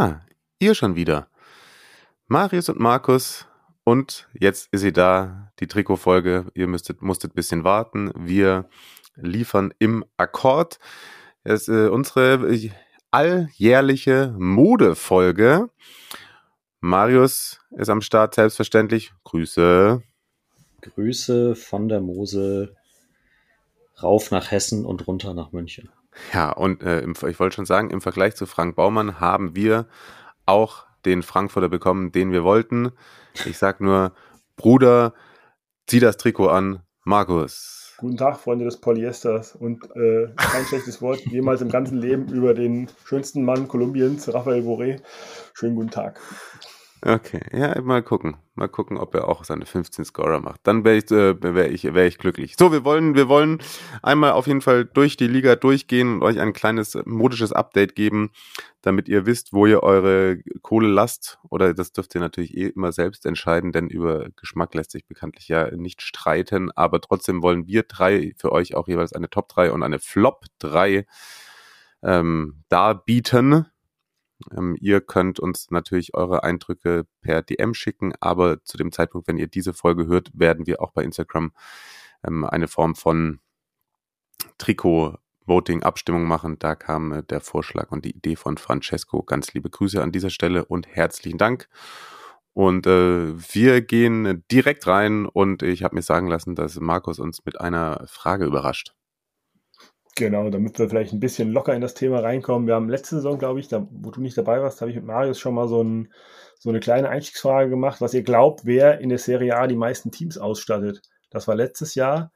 Ah, ihr schon wieder. Marius und Markus und jetzt ist sie da, die Trikotfolge. Ihr müsstet, musstet ein bisschen warten. Wir liefern im Akkord. Es ist äh, unsere alljährliche Modefolge. Marius ist am Start, selbstverständlich. Grüße. Grüße von der Mosel rauf nach Hessen und runter nach München. Ja, und äh, im, ich wollte schon sagen, im Vergleich zu Frank Baumann haben wir auch den Frankfurter bekommen, den wir wollten. Ich sag nur, Bruder, zieh das Trikot an, Markus. Guten Tag, Freunde des Polyesters und äh, kein schlechtes Wort jemals im ganzen Leben über den schönsten Mann Kolumbiens, Rafael Boré. Schönen guten Tag. Okay, ja, mal gucken. Mal gucken, ob er auch seine 15 Scorer macht. Dann wäre ich, äh, wär ich, wär ich glücklich. So, wir wollen, wir wollen einmal auf jeden Fall durch die Liga durchgehen und euch ein kleines modisches Update geben, damit ihr wisst, wo ihr eure Kohle lasst. Oder das dürft ihr natürlich eh immer selbst entscheiden, denn über Geschmack lässt sich bekanntlich ja nicht streiten. Aber trotzdem wollen wir drei für euch auch jeweils eine Top 3 und eine Flop 3 ähm, darbieten. Ähm, ihr könnt uns natürlich eure Eindrücke per DM schicken, aber zu dem Zeitpunkt, wenn ihr diese Folge hört, werden wir auch bei Instagram ähm, eine Form von Trikot-Voting-Abstimmung machen. Da kam äh, der Vorschlag und die Idee von Francesco. Ganz liebe Grüße an dieser Stelle und herzlichen Dank. Und äh, wir gehen direkt rein und ich habe mir sagen lassen, dass Markus uns mit einer Frage überrascht. Genau, damit wir vielleicht ein bisschen locker in das Thema reinkommen. Wir haben letzte Saison, glaube ich, da, wo du nicht dabei warst, habe ich mit Marius schon mal so, ein, so eine kleine Einstiegsfrage gemacht, was ihr glaubt, wer in der Serie A die meisten Teams ausstattet. Das war letztes Jahr.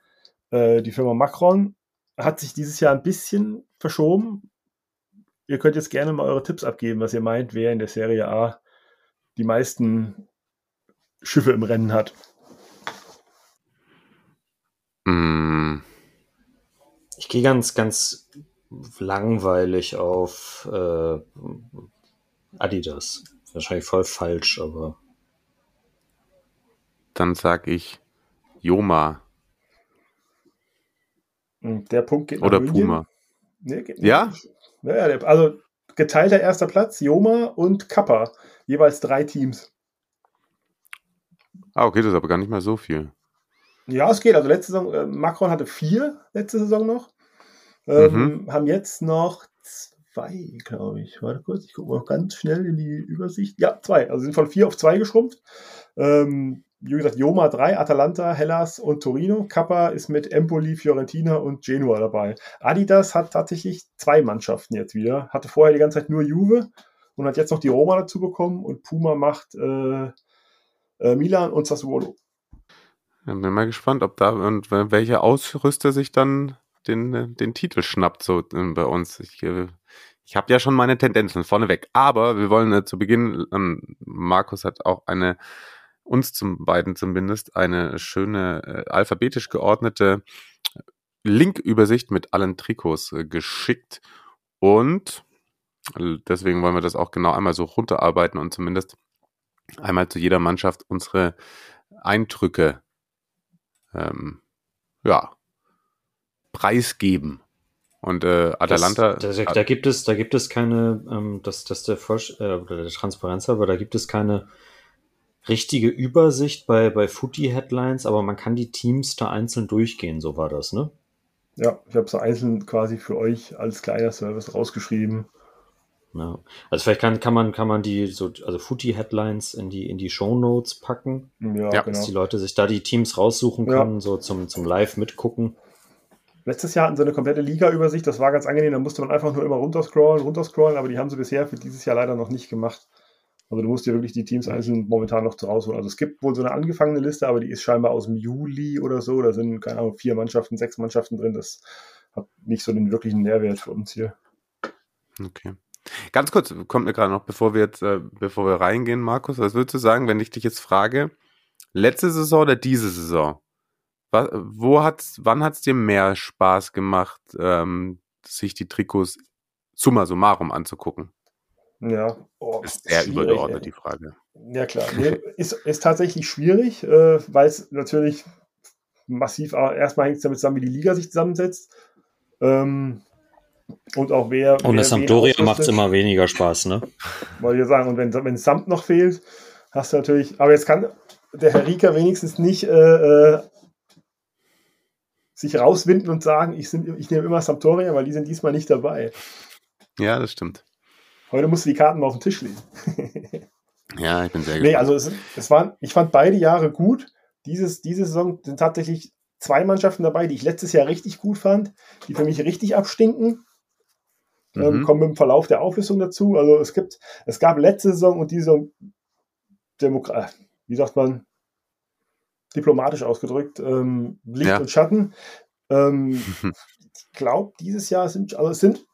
Äh, die Firma Macron hat sich dieses Jahr ein bisschen verschoben. Ihr könnt jetzt gerne mal eure Tipps abgeben, was ihr meint, wer in der Serie A die meisten Schiffe im Rennen hat. Ich gehe ganz, ganz langweilig auf äh, Adidas. Wahrscheinlich voll falsch, aber dann sag ich Joma Und der Punkt geht oder. Puma. Nee, geht Ja? Ja, der, also geteilter erster Platz, Joma und Kappa. Jeweils drei Teams. Ah, okay, das ist aber gar nicht mal so viel. Ja, es geht. Also letzte Saison, äh, Macron hatte vier letzte Saison noch. Ähm, Mhm. Haben jetzt noch zwei, glaube ich. Warte kurz, ich gucke mal ganz schnell in die Übersicht. Ja, zwei. Also sind von vier auf zwei geschrumpft. Ähm, wie gesagt, Joma drei, Atalanta, Hellas und Torino. Kappa ist mit Empoli, Fiorentina und Genua dabei. Adidas hat tatsächlich zwei Mannschaften jetzt wieder. Hatte vorher die ganze Zeit nur Juve und hat jetzt noch die Roma dazu bekommen. Und Puma macht äh, äh, Milan und Sassuolo. Ja, bin mal gespannt, ob da und welcher Ausrüster sich dann den, äh, den Titel schnappt, so äh, bei uns. Ich, äh, ich habe ja schon meine Tendenzen vorneweg. Aber wir wollen äh, zu Beginn, ähm, Markus hat auch eine, uns zum beiden zumindest, eine schöne äh, alphabetisch geordnete Linkübersicht mit allen Trikots äh, geschickt. Und äh, deswegen wollen wir das auch genau einmal so runterarbeiten und zumindest einmal zu jeder Mannschaft unsere Eindrücke ähm, ja, preisgeben. Und äh, Atalanta. Das, da, da gibt es, da gibt es keine, ähm, das, das der, äh, oder der Transparenz, aber da gibt es keine richtige Übersicht bei, bei Footy-Headlines, aber man kann die Teams da einzeln durchgehen, so war das, ne? Ja, ich habe so einzeln quasi für euch als kleiner Service rausgeschrieben. Ja. Also vielleicht kann, kann man, kann man die so, also Footy-Headlines in die, in die Shownotes packen, Ja, Ja, dass die genau. Leute sich da die Teams raussuchen Ja. können, so zum, zum Live mitgucken. Letztes Jahr hatten sie eine komplette Liga-Übersicht, das war ganz angenehm, da musste man einfach nur immer runterscrollen, runterscrollen, aber die haben sie bisher für dieses Jahr leider noch nicht gemacht. Also du musst dir wirklich die Teams einzeln momentan noch zu rausholen. Also es gibt wohl so eine angefangene Liste, aber die ist scheinbar aus dem Juli oder so. Da sind, keine Ahnung, vier Mannschaften, sechs Mannschaften drin. Das hat nicht so den wirklichen Nährwert für uns hier. Okay. Ganz kurz, kommt mir gerade noch, bevor wir jetzt, äh, bevor wir reingehen, Markus, was würdest du sagen, wenn ich dich jetzt frage, letzte Saison oder diese Saison? Was, wo hat's, wann hat's dir mehr Spaß gemacht, ähm, sich die Trikots summa summarum anzugucken? Ja, oh, ist sehr übergeordnet ey. die Frage. Ja klar, nee, ist, ist tatsächlich schwierig, äh, weil es natürlich massiv, erstmal hängt es damit zusammen, wie die Liga sich zusammensetzt. Ähm, und auch wer. Und der Sampdoria macht es immer weniger Spaß, ne? Wollte ich sagen, und wenn, wenn Samt noch fehlt, hast du natürlich. Aber jetzt kann der Herr Rieker wenigstens nicht äh, äh, sich rauswinden und sagen, ich, ich nehme immer Sampdoria, weil die sind diesmal nicht dabei. Ja, das stimmt. Heute musst du die Karten mal auf den Tisch legen. ja, ich bin sehr gespannt. Nee, also es, es waren, ich fand beide Jahre gut. Dieses, diese Saison sind tatsächlich zwei Mannschaften dabei, die ich letztes Jahr richtig gut fand, die für mich richtig abstinken. Ähm, mhm. kommen im Verlauf der Auflösung dazu. Also es gibt, es gab letzte Saison und diese Saison Demokrat, äh, wie sagt man, diplomatisch ausgedrückt, ähm, Licht ja. und Schatten. Ähm, ich glaube, dieses Jahr sind, also es sind,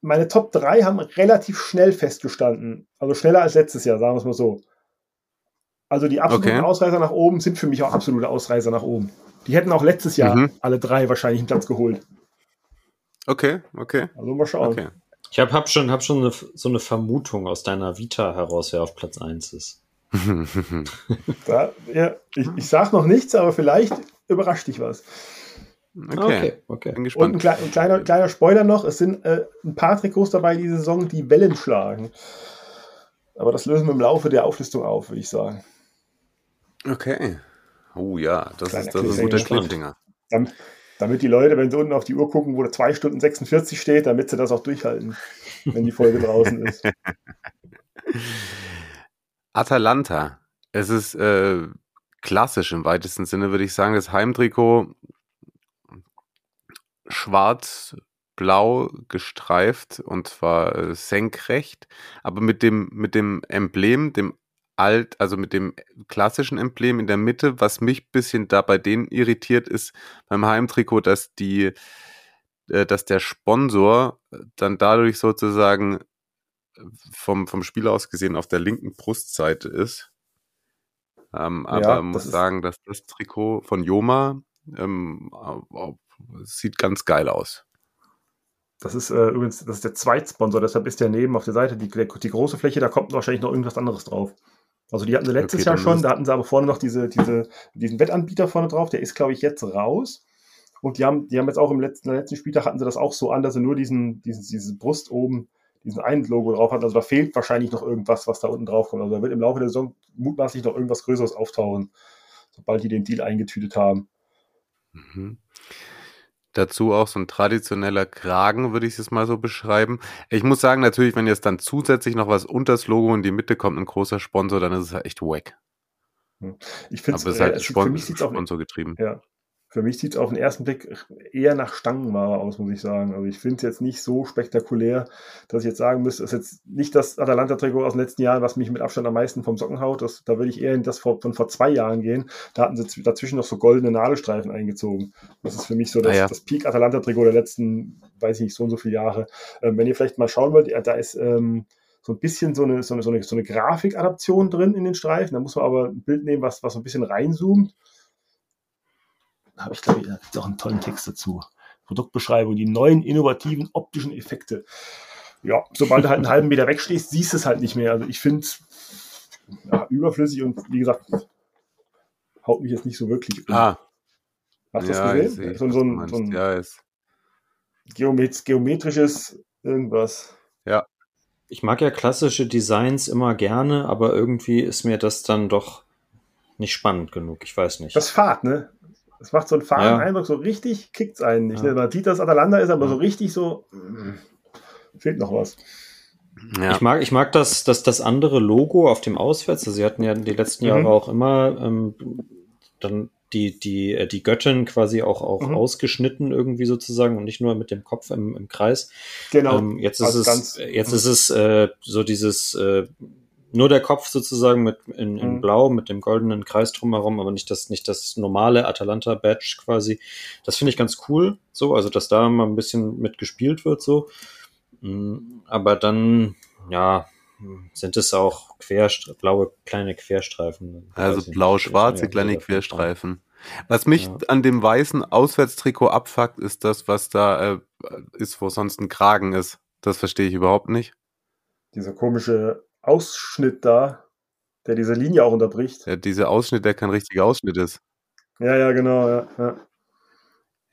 meine Top 3 haben relativ schnell festgestanden. Also schneller als letztes Jahr, sagen wir es mal so. Also die absoluten okay. Ausreißer nach oben sind für mich auch absolute Ausreißer nach oben. Die hätten auch letztes Jahr mhm. alle drei wahrscheinlich einen Platz geholt. Okay, okay. Also mal schauen. Okay. Ich habe hab schon, hab schon eine, so eine Vermutung aus deiner Vita heraus, wer auf Platz 1 ist. da, ja, ich, ich sage noch nichts, aber vielleicht überrascht dich was. Okay, okay. okay. Bin gespannt. Und ein, ein, kleiner, kleiner Spoiler noch: Es sind äh, ein paar Trikots dabei diese Saison, die Wellen schlagen. Aber das lösen wir im Laufe der Auflistung auf, würde ich sagen. Okay. Oh ja, das Kleiner ist, das ist ein guter Cliffhanger. Damit, damit die Leute, wenn sie unten auf die Uhr gucken, wo da 2 Stunden 46 steht, damit sie das auch durchhalten, wenn die Folge draußen ist. Atalanta. Es ist äh, klassisch im weitesten Sinne, würde ich sagen. Das Heimtrikot schwarz-blau gestreift und zwar äh, senkrecht, aber mit dem, mit dem Emblem, dem alt, also mit dem klassischen Emblem in der Mitte. Was mich ein bisschen da bei denen irritiert, ist beim Heimtrikot, dass die, äh, dass der Sponsor dann dadurch sozusagen vom, vom Spiel aus gesehen auf der linken Brustseite ist. Ähm, aber ja, muss sagen, dass das Trikot von Joma ähm, sieht ganz geil aus. Das ist äh, übrigens das ist der Zweitsponsor, deshalb ist der neben auf der Seite die, die große Fläche, da kommt wahrscheinlich noch irgendwas anderes drauf. Also die hatten sie letztes okay, Jahr schon, da hatten sie aber vorne noch diese, diese, diesen Wettanbieter vorne drauf, der ist, glaube ich, jetzt raus. Und die haben, die haben jetzt auch im letzten, letzten Spieltag hatten sie das auch so an, dass sie nur diesen, diesen, diese Brust oben, diesen einen Logo drauf hatten. Also da fehlt wahrscheinlich noch irgendwas, was da unten drauf kommt. Also da wird im Laufe der Saison mutmaßlich noch irgendwas Größeres auftauchen, sobald die den Deal eingetütet haben. Mhm. Dazu auch so ein traditioneller Kragen, würde ich es mal so beschreiben. Ich muss sagen, natürlich, wenn jetzt dann zusätzlich noch was unter das Logo in die Mitte kommt, ein großer Sponsor, dann ist es halt echt wack. Hm. Ich finde es, halt äh, Spon für mich sieht's auch, Sponsor getrieben. Ja, für mich sieht es auf den ersten Blick eher nach Stangenware aus, muss ich sagen. Also ich finde es jetzt nicht so spektakulär, dass ich jetzt sagen müsste, es ist jetzt nicht das Atalanta-Trikot aus den letzten Jahren, was mich mit Abstand am meisten vom Socken haut. Das, da würde ich eher in das vor, von vor zwei Jahren gehen. Da hatten sie dazwischen noch so goldene Nadelstreifen eingezogen. Das ist für mich so das, ah ja. das Peak-Atalanta-Trikot der letzten, weiß ich nicht, so und so viele Jahre. Ähm, wenn ihr vielleicht mal schauen wollt, da ist... Ähm, so ein bisschen so eine, so eine, so eine, so eine Grafikadaption drin in den Streifen. Da muss man aber ein Bild nehmen, was, was so ein bisschen reinzoomt habe ich, glaube ich, da gibt es auch einen tollen Text dazu. Produktbeschreibung, die neuen innovativen optischen Effekte. Ja, sobald du halt einen halben Meter wegstehst, siehst du es halt nicht mehr. Also ich finde es ja, überflüssig und wie gesagt, haut mich jetzt nicht so wirklich um. Ah. Hast du ja, das gesehen? So, so, ein, so ein ja, Geomet geometrisches irgendwas. Ja. Ich mag ja klassische Designs immer gerne, aber irgendwie ist mir das dann doch nicht spannend genug. Ich weiß nicht. Das Fahrt, ne? Es macht so einen fahren ja. Eindruck, so richtig kickt es einen nicht. Ja. Man sieht, dass Atalanta ist, aber so richtig so mh, fehlt noch was. Ja. Ich mag, ich mag das, das, das andere Logo auf dem Auswärts. Also sie hatten ja die letzten Jahre mhm. auch immer ähm, dann die, die, äh, die Göttin quasi auch, auch mhm. ausgeschnitten irgendwie sozusagen und nicht nur mit dem Kopf im, im Kreis. Genau. Ähm, jetzt ist es, jetzt mhm. ist es äh, so dieses äh, nur der Kopf sozusagen mit in, in mhm. Blau mit dem goldenen Kreis drumherum, aber nicht das nicht das normale Atalanta Badge quasi. Das finde ich ganz cool, so also dass da mal ein bisschen mit gespielt wird so. Mm, Aber dann, ja, sind es auch Querstre blaue kleine Querstreifen. Also blau-schwarze kleine Querstreifen. Was mich Ja. an dem weißen Auswärtstrikot abfuckt, ist das, was da äh, ist, wo sonst ein Kragen ist. Das verstehe ich überhaupt nicht. Dieser komische Ausschnitt da, der diese Linie auch unterbricht. Ja, dieser Ausschnitt, der kein richtiger Ausschnitt ist. Ja, ja, genau. Ja, ja.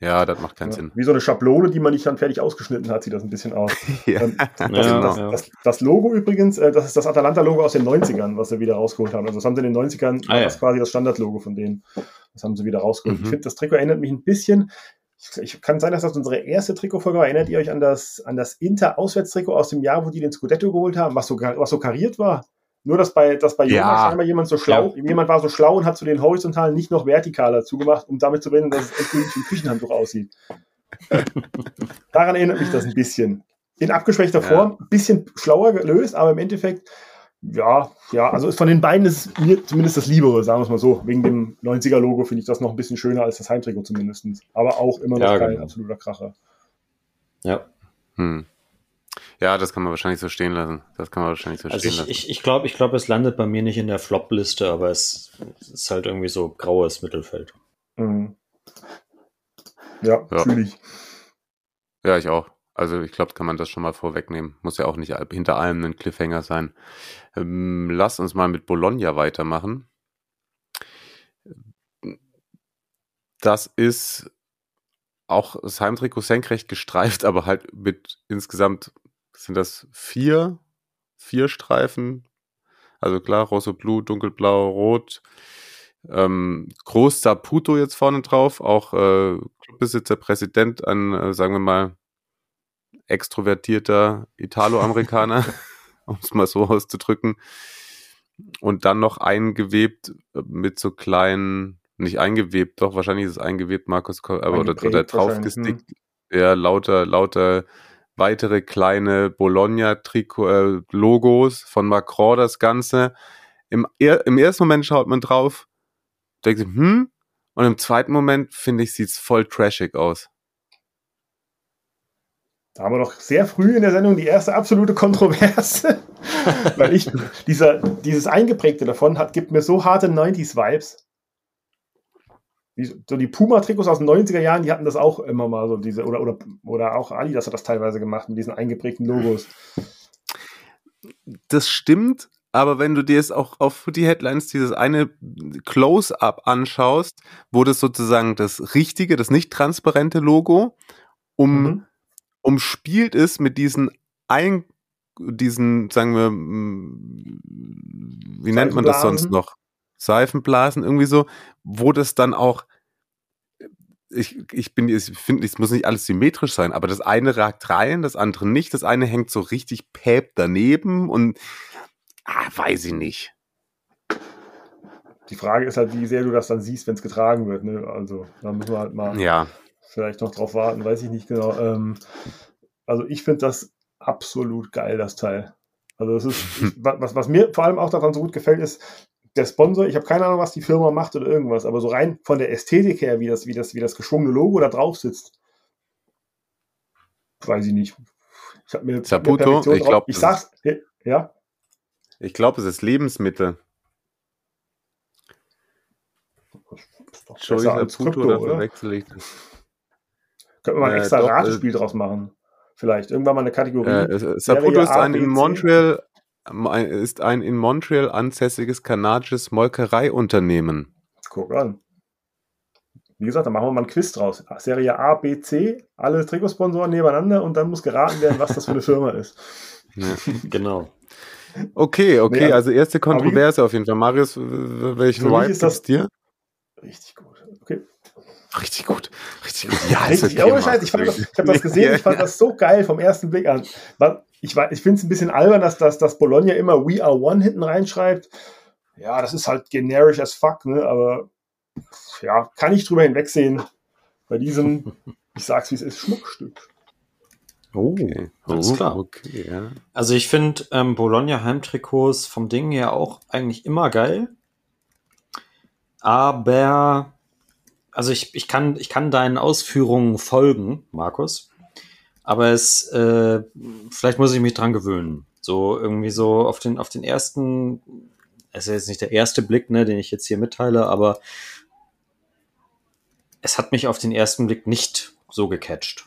Ja, das macht keinen Ja. Sinn. Wie so eine Schablone, die man nicht dann fertig ausgeschnitten hat, sieht das ein bisschen aus. Ja, Ähm, das, Ja, ja. das, das Logo übrigens, äh, das ist das Atalanta-Logo aus den 90ern, was sie wieder rausgeholt haben. Also das haben sie in den 90ern, Ah, ja. das ist quasi das Standardlogo von denen. Das haben sie wieder rausgeholt. Mhm. Ich finde, das Trikot erinnert mich ein bisschen, ich, kann sein, dass das unsere erste Trikotfolge war. Erinnert ihr euch an das, an das Inter-Auswärtstrikot aus dem Jahr, wo die den Scudetto geholt haben, was so, was so kariert war? Nur, dass bei, dass bei Ja. Jonas scheinbar jemand so schlau, jemand war so schlau und hat so den horizontalen nicht noch vertikaler zugemacht, um damit zu verhindern, dass es endgültig wie ein Küchenhandtuch aussieht. Daran erinnert mich das ein bisschen. In abgeschwächter Ja. Form, ein bisschen schlauer gelöst, aber im Endeffekt, ja, ja, also von den beiden ist es mir zumindest das Liebere, sagen wir es mal so. Wegen dem 90er-Logo finde ich das noch ein bisschen schöner als das Heimtrikot zumindest. Aber auch immer noch Ja, kein genau. absoluter Kracher. Ja. Hm. Ja, das kann man wahrscheinlich so stehen lassen. Das kann man wahrscheinlich so Also stehen ich, lassen. ich, ich glaube, ich glaube, es landet bei mir nicht in der Flop-Liste, aber es ist halt irgendwie so graues Mittelfeld. Mhm. Ja, Ja. fühle ich. Ja, ich auch. Also ich glaube, kann man das schon mal vorwegnehmen. Muss ja auch nicht hinter allem ein Cliffhanger sein. Ähm, lass uns mal mit Bologna weitermachen. Das ist auch das Heimtrikot senkrecht gestreift, aber halt mit insgesamt sind das vier, vier Streifen. Also klar, Rosso Blue, Dunkelblau, Rot. Ähm, Groß Saputo jetzt vorne drauf, auch äh, Clubbesitzer, Präsident, ein, äh, sagen wir mal, extrovertierter Italo-Amerikaner, um es mal so auszudrücken. Und dann noch eingewebt äh, mit so kleinen, nicht eingewebt, doch, wahrscheinlich ist es eingewebt, Markus, aber oder, oder hm. gestickt. Ja, lauter, lauter weitere kleine Bologna-Logos von Macron das Ganze. Im, Im ersten Moment schaut man drauf, denkt sich, hm, und im zweiten Moment, finde ich, sieht's voll trashig aus. Da haben wir noch sehr früh in der Sendung die erste absolute Kontroverse. Weil ich, dieser, dieses Eingeprägte davon hat, gibt mir so harte 90s-Vibes. Die- So die Puma-Trikots aus den 90er Jahren, die hatten das auch immer mal so diese, oder, oder, oder auch Adidas hat das teilweise gemacht mit diesen eingeprägten Logos. das stimmt, aber wenn du dir jetzt auch auf Footy Headlines dieses eine Close-up anschaust, wo das sozusagen das richtige, das nicht transparente Logo um, Mhm. Umspielt ist mit diesen ein, diesen, sagen wir, wie nennt man das sonst noch? Seifenblasen, irgendwie so, wo das dann auch ich, ich bin, ich finde, es muss nicht alles symmetrisch sein, aber das eine ragt rein, das andere nicht. Das eine hängt so richtig päp daneben und ah, weiß ich nicht. Die Frage ist halt, wie sehr du das dann siehst, wenn es getragen wird. Ne? Also da müssen wir halt mal Ja, vielleicht noch drauf warten, weiß ich nicht genau. Ähm, also ich finde das absolut geil, das Teil. Also das ist, ich, was, was mir vor allem auch daran so gut gefällt, ist, der Sponsor, ich habe keine Ahnung, was die Firma macht oder irgendwas, aber so rein von der Ästhetik her, wie das, wie das, wie das geschwungene Logo da drauf sitzt, weiß ich nicht. Ich habe mir, Perfektion ich drauf- glaub, ich sag's, ja, ich glaube, es ist Lebensmittel. Saputo, Krypto, oder oder? verwechsel ich das? Können wir mal ein Äh, extra doch, äh, Ratespiel draus machen. Vielleicht. Irgendwann mal eine Kategorie. Äh, Saputo ist ein in. Montreal ein- ist ein in Montreal ansässiges kanadisches Molkereiunternehmen. Guck an. Wie gesagt, da machen wir mal ein Quiz draus. Serie A, B, C, alle Trikotsponsoren nebeneinander und dann muss geraten werden, was das für eine Firma ist. Ja. Genau. Okay, okay, Nee, also erste aber wie- Kontroverse auf jeden Fall. Marius, welchen Vibe ist das- gibt's dir? Richtig gut. Richtig gut, richtig gut. Ja, Richtig, okay, ohne Scheiß, ich, fand das- ich habe das gesehen, ich fand das so geil vom ersten Blick an. Ich, ich finde es ein bisschen albern, dass, dass, dass Bologna immer We Are One hinten reinschreibt. Ja, das ist halt generisch as fuck, ne? aber ja, kann ich drüber hinwegsehen. Bei diesem, ich sag's wie es ist, Schmuckstück. Oh, Okay. alles Oh, klar. Okay, ja. Also ich finde ähm, Bologna Heimtrikots vom Ding her auch eigentlich immer geil. Aber also ich, ich, kann, ich kann deinen Ausführungen folgen, Markus. aber es, äh, vielleicht muss ich mich dran gewöhnen. So irgendwie so auf den, auf den ersten, es ist jetzt nicht der erste Blick, ne, den ich jetzt hier mitteile, aber es hat mich auf den ersten Blick nicht so gecatcht.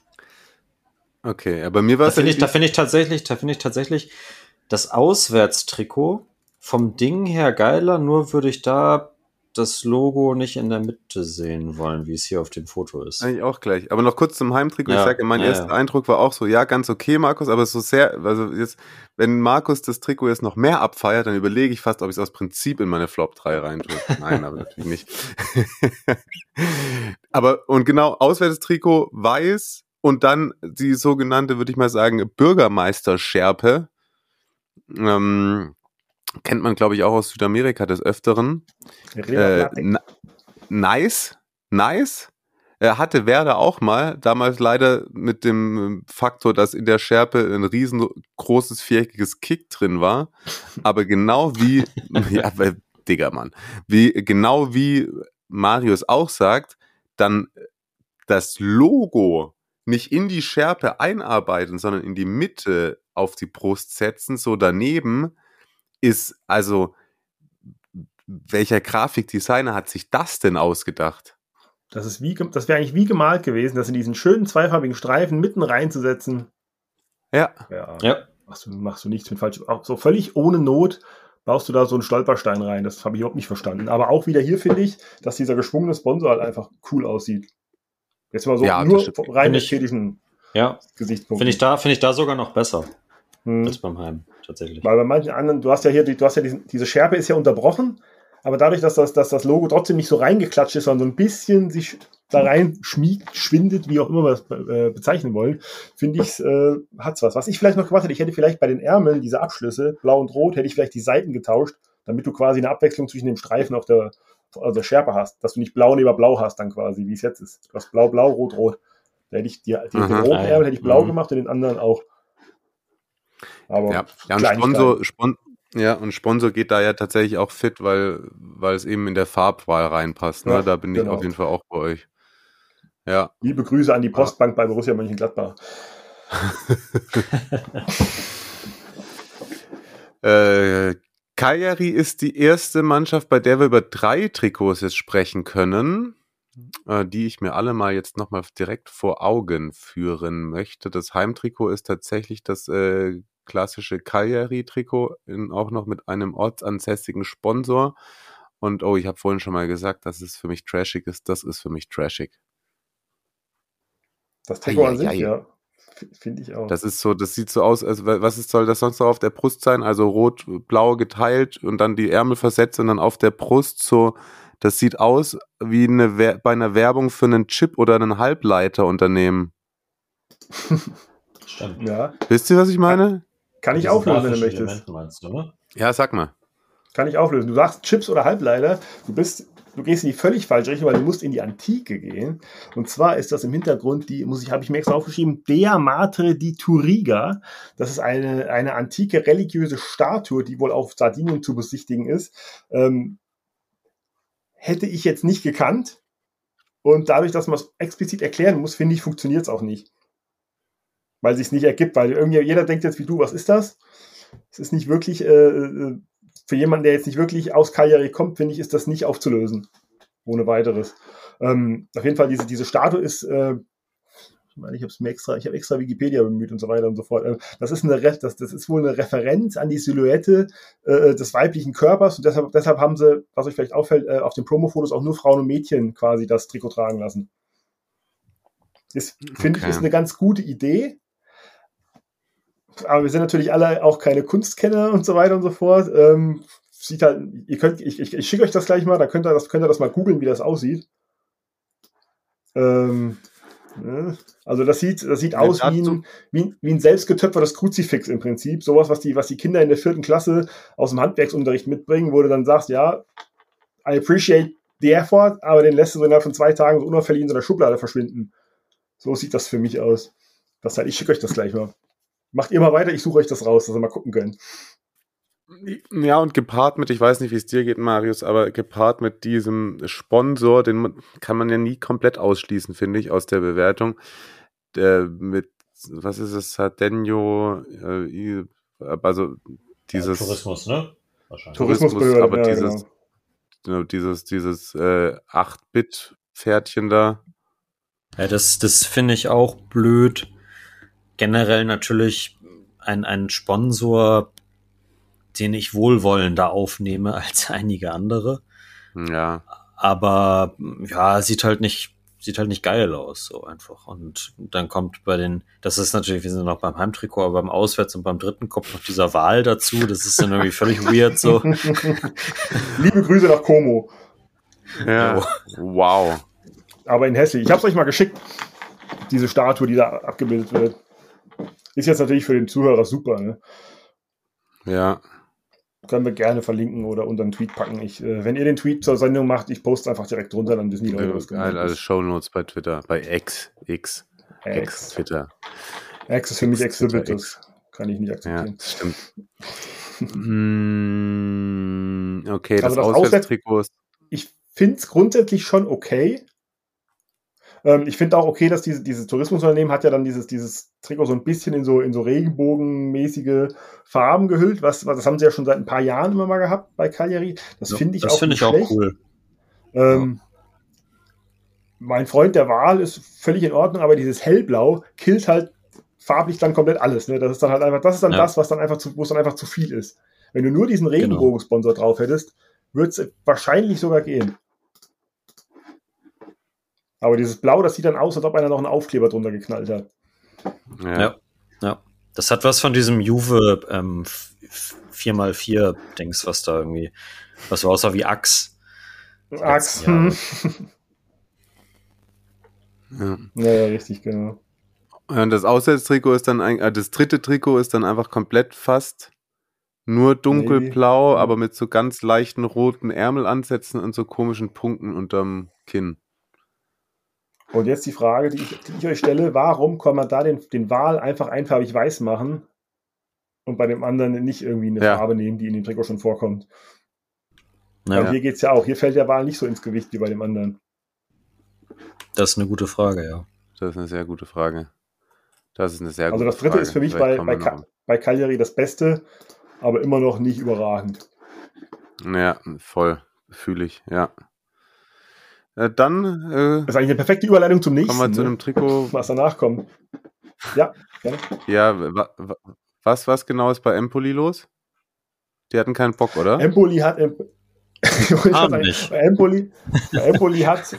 Okay, aber mir war Da es finde ich, da finde ich tatsächlich, da finde ich tatsächlich das Auswärtstrikot vom Ding her geiler, nur würde ich da das Logo nicht in der Mitte sehen wollen, wie es hier auf dem Foto ist. Eigentlich auch gleich. Aber noch kurz zum Heimtrikot. Ja, ich sage, mein ja, erster ja. Eindruck war auch so, ja, ganz okay, Markus, aber so sehr, also jetzt, wenn Markus das Trikot jetzt noch mehr abfeiert, dann überlege ich fast, ob ich es aus Prinzip in meine Flop 3 reintue. Nein, aber natürlich nicht. aber, und genau, auswärtiges Trikot weiß und dann die sogenannte, würde ich mal sagen, Bürgermeisterschärpe. Ähm, kennt man, glaube ich, auch aus Südamerika des Öfteren. Äh, nice, nice. Er hatte Werder auch mal, damals leider mit dem Faktor, dass in der Schärpe ein riesengroßes viereckiges Kick drin war. Aber genau wie, ja, weil, Digga, Mann, wie, genau wie Marius auch sagt, dann das Logo nicht in die Schärpe einarbeiten, sondern in die Mitte auf die Brust setzen, so daneben, ist also, welcher Grafikdesigner hat sich das denn ausgedacht? Das, ist wie, gem- das wäre eigentlich wie gemalt gewesen, das in diesen schönen zweifarbigen Streifen mitten reinzusetzen. Ja, Ja, Ja, machst, du, machst du nichts mit falsch. Auch so völlig ohne Not baust du da so einen Stolperstein rein. Das habe ich überhaupt nicht verstanden. Aber auch wieder hier finde ich, dass dieser geschwungene Sponsor halt einfach cool aussieht. Jetzt mal so Ja, nur rein ästhetischen ja. Gesichtspunkt. Finde ich da, finde ich da sogar noch besser Hm. als beim Heim, tatsächlich. Weil bei manchen anderen, du hast ja hier, die, du hast ja diesen, diese Schärpe ist ja unterbrochen, aber dadurch, dass das, dass das Logo trotzdem nicht so reingeklatscht ist, sondern so ein bisschen sich da rein schmiegt, schwindet, wie auch immer wir das äh, bezeichnen wollen, finde ich, äh, hat's was. Was ich vielleicht noch gemacht hätte, ich hätte vielleicht bei den Ärmeln diese Abschlüsse, blau und rot, hätte ich vielleicht die Seiten getauscht, damit du quasi eine Abwechslung zwischen dem Streifen auf der, also Schärpe hast, dass du nicht blau neben blau hast dann quasi, wie es jetzt ist. Du hast blau, blau, rot, rot. Da hätte ich die, die, den roten. Ärmel hätte ich blau Mhm. gemacht und den anderen auch. Aber ja. ja und. Sponsor, Spon ja, und Sponsor geht da ja tatsächlich auch fit, weil, weil es eben in der Farbwahl reinpasst. Ne? Ja, da bin genau. ich auf jeden Fall auch bei euch. Ja, Liebe Grüße an die Postbank bei Borussia Mönchengladbach. Äh, Cagliari ist die erste Mannschaft, bei der wir über drei Trikots jetzt sprechen können, äh, die ich mir alle mal jetzt nochmal direkt vor Augen führen möchte. Das Heimtrikot ist tatsächlich das äh, klassische Cagliari-Trikot, auch noch mit einem ortsansässigen Sponsor. Und oh, ich habe vorhin schon mal gesagt, dass es für mich trashig ist. Das ist für mich trashig. Das Trikot an sich, ja. Finde ich auch. Das ist so, das sieht so aus, als wa- was ist, soll das sonst noch auf der Brust sein? Also rot-blau geteilt und dann die Ärmel versetzt und dann auf der Brust so, das sieht aus wie eine bei einer Werbung für einen Chip oder einen Halbleiterunternehmen. Stimmt. ja, Wisst ihr, was ich meine? Kann ich auflösen, wenn du möchtest. Meinst du, ne? Ja, sag mal. Kann ich auflösen. Du sagst Chips oder Halbleiter, du bist, du gehst in die völlig falsche Richtung, weil du musst in die Antike gehen. Und zwar ist das im Hintergrund die, muss ich, habe ich mir extra aufgeschrieben, Dea Matre di Turiga. Das ist eine, eine antike religiöse Statue, die wohl auf Sardinien zu besichtigen ist. Ähm, hätte ich jetzt nicht gekannt. Und dadurch, dass man es explizit erklären muss, finde ich, funktioniert es auch nicht. Weil sich nicht ergibt, weil irgendwie jeder denkt jetzt wie du, was ist das? Es ist nicht wirklich, äh, äh, für jemanden, der jetzt nicht wirklich aus Cagliari kommt, finde ich, ist das nicht aufzulösen. Ohne weiteres. Ähm, auf jeden Fall, diese, diese Statue ist, äh, ich meine, ich habe es mir extra, ich habe extra Wikipedia bemüht und so weiter und so fort. Äh, das ist eine, Re- das, das ist wohl eine Referenz an die Silhouette äh, des weiblichen Körpers und deshalb, deshalb haben sie, was euch vielleicht auffällt, äh, auf den Promo-Fotos auch nur Frauen und Mädchen quasi das Trikot tragen lassen. Das finde Okay. ich ist eine ganz gute Idee. Aber wir sind natürlich alle auch keine Kunstkenner und so weiter und so fort. Ähm, sieht halt, ihr könnt, ich, ich, ich schicke euch das gleich mal, da könnt ihr das, könnt ihr das mal googeln, wie das aussieht. Ähm, ne? Also das sieht, das sieht Ja, aus wie ein, wie, ein- wie ein selbstgetöpfertes Kruzifix im Prinzip. Sowas, was die, was die Kinder in der vierten Klasse aus dem Handwerksunterricht mitbringen, wo du dann sagst, ja, I appreciate the effort, aber den lässt du so innerhalb von zwei Tagen so unauffällig in so einer Schublade verschwinden. So sieht das für mich aus. Das halt, ich schicke euch das gleich mal. Macht ihr mal weiter, ich suche euch das raus, dass ihr mal gucken könnt. Ja, und gepaart mit, ich weiß nicht, wie es dir geht, Marius, aber gepaart mit diesem Sponsor, den kann man ja nie komplett ausschließen, finde ich, aus der Bewertung. Der mit was ist es, Sardenio, äh, also dieses ja, Tourismus, ne? Wahrscheinlich. Tourismus, aber ja, dieses, genau. dieses, dieses äh, 8-Bit-Pferdchen da. Ja, das, das finde ich auch blöd. Generell natürlich ein, ein Sponsor, den ich wohlwollender aufnehme als einige andere. Ja. Aber ja, sieht halt nicht sieht halt nicht geil aus, so einfach. Und dann kommt bei den, das ist natürlich, wir sind noch beim Heimtrikot, aber beim Auswärts und beim dritten kommt noch dieser Wahl dazu. Das ist dann irgendwie völlig weird so. Liebe Grüße nach Como. Ja. Wow. Aber in hässlich. Ich habe es euch mal geschickt, diese Statue, die da abgebildet wird. Ist jetzt natürlich für den Zuhörer super, ne? Ja können wir gerne verlinken oder unter einen Tweet packen. Ich, äh, wenn ihr den Tweet zur Sendung macht, ich poste einfach direkt drunter, dann wissen die Leute, was gemeint Alles Shownotes bei Twitter, bei X, X, X, X Twitter. X ist für mich Exhibit, das kann ich nicht akzeptieren. Ja, stimmt. mm, okay, das, also das Auswärtstrikot ist... Ich finde es grundsätzlich schon okay, ähm, ich finde auch okay, dass diese, dieses Tourismusunternehmen hat ja dann dieses, dieses Trikot so ein bisschen in so, in so regenbogenmäßige Farben gehüllt. Was, was, das haben sie ja schon seit ein paar Jahren immer mal gehabt bei Cagliari. Das ja, finde ich, das find ich auch cool. Ähm, ja. Mein Freund der Wahl ist völlig in Ordnung, aber dieses Hellblau killt halt farblich dann komplett alles. Ne? Das ist dann halt einfach, das ist dann ja. das, was dann einfach zu, wo es dann einfach zu viel ist. Wenn du nur diesen genau. Regenbogensponsor genau. drauf hättest, würde es wahrscheinlich sogar gehen. Aber dieses Blau, das sieht dann aus, als ob einer noch einen Aufkleber drunter geknallt hat. Ja. ja, ja. Das hat was von diesem Juve ähm, 4x4-Dings, was da irgendwie, was so aussah wie Axe. Axe. Hm. ja. ja, richtig, genau. Und das Auswärtstrikot ist dann, ein, äh, das dritte Trikot ist dann einfach komplett fast nur dunkelblau, nee. aber mit so ganz leichten roten Ärmelansätzen und so komischen Punkten unterm Kinn. Und jetzt die Frage, die ich, die ich, euch stelle, warum kann man da den, den Wal einfach einfarbig weiß machen und bei dem anderen nicht irgendwie eine ja. Farbe nehmen, die in dem Trikot schon vorkommt? Ja. Und hier geht es ja auch. Hier fällt der Wal nicht so ins Gewicht wie bei dem anderen. Das ist eine gute Frage, ja. Das ist eine sehr gute Frage. Das ist eine sehr also das dritte Frage. ist für mich bei, bei, Ka bei Cagliari das Beste, aber immer noch nicht überragend. Ja, voll. Fühle ich, ja. Äh, dann. Äh, das ist eigentlich eine perfekte Überleitung zum nächsten. Kommen wir zu ne? einem Trikot. Was danach kommt. Ja, gerne. Ja, was, was genau ist bei Empoli los? Die hatten keinen Bock, oder? Empoli hat. Empoli, Empoli hat, äh,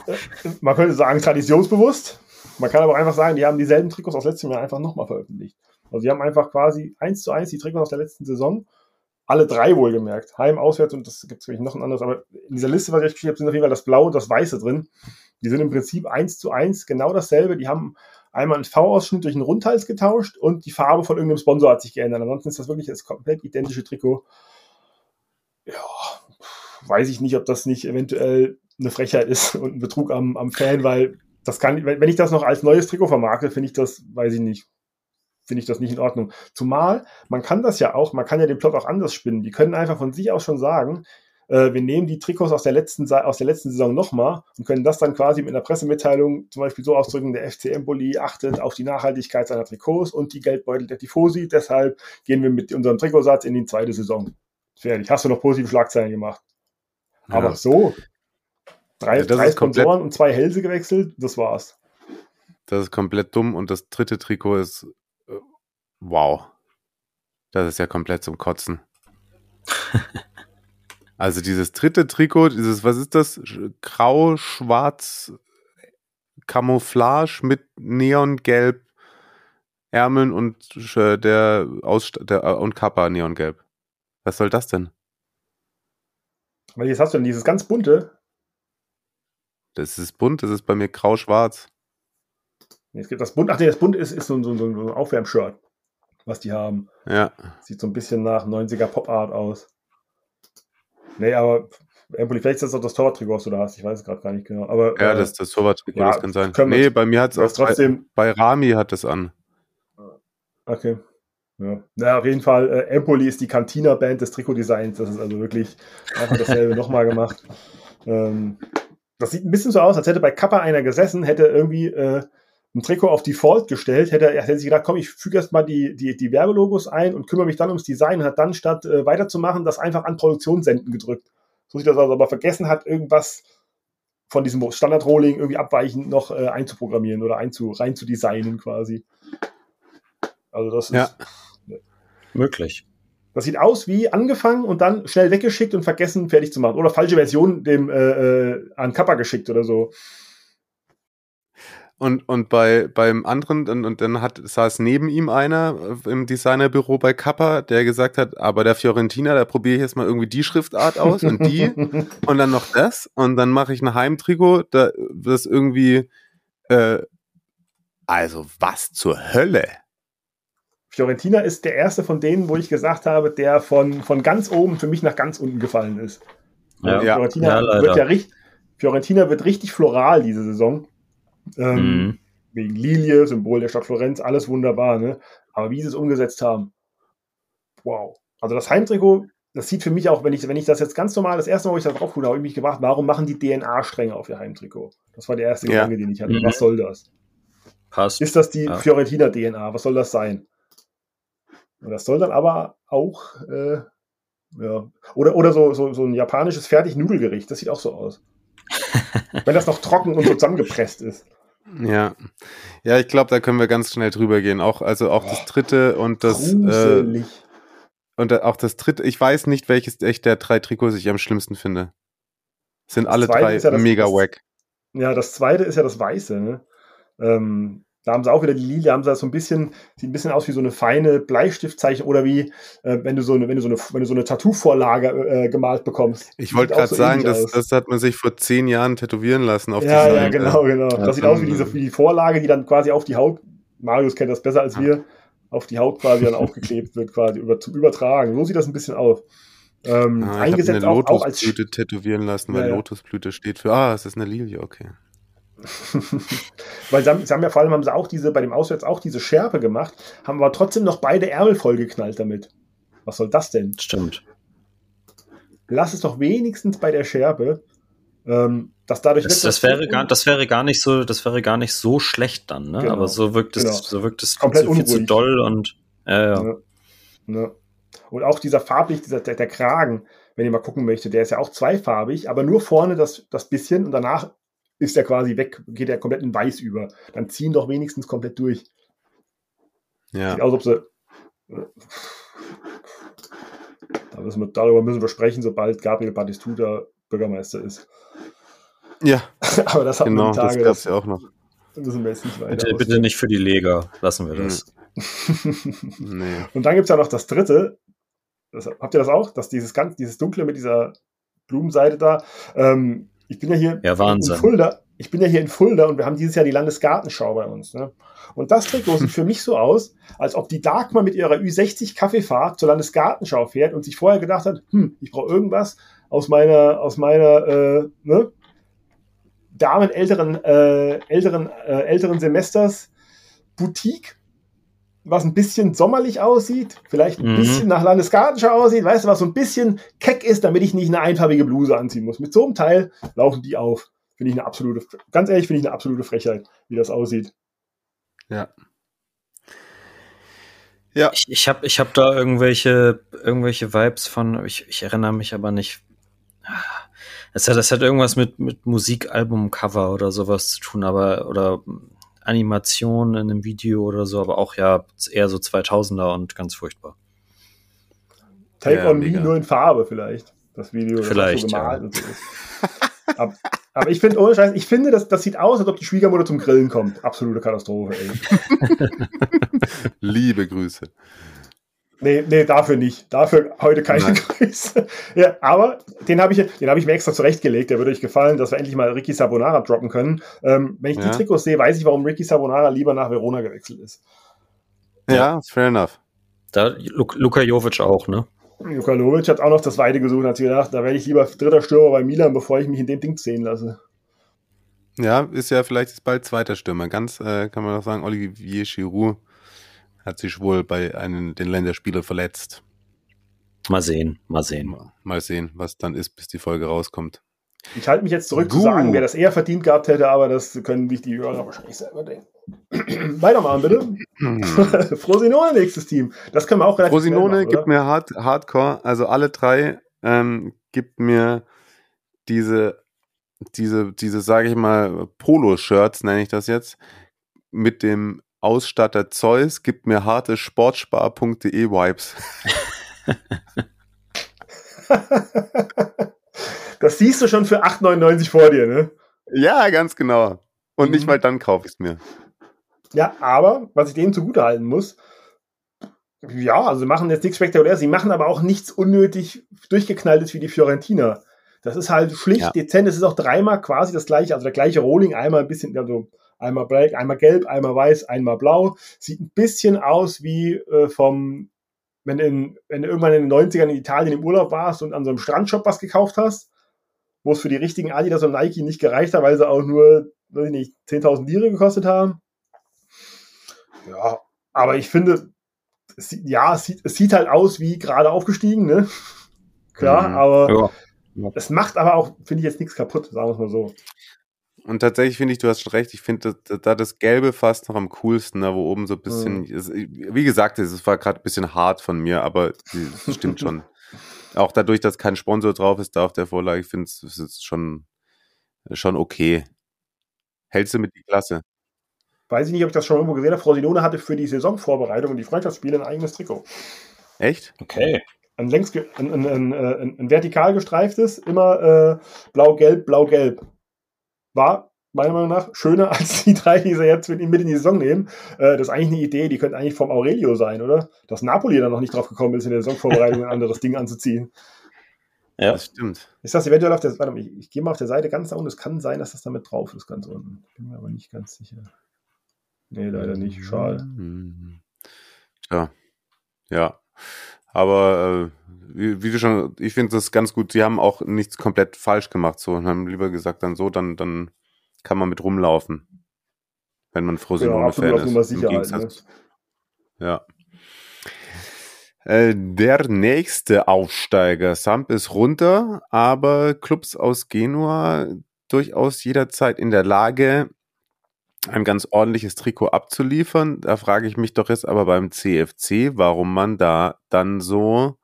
man könnte sagen, traditionsbewusst. Man kann aber einfach sagen, die haben dieselben Trikots aus letztem Jahr einfach nochmal veröffentlicht. Also die haben einfach quasi eins zu eins die Trikots aus der letzten Saison alle drei wohlgemerkt. Heim, auswärts und das gibt es noch ein anderes. Aber in dieser Liste, was ich geschrieben habe, sind auf jeden Fall das Blaue und das Weiße drin. Die sind im Prinzip eins zu eins genau dasselbe. Die haben einmal einen V-Ausschnitt durch einen Rundhals getauscht und die Farbe von irgendeinem Sponsor hat sich geändert. Ansonsten ist das wirklich das komplett identische Trikot. Ja, weiß ich nicht, ob das nicht eventuell eine Frechheit ist und ein Betrug am, am Fan, weil das kann, wenn ich das noch als neues Trikot vermarkte, finde ich das, weiß ich nicht, finde ich das nicht in Ordnung. Zumal, man kann das ja auch, man kann ja den Plot auch anders spinnen. Die können einfach von sich aus schon sagen, äh, wir nehmen die Trikots aus der letzten, aus der letzten Saison nochmal und können das dann quasi mit einer Pressemitteilung zum Beispiel so ausdrücken, der FC Empoli achtet auf die Nachhaltigkeit seiner Trikots und die Geldbeutel der Tifosi, deshalb gehen wir mit unserem Trikotsatz in die zweite Saison. Fertig. Hast du noch positive Schlagzeilen gemacht. Ja. Aber so, drei, ja, drei Sponsoren und zwei Hälse gewechselt, das war's. Das ist komplett dumm und das dritte Trikot ist Wow. Das ist ja komplett zum Kotzen. also dieses dritte Trikot, dieses, was ist das? Grau, schwarz, Camouflage mit Neongelb Ärmeln und der, Aus der äh, und Kappa Neongelb. Was soll das denn? Jetzt hast du denn dieses ganz bunte. Das ist bunt, das ist bei mir grau-schwarz. Es gibt das bunt, ach nee, das bunt ist, ist so, so, so ein Aufwärmshirt was die haben. Ja. Sieht so ein bisschen nach 90er Pop-Art aus. Nee, aber Empoli, vielleicht ist das auch das Torwarttrikot, was du da hast. Ich weiß es gerade gar nicht genau. Aber, ja, äh, das ist das Torwarttrikot, ja, das kann sein. Nee, bei mir hat es auch trotzdem. Bei, bei Rami hat es an. Okay. Ja. Na, auf jeden Fall, äh, Empoli ist die Cantina-Band des Trikotdesigns. Das ist also wirklich einfach dasselbe nochmal gemacht. Ähm, das sieht ein bisschen so aus, als hätte bei Kappa einer gesessen, hätte irgendwie äh, ein Trikot auf Default gestellt, hätte er hätte sich gedacht, komm, ich füge erst mal die, die, die Werbelogos ein und kümmere mich dann ums Design, hat dann statt äh, weiterzumachen, das einfach an Produktion senden gedrückt. So sieht das aus, aber vergessen hat, irgendwas von diesem Standard-Rolling irgendwie abweichend noch äh, einzuprogrammieren oder einzu, rein zu designen quasi. Also das Ja. ist Möglich. das sieht aus wie angefangen und dann schnell weggeschickt und vergessen, fertig zu machen. Oder falsche Version dem äh, äh, an Kappa geschickt oder so. Und, und bei, beim anderen, und, und dann hat, saß neben ihm einer äh, im Designerbüro bei Kappa, der gesagt hat, aber der Fiorentina, da probiere ich jetzt mal irgendwie die Schriftart aus und die und dann noch das und dann mache ich ein Heimtrikot, da das irgendwie, äh, also was zur Hölle? Fiorentina ist der erste von denen, wo ich gesagt habe, der von, von ganz oben für mich nach ganz unten gefallen ist. Ja. Ja. Fiorentina, Ja, wird ja richtig, Fiorentina wird richtig floral diese Saison. Ähm, Mhm. Wegen Lilie, Symbol der Stadt Florenz, alles wunderbar, ne? Aber wie sie es umgesetzt haben, wow. Also das Heimtrikot, das sieht für mich auch, wenn ich, wenn ich das jetzt ganz normal, das erste Mal, wo ich da drauf gucke, habe ich mich gefragt, warum machen die DNA-Stränge auf ihr Heimtrikot? Das war der erste Ja. Gedanke, den ich hatte. Mhm. Was soll das? Passt. Ist das die Ja. Fiorentina-DNA? Was soll das sein? Und das soll dann aber auch, äh, ja, oder, oder so, so, so ein japanisches Fertig-Nudelgericht, das sieht auch so aus. Wenn das noch trocken und so zusammengepresst ist. Ja, ja, ich glaube, da können wir ganz schnell drüber gehen. Auch also auch das dritte und das äh, und da- auch das dritte. Ich weiß nicht, welches echt der drei Trikots ich am schlimmsten finde. Sind Das alle drei ja das- mega das- wack. Ja, das zweite ist ja das Weiße. Ne? Ähm, da haben sie auch wieder die Lila, haben sie das so ein bisschen, sieht ein bisschen aus wie so eine feine Bleistiftzeichen oder wie, äh, wenn du so eine, wenn du so eine, wenn du so eine Tattoo-Vorlage äh, gemalt bekommst. Ich wollte gerade so sagen, das, das hat man sich vor zehn Jahren tätowieren lassen auf ja, die ja, genau, genau. Ja, das sieht aus wie diese wie die Vorlage, die dann quasi auf die Haut, Marius kennt das besser als wir, auf die Haut quasi dann aufgeklebt wird, quasi über, zum Übertragen. So sieht das ein bisschen aus. Ähm, Ah, ich habe eingesetzt eine auch, auch als Lotusblüte tätowieren lassen, weil Ja, ja. Lotusblüte steht für, ah, es ist eine Lilie, okay. Weil sie haben, sie haben ja vor allem haben sie auch diese, bei dem Auswärts auch diese Schärpe gemacht, haben aber trotzdem noch beide Ärmel vollgeknallt damit. Was soll das denn? Stimmt. Lass es doch wenigstens bei der Schärpe, ähm, dass dadurch Das, das, wäre gar, das wäre gar nicht so, das wäre gar nicht so schlecht dann, ne? Genau. Aber so wirkt es, Genau. so wirkt es viel Komplett zu, viel zu doll und ja, ja. Ja. Ne? Und auch dieser farblich, dieser, der, der Kragen, wenn ihr mal gucken möchtet, der ist ja auch zweifarbig, aber nur vorne das, das bisschen und danach ist er quasi weg, geht er komplett in weiß über. Dann ziehen doch wenigstens komplett durch. Ja. Sieht aus, ob sie. Da müssen wir, darüber müssen wir sprechen, sobald Gabriel Batistuta Bürgermeister ist. Ja, Aber das hatten genau, wir die das Tage, gab's das ja auch noch. müssen wir jetzt nicht weiter. Bitte, bitte nicht für die Lega, lassen wir das. Nee. Und dann gibt es ja noch das dritte. Das, habt ihr das auch? Dass dieses ganz, dieses Dunkle mit dieser Blumenseite da. Ähm, ich bin ja hier Ja, Wahnsinn. in Fulda. Ich bin ja hier in Fulda und wir haben dieses Jahr die Landesgartenschau bei uns. Ne? Und das Trikot sieht für mich so aus, als ob die Dagmar mit ihrer Ü60 Kaffeefahrt zur Landesgartenschau fährt und sich vorher gedacht hat, hm, ich brauche irgendwas aus meiner, aus meiner, äh, ne? Damen älteren, äh, älteren, äh, älteren Semesters Boutique, was ein bisschen sommerlich aussieht, vielleicht ein Mhm. bisschen nach Landesgartenschau aussieht, weißt du, was so ein bisschen keck ist, damit ich nicht eine einfarbige Bluse anziehen muss. Mit so einem Teil laufen die auf. Finde ich eine absolute, ganz ehrlich, finde ich eine absolute Frechheit, wie das aussieht. Ja. Ja, Ich, ich habe ich hab da irgendwelche, irgendwelche Vibes von, ich, ich erinnere mich aber nicht. Das hat, das hat irgendwas mit, mit Musikalbumcover oder sowas zu tun, aber, oder Animation in einem Video oder so, aber auch ja eher so 2000er und ganz furchtbar. Take Ja, on mega. Me nur in Farbe vielleicht, das Video. das Vielleicht, so gemalt ja. und so ist. aber, aber ich finde, ohne Scheiß, ich finde, das, das sieht aus, als ob die Schwiegermutter zum Grillen kommt. Absolute Katastrophe, ey. liebe Grüße. Nee, nee, dafür nicht. Dafür heute keine Nein. Grüße. Ja, aber den habe ich, den habe ich mir extra zurechtgelegt. Der würde euch gefallen, dass wir endlich mal Ricky Sabonara droppen können. Ähm, wenn ich Ja. die Trikots sehe, weiß ich, warum Ricky Sabonara lieber nach Verona gewechselt ist. Ja, fair enough. Da, Luk Luka Jovic auch, ne? Luka Lovic hat auch noch das Weite gesucht und hat sich gedacht, da werde ich lieber dritter Stürmer bei Milan, bevor ich mich in dem Ding sehen lasse. Ja, ist ja vielleicht jetzt bald zweiter Stürmer. Ganz äh, kann man auch sagen, Olivier Giroud hat sich wohl bei einem den Länderspieler verletzt. Mal sehen, mal sehen. Mal sehen, was dann ist, bis die Folge rauskommt. Ich halte mich jetzt zurück zu Gut. sagen, wer das eher verdient gehabt hätte, aber das können sich die Hörer wahrscheinlich selber denken. Weitermachen, bitte. Frosinone, nächstes Team. Das können wir auch relativ Frosinone machen, gibt mir Hard, Hardcore, also alle drei ähm, gibt mir diese, diese, diese, sage ich mal, Polo-Shirts, nenne ich das jetzt, mit dem Ausstatter Zeus, gibt mir harte Sportspar.de Vibes. das siehst du schon für 8,99 vor dir, ne? Ja, ganz genau. Und mhm. nicht mal dann kaufe ich es mir. Ja, aber was ich denen zugute halten muss, ja, also sie machen jetzt nichts spektakuläres, sie machen aber auch nichts unnötig durchgeknalltes wie die Fiorentina. Das ist halt schlicht, ja. dezent, es ist auch dreimal quasi das gleiche, also der gleiche Rolling, einmal ein bisschen, also einmal black, einmal gelb, einmal weiß, einmal blau. Sieht ein bisschen aus wie äh, vom, wenn, in, wenn du irgendwann in den 90ern in Italien im Urlaub warst und an so einem Strandshop was gekauft hast, wo es für die richtigen Adidas und Nike nicht gereicht hat, weil sie auch nur, weiß ich nicht, 10.000 Lire gekostet haben. Ja, aber ich finde, es sieht, ja, es sieht, es sieht halt aus wie gerade aufgestiegen, ne? Klar, mhm. aber ja. es macht aber auch, finde ich, jetzt nichts kaputt, sagen wir es mal so. Und tatsächlich finde ich, du hast schon recht, ich finde da das Gelbe fast noch am coolsten, da wo oben so ein bisschen, mhm. wie gesagt, es war gerade ein bisschen hart von mir, aber es stimmt schon. Auch dadurch, dass kein Sponsor drauf ist da auf der Vorlage, ich finde es schon, schon okay. Hältst du mit die Klasse? Weiß ich nicht, ob ich das schon irgendwo gesehen habe. Frau Sinone hatte für die Saisonvorbereitung und die Freundschaftsspiele ein eigenes Trikot. Echt? Okay. Ein, längs, ein, ein, ein, ein, ein vertikal gestreiftes, immer äh, blau-gelb, blau-gelb. War meiner Meinung nach schöner als die drei, die sie jetzt mit, mit in die Saison nehmen. Äh, das ist eigentlich eine Idee, die könnte eigentlich vom Aurelio sein, oder? Dass Napoli dann noch nicht drauf gekommen ist, in der Saisonvorbereitung ein anderes Ding anzuziehen. Ja, das stimmt. Ist das eventuell auf der, warte mal, ich, ich gehe mal auf der Seite ganz da unten. Es kann sein, dass das damit drauf ist, ganz unten. Bin mir aber nicht ganz sicher. Nee, leider nicht. Schade. Mhm. Tja, ja. Aber äh, wie, wie, du schon, ich finde das ganz gut. Sie haben auch nichts komplett falsch gemacht, so und haben lieber gesagt, dann so, dann, dann kann man mit rumlaufen, wenn man Frosinone-Fan ja, ist. Sicherheit, ne? Ja. Äh, der nächste Aufsteiger, Samp ist runter, aber Clubs aus Genua durchaus jederzeit in der Lage, ein ganz ordentliches Trikot abzuliefern. Da frage ich mich doch jetzt aber beim CFC, warum man da dann so,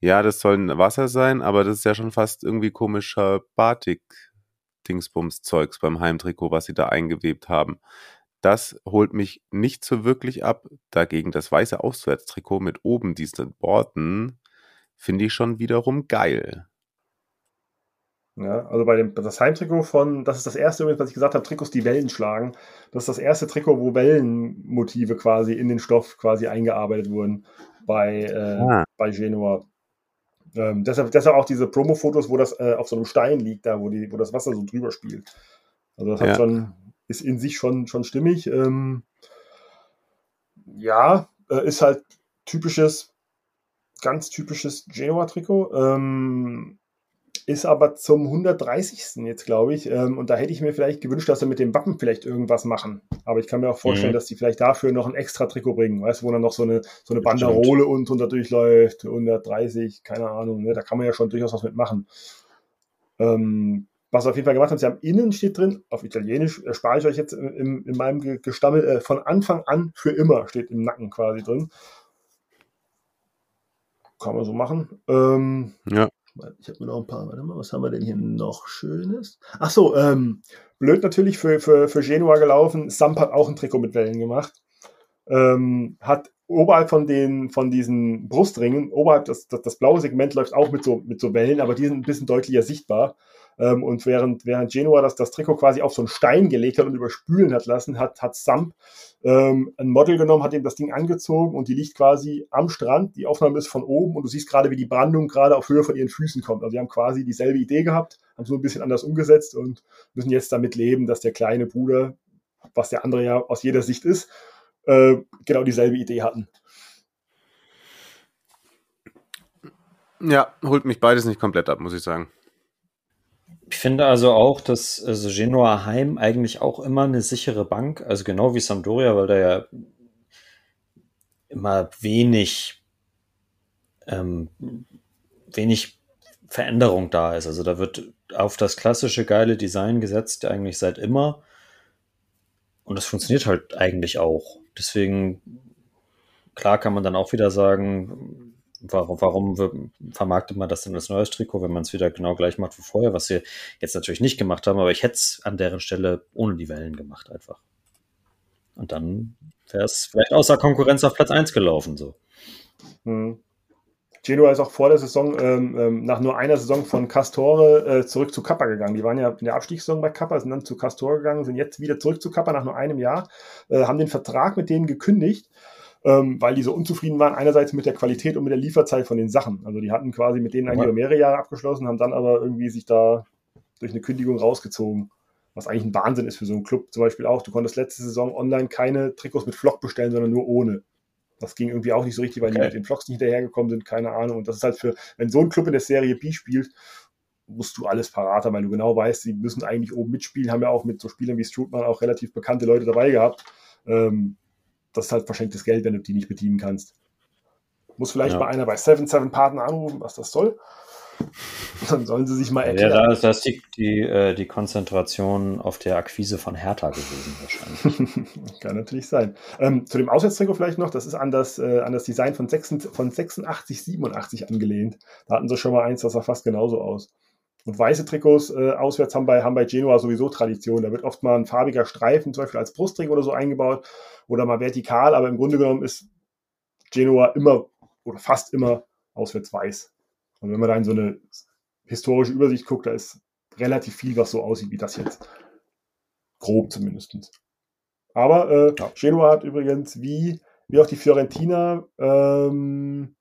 ja, das soll ein Wasser sein, aber das ist ja schon fast irgendwie komischer Batik-Dingsbums-Zeugs beim Heimtrikot, was sie da eingewebt haben. Das holt mich nicht so wirklich ab. Dagegen das weiße Auswärtstrikot mit oben diesen Borten finde ich schon wiederum geil. Ja, also bei dem das Heimtrikot von, das ist das erste was ich gesagt habe, Trikots, die Wellen schlagen. Das ist das erste Trikot, wo Wellenmotive quasi in den Stoff quasi eingearbeitet wurden bei, äh, ah. bei Genua. Ähm, deshalb, deshalb auch diese Promo-Fotos, wo das äh, auf so einem Stein liegt, da, wo, die, wo das Wasser so drüber spielt. Also das ja. hat schon, ist in sich schon, schon stimmig. Ähm, ja, äh, ist halt typisches, ganz typisches Genua-Trikot. Ähm, ist aber zum 130. jetzt, glaube ich. Ähm, und da hätte ich mir vielleicht gewünscht, dass sie mit dem Wappen vielleicht irgendwas machen. Aber ich kann mir auch vorstellen, mhm. dass die vielleicht dafür noch ein extra Trikot bringen, weißt du, wo dann noch so eine, so eine Banderole unten dadurch läuft, 130, keine Ahnung, ne? da kann man ja schon durchaus was mitmachen. Ähm, was sie auf jeden Fall gemacht haben, sie haben innen steht drin, auf Italienisch, erspare ich euch jetzt in, in meinem Gestammel, äh, von Anfang an für immer steht im Nacken quasi drin. Kann man so machen. Ähm, ja. Ich habe mir noch ein paar, warte mal, was haben wir denn hier noch Schönes? Ach so, ähm, blöd natürlich für, für, für Genua gelaufen. Samp hat auch ein Trikot mit Wellen gemacht. Ähm, hat oberhalb von den, von diesen Brustringen, oberhalb das, das, das blaue Segment läuft auch mit so, mit so Wellen, aber die sind ein bisschen deutlicher sichtbar. Ähm, und während, während Genua das, das Trikot quasi auf so einen Stein gelegt hat und überspülen hat lassen, hat, hat Samp ähm, ein Model genommen, hat ihm das Ding angezogen und die liegt quasi am Strand. Die Aufnahme ist von oben und du siehst gerade, wie die Brandung gerade auf Höhe von ihren Füßen kommt. Also die haben quasi dieselbe Idee gehabt, haben so ein bisschen anders umgesetzt und müssen jetzt damit leben, dass der kleine Bruder, was der andere ja aus jeder Sicht ist, äh, genau dieselbe Idee hatten. Ja, holt mich beides nicht komplett ab, muss ich sagen. Ich finde also auch, dass also Genoa Heim eigentlich auch immer eine sichere Bank, also genau wie Sampdoria, weil da ja immer wenig, ähm, wenig Veränderung da ist. Also da wird auf das klassische geile Design gesetzt, eigentlich seit immer. und das funktioniert halt eigentlich auch. Deswegen, klar kann man dann auch wieder sagen, warum, warum vermarktet man das denn als neues Trikot, wenn man es wieder genau gleich macht wie vorher, was wir jetzt natürlich nicht gemacht haben, aber ich hätte es an deren Stelle ohne die Wellen gemacht einfach. Und dann wäre es vielleicht außer Konkurrenz auf Platz 1 gelaufen. So. Hm. Genoa ist auch vor der Saison, ähm, ähm, nach nur einer Saison von Castore äh, zurück zu Kappa gegangen. Die waren ja in der Abstiegssaison bei Kappa, sind dann zu Castore gegangen, sind jetzt wieder zurück zu Kappa nach nur einem Jahr, äh, haben den Vertrag mit denen gekündigt, ähm, weil die so unzufrieden waren, einerseits mit der Qualität und mit der Lieferzeit von den Sachen. Also die hatten quasi mit denen eigentlich über mehrere Jahre abgeschlossen, haben dann aber irgendwie sich da durch eine Kündigung rausgezogen. Was eigentlich ein Wahnsinn ist für so einen Club zum Beispiel auch. Du konntest letzte Saison online keine Trikots mit Flock bestellen, sondern nur ohne. Das ging irgendwie auch nicht so richtig, weil okay. die mit den Flocks nicht hinterhergekommen sind, keine Ahnung. Und das ist halt für, wenn so ein Club in der Serie B spielt, musst du alles parat haben, weil du genau weißt, sie müssen eigentlich oben mitspielen, haben ja auch mit so Spielern wie Strutman auch relativ bekannte Leute dabei gehabt. Ähm, das ist halt verschenktes Geld, wenn du die nicht bedienen kannst. Muss vielleicht ja. mal einer bei 7-7 Partner anrufen, was das soll. Dann sollen sie sich mal erklären. Ja, da ist, das die, die, äh, die Konzentration auf der Akquise von Hertha gewesen wahrscheinlich. Kann natürlich sein. Ähm, zu dem Auswärtstrikot vielleicht noch, das ist an das, äh, an das Design von, 86, von 86, 87 angelehnt. Da hatten sie schon mal eins, das sah fast genauso aus. Und weiße Trikots äh, auswärts haben bei, haben bei Genua sowieso Tradition. Da wird oft mal ein farbiger Streifen, zum Beispiel als Brustring oder so eingebaut oder mal vertikal, aber im Grunde genommen ist Genua immer oder fast immer auswärts weiß. Und wenn man da in so eine historische Übersicht guckt, da ist relativ viel, was so aussieht wie das jetzt. Grob zumindest. Aber äh, ja. Genua hat übrigens wie, wie auch die Fiorentina ähm,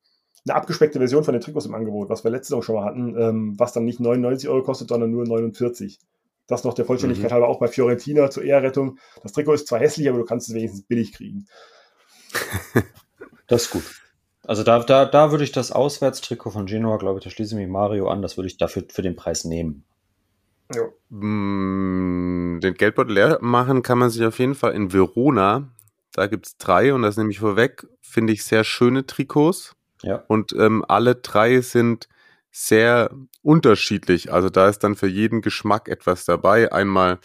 eine abgespeckte Version von den Trikots im Angebot, was wir letzte Saison schon mal hatten, ähm, was dann nicht 99 Euro kostet, sondern nur 49. Das noch der Vollständigkeit mhm. halber auch bei Fiorentina zur Ehrrettung. Das Trikot ist zwar hässlich, aber du kannst es wenigstens billig kriegen. das ist gut. Also da, da, da würde ich das Auswärtstrikot von Genoa, glaube ich, da schließe ich mich Mario an, das würde ich dafür für den Preis nehmen. Ja. Mm, den Geldbeutel leer machen kann man sich auf jeden Fall in Verona. Da gibt es drei und das nehme ich vorweg, finde ich sehr schöne Trikots. Ja. Und ähm, alle drei sind sehr unterschiedlich. Also da ist dann für jeden Geschmack etwas dabei. Einmal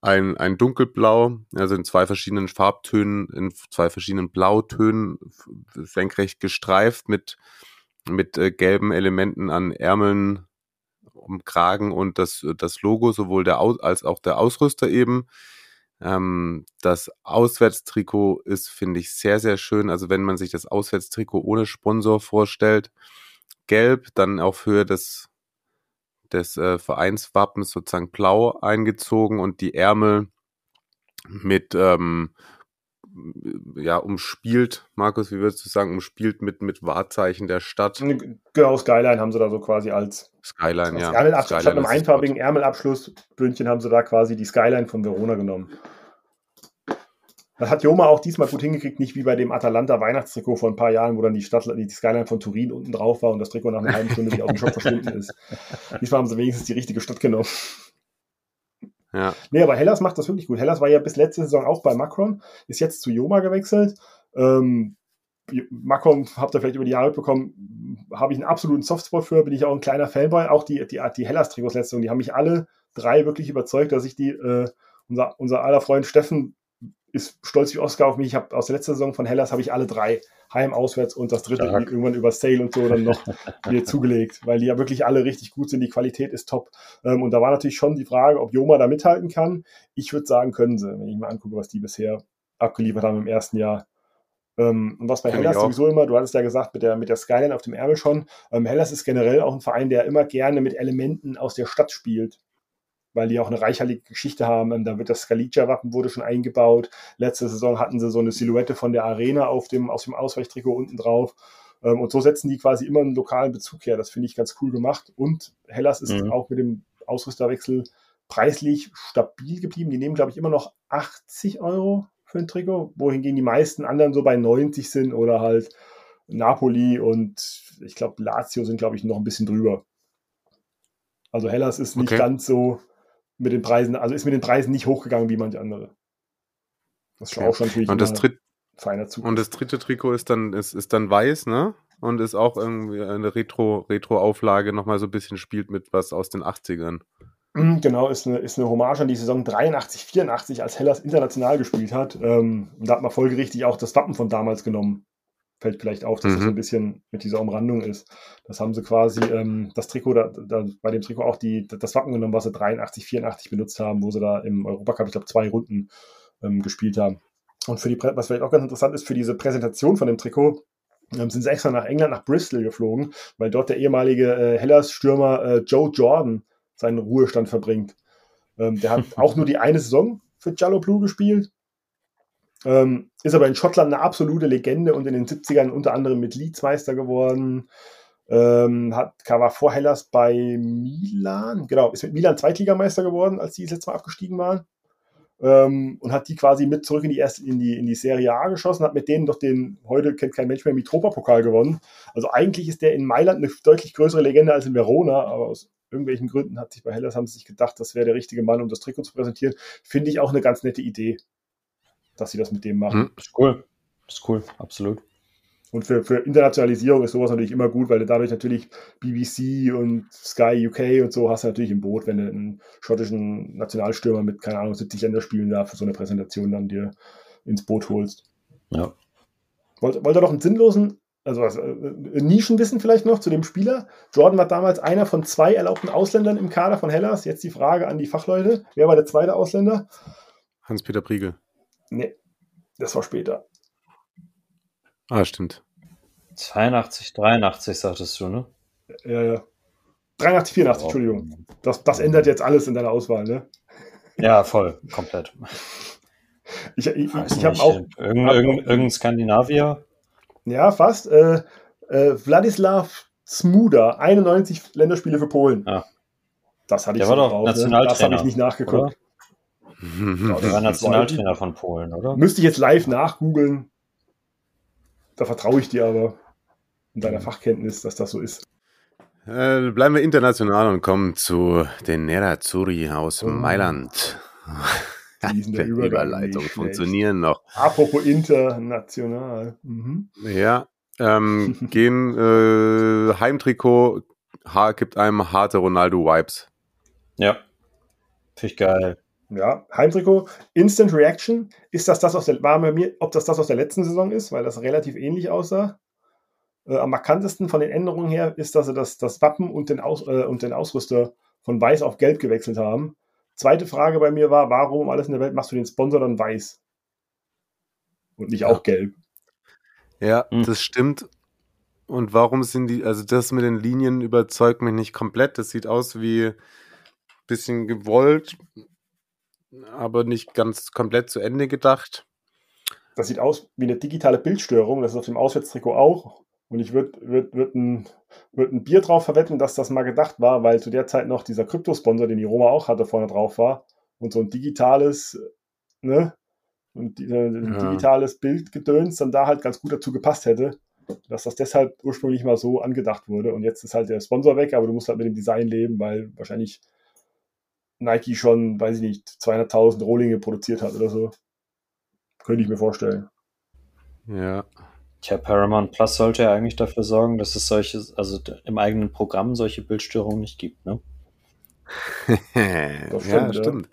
ein, ein dunkelblau, also in zwei verschiedenen Farbtönen, in zwei verschiedenen Blautönen, senkrecht gestreift mit, mit äh, gelben Elementen an Ärmeln, um Kragen und das, das Logo, sowohl der Aus als auch der Ausrüster eben. Ähm, das Auswärtstrikot ist, finde ich, sehr, sehr schön. Also wenn man sich das Auswärtstrikot ohne Sponsor vorstellt, gelb, dann auf Höhe des des äh, Vereinswappens sozusagen blau eingezogen und die Ärmel mit ähm, ja, umspielt, Markus, wie würdest du sagen, umspielt mit, mit Wahrzeichen der Stadt. Genau, Skyline haben sie da so quasi als Skyline, als ja. Ärmelabschluss, Skyline statt einem einfarbigen Ärmelabschlussbündchen haben sie da quasi die Skyline von Verona genommen. Das hat Joma auch diesmal gut hingekriegt, nicht wie bei dem Atalanta Weihnachtstrikot vor ein paar Jahren, wo dann die Stadt, die Skyline von Turin unten drauf war und das Trikot nach einer halben Stunde wieder aus dem Shop verschwunden ist. Diesmal haben sie wenigstens die richtige Stadt genommen. Ja. Nee, aber Hellas macht das wirklich gut. Hellas war ja bis letzte Saison auch bei Macron, ist jetzt zu Joma gewechselt. Ähm, Macron, habt ihr vielleicht über die Jahre mitbekommen, habe ich einen absoluten Softspot für, bin ich auch ein kleiner Fanboy. Auch die, die, die Hellas-Trikots letzte Saison, die haben mich alle drei wirklich überzeugt, dass ich die, äh, unser, unser aller Freund Steffen ist stolz wie Oscar auf mich. Ich habe aus der letzten Saison von Hellas habe ich alle drei heim, auswärts und das dritte irgendwann über Sale und so dann noch mir zugelegt, weil die ja wirklich alle richtig gut sind. Die Qualität ist top. Ähm, und da war natürlich schon die Frage, ob Joma da mithalten kann. Ich würde sagen, können sie, wenn ich mal angucke, was die bisher abgeliefert haben im ersten Jahr. Ähm, und was bei Hellas sowieso immer, du hattest ja gesagt, mit der, mit der Skyline auf dem Ärmel schon. Ähm, Hellas ist generell auch ein Verein, der immer gerne mit Elementen aus der Stadt spielt weil die auch eine reicherliche Geschichte haben. Ähm, da wird das Scalicia-Wappen wurde schon eingebaut. Letzte Saison hatten sie so eine Silhouette von der Arena auf dem, aus dem Ausweichtrikot unten drauf. Ähm, und so setzen die quasi immer einen lokalen Bezug her. Das finde ich ganz cool gemacht. Und Hellas ist mhm. auch mit dem Ausrüsterwechsel preislich stabil geblieben. Die nehmen, glaube ich, immer noch 80 Euro für ein Trikot, wohingegen die meisten anderen so bei 90 sind oder halt Napoli und ich glaube Lazio sind, glaube ich, noch ein bisschen drüber. Also Hellas ist nicht okay. ganz so mit den Preisen, also ist mit den Preisen nicht hochgegangen wie manche andere. Das ist okay. auch schon natürlich und das dritt, feiner Zug. Und das dritte Trikot ist dann, ist, ist dann weiß, ne? Und ist auch irgendwie eine Retro, Retro-Auflage nochmal so ein bisschen spielt mit was aus den 80ern. Mhm, genau, ist eine, ist eine Hommage an die Saison 83, 84, als Hellas international gespielt hat. Ähm, und da hat man folgerichtig auch das Wappen von damals genommen. Fällt vielleicht auf, dass mhm. das so ein bisschen mit dieser Umrandung ist. Das haben sie quasi, ähm, das Trikot, da, da, bei dem Trikot auch die, das Wappen genommen, was sie 83, 84 benutzt haben, wo sie da im Europacup, ich glaube, zwei Runden ähm, gespielt haben. Und für die, was vielleicht auch ganz interessant ist, für diese Präsentation von dem Trikot, ähm, sind sie extra nach England, nach Bristol geflogen, weil dort der ehemalige äh, Hellas-Stürmer äh, Joe Jordan seinen Ruhestand verbringt. Ähm, der hat auch nur die eine Saison für Jallo Blue gespielt, ähm, ist aber in Schottland eine absolute Legende und in den 70ern unter anderem mit Leeds Meister geworden. Ähm, hat, war vor Hellas bei Milan, genau, ist mit Milan Zweitligameister geworden, als die das letzte Mal abgestiegen waren ähm, und hat die quasi mit zurück in die, erste, in, die, in die Serie A geschossen, hat mit denen doch den, heute kennt kein Mensch mehr, Mitropa-Pokal gewonnen. Also eigentlich ist der in Mailand eine deutlich größere Legende als in Verona, aber aus irgendwelchen Gründen hat sich bei Hellas haben sie sich gedacht, das wäre der richtige Mann, um das Trikot zu präsentieren. Finde ich auch eine ganz nette Idee, dass sie das mit dem machen. Mhm, ist cool. Ist cool, absolut. Und für, für Internationalisierung ist sowas natürlich immer gut, weil du dadurch natürlich BBC und Sky UK und so hast du natürlich im Boot, wenn du einen schottischen Nationalstürmer mit, keine Ahnung, 70 Länderspielen da für so eine Präsentation dann dir ins Boot holst. Ja. Wollt, wollt ihr noch einen sinnlosen, also was, äh, Nischenwissen vielleicht noch zu dem Spieler? Jordan war damals einer von zwei erlaubten Ausländern im Kader von Hellas. Jetzt die Frage an die Fachleute. Wer war der zweite Ausländer? Hans-Peter Priegel. Nee, das war später. Ah, stimmt. 82, 83 sagtest du, ne? Ja, ja. 83, 84, oh. Entschuldigung. Das, das ändert jetzt alles in deiner Auswahl, ne? Ja, voll, komplett. Ich, ich, ich, ich habe auch. Irgendein, hab irgendein, irgendein Skandinavier? Ja, fast. Äh, äh, Wladislav Smuda, 91 Länderspiele für Polen. Ja. Das hatte ich Der so war doch drauf, Nationaltrainer. Das habe ich nicht nachgeguckt. Oder? Der war Nationaltrainer von Polen, oder? Müsste ich jetzt live nachgoogeln. Da vertraue ich dir aber in deiner mhm. Fachkenntnis, dass das so ist. Äh, bleiben wir international und kommen zu den Nerazzurri aus oh. Mailand. Die Überleitung funktionieren noch. Apropos international. Mhm. Ja, ähm, gehen äh, Heimtrikot gibt einem harte Ronaldo-Vibes. Ja, finde ich geil. Ja, Heimtrikot, Instant Reaction. Ist das das aus der, war bei mir, ob das das aus der letzten Saison ist, weil das relativ ähnlich aussah. Äh, am markantesten von den Änderungen her ist, dass sie das, das Wappen und den, Aus, äh, und den Ausrüster von weiß auf gelb gewechselt haben. Zweite Frage bei mir war, warum alles in der Welt machst du den Sponsor dann weiß? Und nicht ja. auch gelb? Ja, hm. das stimmt. Und warum sind die, also das mit den Linien überzeugt mich nicht komplett. Das sieht aus wie bisschen gewollt, aber nicht ganz komplett zu Ende gedacht. Das sieht aus wie eine digitale Bildstörung, das ist auf dem Auswärtstrikot auch. Und ich würde würd, würd ein, würd ein Bier drauf verwetten, dass das mal gedacht war, weil zu der Zeit noch dieser Kryptosponsor, den die Roma auch hatte, vorne drauf war. Und so ein digitales, ne? Und die, ein ja. digitales Bildgedöns dann da halt ganz gut dazu gepasst hätte, dass das deshalb ursprünglich mal so angedacht wurde. Und jetzt ist halt der Sponsor weg, aber du musst halt mit dem Design leben, weil wahrscheinlich Nike schon, weiß ich nicht, 200.000 Rohlinge produziert hat oder so. Könnte ich mir vorstellen. Ja. Tja, Paramount Plus sollte ja eigentlich dafür sorgen, dass es solche, also im eigenen Programm solche Bildstörungen nicht gibt, ne? das stimmt, ja, stimmt.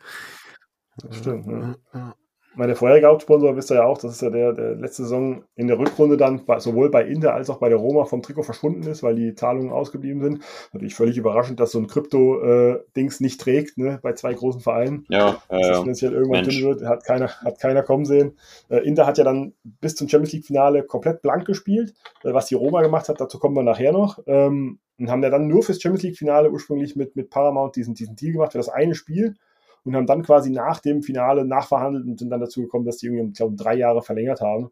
Das stimmt. Ja meine vorherige Hauptsponsor, wisst ihr ja auch, das ist ja der, der letzte Saison in der Rückrunde dann sowohl bei Inter als auch bei der Roma vom Trikot verschwunden ist, weil die Zahlungen ausgeblieben sind. Natürlich völlig überraschend, dass so ein Krypto-Dings äh, nicht trägt, ne, bei zwei großen Vereinen. Ja, äh, dass finanziell irgendwann dünn wird, hat keiner, hat keiner kommen sehen. Äh, Inter hat ja dann bis zum Champions League-Finale komplett blank gespielt. Äh, was die Roma gemacht hat, dazu kommen wir nachher noch. Ähm, und haben ja dann nur fürs Champions League-Finale ursprünglich mit, mit Paramount diesen, diesen Deal gemacht für das eine Spiel und haben dann quasi nach dem Finale nachverhandelt und sind dann dazu gekommen, dass die irgendwie, ich glaube, drei Jahre verlängert haben.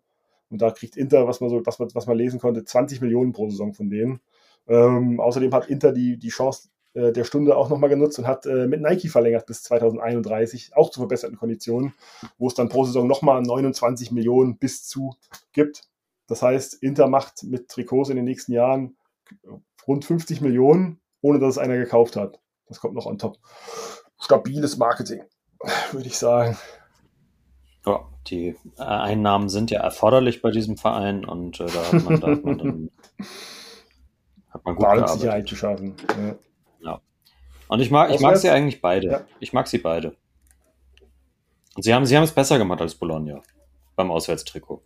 Und da kriegt Inter, was man so, was man, was man lesen konnte, 20 Millionen pro Saison von denen. Ähm, außerdem hat Inter die, die Chance äh, der Stunde auch nochmal genutzt und hat äh, mit Nike verlängert bis 2031, auch zu verbesserten Konditionen, wo es dann pro Saison nochmal 29 Millionen bis zu gibt. Das heißt, Inter macht mit Trikots in den nächsten Jahren rund 50 Millionen, ohne dass es einer gekauft hat. Das kommt noch on top stabiles Marketing, würde ich sagen. Ja, die Einnahmen sind ja erforderlich bei diesem Verein und äh, da hat man, da hat man dann hat man gut Sicherheit zu schaffen. Ja. ja. Und ich mag, ich mag sie eigentlich beide. Ja. Ich mag sie beide. Und sie haben, sie haben es besser gemacht als Bologna beim Auswärtstrikot.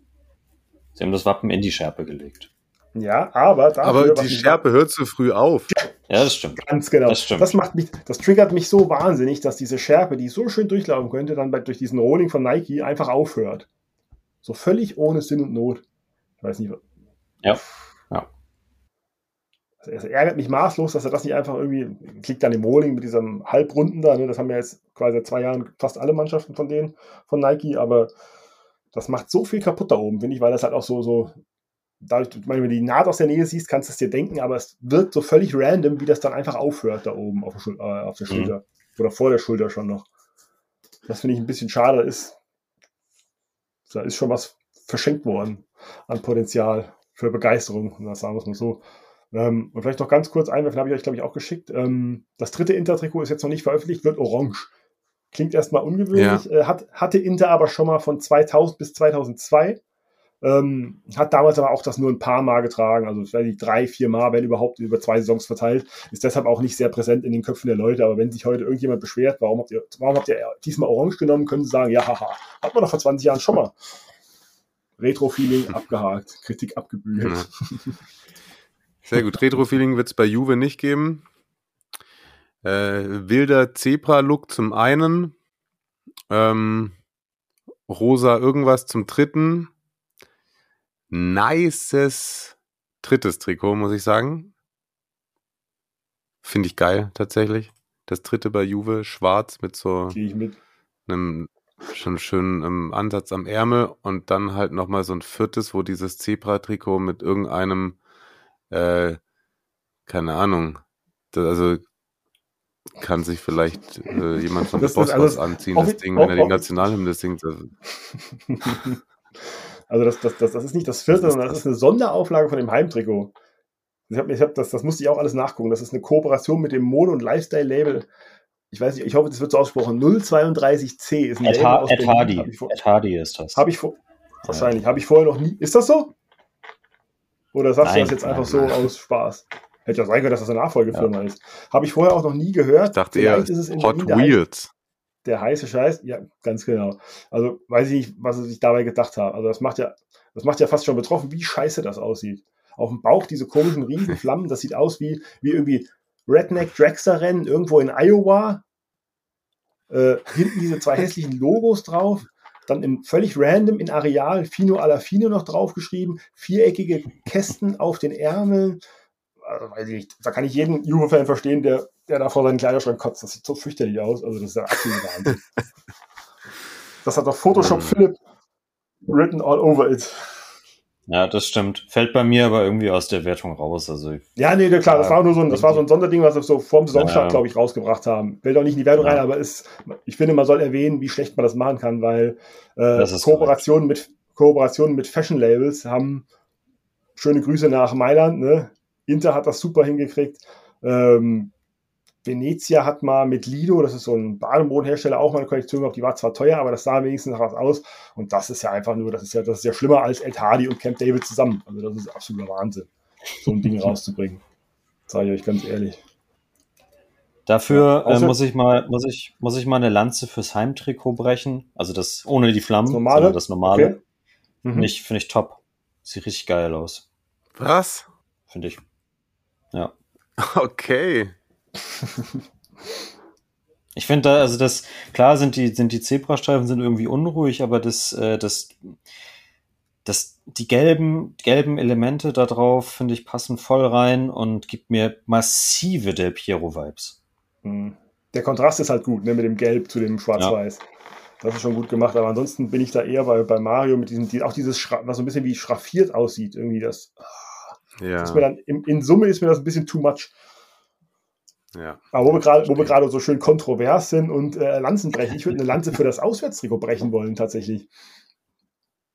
Sie haben das Wappen in die Schärpe gelegt. Ja, aber dafür, Aber die Schärpe hört zu früh auf. Ja, das stimmt. Ganz genau. Das Das, stimmt. macht mich, das triggert mich so wahnsinnig, dass diese Schärpe, die so schön durchlaufen könnte, dann bei, durch diesen Rolling von Nike einfach aufhört. So völlig ohne Sinn und Not. Ich weiß nicht. Ja. Ja. Also es ärgert mich maßlos, dass er das nicht einfach irgendwie, liegt dann im Rolling mit diesem Halbrunden da, ne? das haben ja jetzt quasi seit zwei Jahren fast alle Mannschaften von denen, von Nike, aber das macht so viel kaputt da oben, finde ich, weil das halt auch so, so, dadurch, wenn du die Naht aus der Nähe siehst, kannst du es dir denken, aber es wirkt so völlig random, wie das dann einfach aufhört da oben auf der, äh, auf der Mhm. Schulter. Oder vor der Schulter schon noch. Das finde ich ein bisschen schade, ist, da ist schon was verschenkt worden an Potenzial für Begeisterung, das sagen wir es mal so. Ähm, und vielleicht noch ganz kurz einwerfen, habe ich euch, glaube ich, auch geschickt. Ähm, das dritte Inter-Trikot ist jetzt noch nicht veröffentlicht, wird orange. Klingt erstmal ungewöhnlich, äh, hat, hatte Inter aber schon mal von 2000 bis 2002. Ähm, hat damals aber auch das nur ein paar Mal getragen, also nicht, drei, vier Mal, wenn überhaupt über zwei Saisons verteilt. Ist deshalb auch nicht sehr präsent in den Köpfen der Leute. Aber wenn sich heute irgendjemand beschwert, warum habt ihr, warum habt ihr diesmal orange genommen, können sie sagen, ja, haha, hat man doch vor 20 Jahren schon mal. Retro-Feeling abgehakt, Kritik abgebügelt. Ja. Sehr gut. Retro-Feeling wird es bei Juve nicht geben. Äh, wilder Zebra-Look zum einen. Ähm, rosa irgendwas zum dritten. Nices drittes Trikot, muss ich sagen. Finde ich geil, tatsächlich. Das dritte bei Juve, schwarz mit so mit. einem schon schönen ähm, Ansatz am Ärmel und dann halt nochmal so ein viertes, wo dieses Zebra-Trikot mit irgendeinem, äh, keine Ahnung, da, also kann sich vielleicht äh, jemand von Das- der das- also, anziehen, das Ding, wenn er die Nationalhymne singt. Also, das, das, das, das ist nicht das vierte, sondern das ist eine Sonderauflage von dem Heimtrikot. Ich hab, ich hab das, das musste ich auch alles nachgucken. Das ist eine Kooperation mit dem Mode- und Lifestyle-Label. Ich weiß nicht, ich hoffe, das wird so ausgesprochen. 032C ist ein Ed, Label ha aus Ed Berlin. Hardy. Ich, vor, Ed Hardy ist das. hab ich vor, wahrscheinlich. Habe ich vorher noch nie. Ist das so? Oder sagst Nein, du das jetzt nein, einfach so nein. aus Spaß? Hätte ja sein können, dass das eine Nachfolgefirma ist. Habe ich vorher auch noch nie gehört. ich dachte eher Vielleicht ist es in Hot Berlin Wheels. Der heiße Scheiß, ja, ganz genau. Also weiß ich nicht, was sie sich dabei gedacht haben. Also das macht ja, das macht ja fast schon betroffen, wie scheiße das aussieht. Auf dem Bauch diese komischen Riesenflammen, das sieht aus wie, wie irgendwie Redneck Dragster Rennen irgendwo in Iowa. Äh, hinten diese zwei hässlichen Logos drauf. Dann in völlig random in Areal Fino alla Fino noch draufgeschrieben. Viereckige Kästen auf den Ärmeln. Also, weiß ich nicht. Da kann ich jeden Juve-Fan verstehen, der, der da vor seinen Kleiderschrank kotzt. Das sieht so fürchterlich aus. Also, das ist der absolute Wahnsinn. das hat doch Photoshop Mhm. Philipp written all over it. Ja, das stimmt. Fällt bei mir aber irgendwie aus der Wertung raus. Also Ja, nee, klar, das war nur so ein, das war so ein Sonderding, was sie so vorm Saisonstart, Ja. glaube ich, rausgebracht haben. Will doch nicht in die Wertung Ja. rein, aber ist, ich finde, man soll erwähnen, wie schlecht man das machen kann, weil äh, Das ist Kooperationen mit, Kooperationen mit Fashion-Labels haben schöne Grüße nach Mailand, ne? Inter hat das super hingekriegt. Ähm, Venezia hat mal mit Lido, das ist so ein Bademodenhersteller, auch mal eine Kollektion gehabt, die war zwar teuer, aber das sah wenigstens nach was aus. Und das ist ja einfach nur, das ist ja, das ist ja schlimmer als Ed Hardy und Camp David zusammen. Also das ist absoluter Wahnsinn, so ein Ding rauszubringen. Sage ich euch ganz ehrlich. Dafür äh, muss ich mal, muss ich, muss ich mal eine Lanze fürs Heimtrikot brechen. Also das ohne die Flammen, Das normale? sondern das normale. Okay. Mhm. Finde ich, finde ich top. Sieht richtig geil aus. Was? Finde ich. Ja. Okay. Ich finde da, also das, klar sind die, sind die Zebrastreifen sind irgendwie unruhig, aber das, äh, das, das, die gelben, gelben Elemente da drauf, finde ich, passen voll rein und gibt mir massive Del Piero-Vibes. Mhm. Der Kontrast ist halt gut, ne, mit dem Gelb zu dem Schwarz-Weiß. Das ist schon gut gemacht, aber ansonsten bin ich da eher bei, bei Mario mit diesem, die, auch dieses, Schra was so ein bisschen wie schraffiert aussieht, irgendwie das, Ja. ist mir dann, in, in Summe ist mir das ein bisschen too much. Ja. Aber wo wir gerade, wo wir gerade so schön kontrovers sind und äh, Lanzen brechen, ich würde eine Lanze für das Auswärtstrikot brechen wollen, tatsächlich.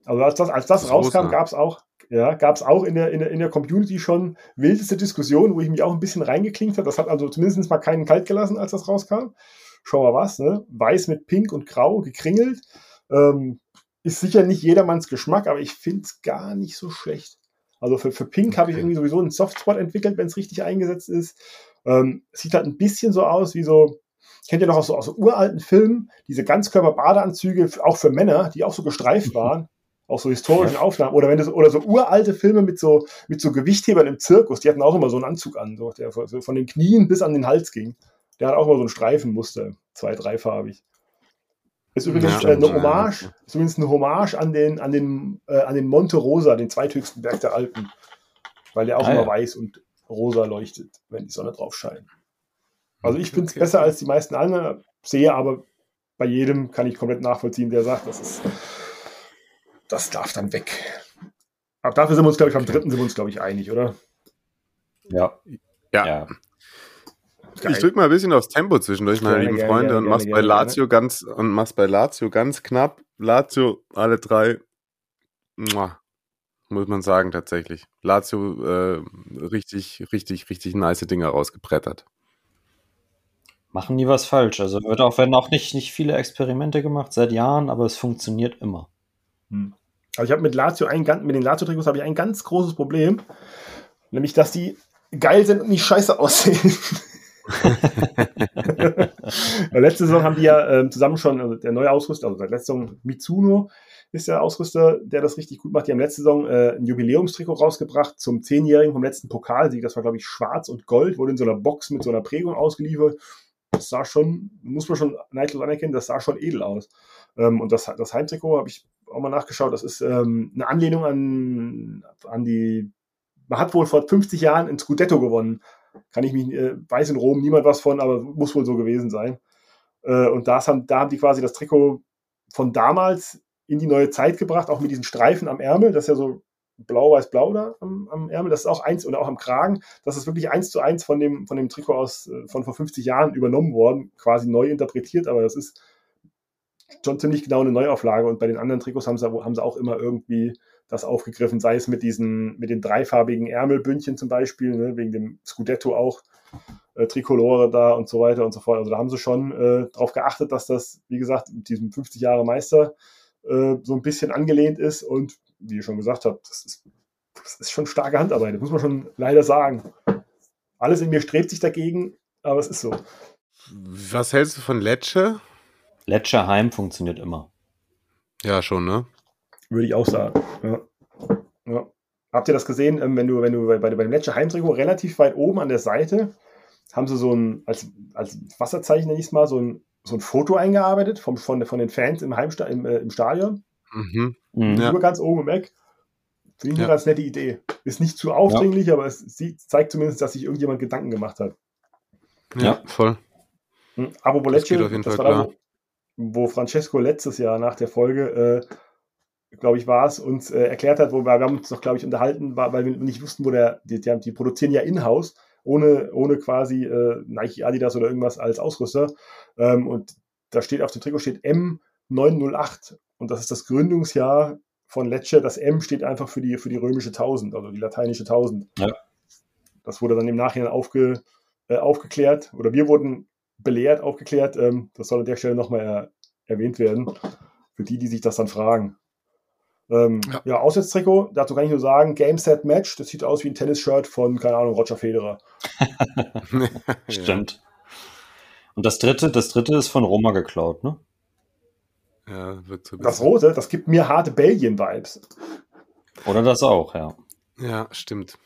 Also als das, als das Das rauskam, gab es auch, ja, gab es auch in der, in, der, in der Community schon wildeste Diskussionen, wo ich mich auch ein bisschen reingeklinkt habe. Das hat also zumindest mal keinen kalt gelassen, als das rauskam. Schau mal was, ne? Weiß mit Pink und Grau gekringelt. Ähm, ist sicher nicht jedermanns Geschmack, aber ich finde es gar nicht so schlecht. Also für, für Pink habe ich Okay. irgendwie sowieso einen Softspot entwickelt, wenn es richtig eingesetzt ist. Ähm, sieht halt ein bisschen so aus wie so, kennt ihr noch aus so, aus so uralten Filmen, diese Ganzkörper-Badeanzüge, auch für Männer, die auch so gestreift waren, auch so historischen ja. Aufnahmen, oder wenn das, oder so uralte Filme mit so, mit so Gewichthebern im Zirkus, die hatten auch immer so einen Anzug an, so, der so von den Knien bis an den Hals ging. Der hat auch immer so ein Streifenmuster, zwei-, dreifarbig. Ist übrigens ja, äh, eine Hommage, ist übrigens eine Hommage an den, an den, äh, an den Monte Rosa, den zweithöchsten Berg der Alpen. Weil der auch ah, immer ja. weiß und rosa leuchtet, wenn die Sonne drauf scheint. Also ich finde es okay. besser als die meisten anderen, sehe aber bei jedem kann ich komplett nachvollziehen, der sagt, das ist, das darf dann weg. Aber dafür sind wir uns, glaube ich, beim dritten sind wir uns, glaube ich, einig, oder? Ja. Ja. ja. Geil. Ich drücke mal ein bisschen aufs Tempo zwischendurch, meine gerne, lieben gerne, Freunde, gerne, und mach's bei Lazio ganz und mach's bei Lazio ganz knapp. Lazio alle drei, muah, muss man sagen tatsächlich. Lazio äh, richtig, richtig, richtig nice Dinger rausgebrettert. Machen nie was falsch. Also wird auch werden auch nicht nicht viele Experimente gemacht seit Jahren, aber es funktioniert immer. Hm. Also ich habe mit Lazio ein mit den Lazio-Trikots habe ich ein ganz großes Problem, nämlich dass die geil sind und nicht scheiße aussehen. letzte Saison haben die ja äh, zusammen schon, also der neue Ausrüster, also seit letzter Saison Mitsuno ist der Ausrüster, der das richtig gut macht. Die haben letzte Saison äh, ein Jubiläumstrikot rausgebracht zum Zehnjährigen vom letzten Pokalsieg. Das war, glaube ich, schwarz und gold, wurde in so einer Box mit so einer Prägung ausgeliefert. Das sah schon, muss man schon neidlos anerkennen, das sah schon edel aus. Ähm, und das, das Heimtrikot habe ich auch mal nachgeschaut. Das ist ähm, eine Anlehnung an, an die man hat wohl vor 50 Jahren ein Scudetto gewonnen kann ich mich, äh, weiß in Rom niemand was von, aber muss wohl so gewesen sein. Äh, und das haben, da haben die quasi das Trikot von damals in die neue Zeit gebracht, auch mit diesen Streifen am Ärmel, das ist ja so blau-weiß-blau da am, am, Ärmel, das ist auch eins, oder auch am Kragen, das ist wirklich eins zu eins von dem, von dem Trikot aus, äh, von vor 50 Jahren übernommen worden, quasi neu interpretiert, aber das ist schon ziemlich genau eine Neuauflage. Und bei den anderen Trikots haben sie, haben sie auch immer irgendwie das aufgegriffen, sei es mit diesen, mit den dreifarbigen Ärmelbündchen zum Beispiel, ne, wegen dem Scudetto auch, äh, Tricolore da und so weiter und so fort. Also da haben sie schon äh, darauf geachtet, dass das, wie gesagt, mit diesem 50 Jahre Meister äh, so ein bisschen angelehnt ist und wie ihr schon gesagt habt, das ist, das ist schon starke Handarbeit, das muss man schon leider sagen. Alles in mir strebt sich dagegen, aber es ist so. Was hältst du von Lecce? Lecce Heim funktioniert immer. Ja, schon, ne? Würde ich auch sagen. Ja. Ja. Habt ihr das gesehen, ähm, wenn du, wenn du bei, bei dem Lecce Heimtrikot relativ weit oben an der Seite haben sie so ein, als, als Wasserzeichen nenne ich es mal, so ein, so ein Foto eingearbeitet vom, von, von den Fans im, Heimsta im, äh, im Stadion. Mhm. Mhm. Nur ganz oben im Eck. Finde ich ja. eine ganz nette Idee. Ist nicht zu aufdringlich, ja. aber es sieht, zeigt zumindest, dass sich irgendjemand Gedanken gemacht hat. Ja, voll. Hm, aber Lecce, das, das war da, wo, wo Francesco letztes Jahr nach der Folge äh, glaube ich, war es, uns äh, erklärt hat, wo wir, wir haben uns noch, glaube ich, unterhalten, war, weil wir nicht wussten, wo der, die, die, die produzieren ja in-house, ohne, ohne quasi äh, Nike, Adidas oder irgendwas als Ausrüster. Ähm, und da steht auf dem Trikot steht M908 und das ist das Gründungsjahr von Lecce. Das M steht einfach für die, für die römische 1000, also die lateinische 1000. Ja. Das wurde dann im Nachhinein aufge, äh, aufgeklärt oder wir wurden belehrt, aufgeklärt. Ähm, das soll an der Stelle nochmal er, erwähnt werden. Für die, die sich das dann fragen. Ähm, ja. ja, Auswärtstrikot, dazu kann ich nur sagen, Game Set Match, das sieht aus wie ein Tennisshirt von, keine Ahnung, Roger Federer. Stimmt. Und das dritte, das dritte ist von Roma geklaut, ne? Ja, wird so Das rote, das gibt mir harte Belgien-Vibes. Oder das auch, ja. Ja, stimmt.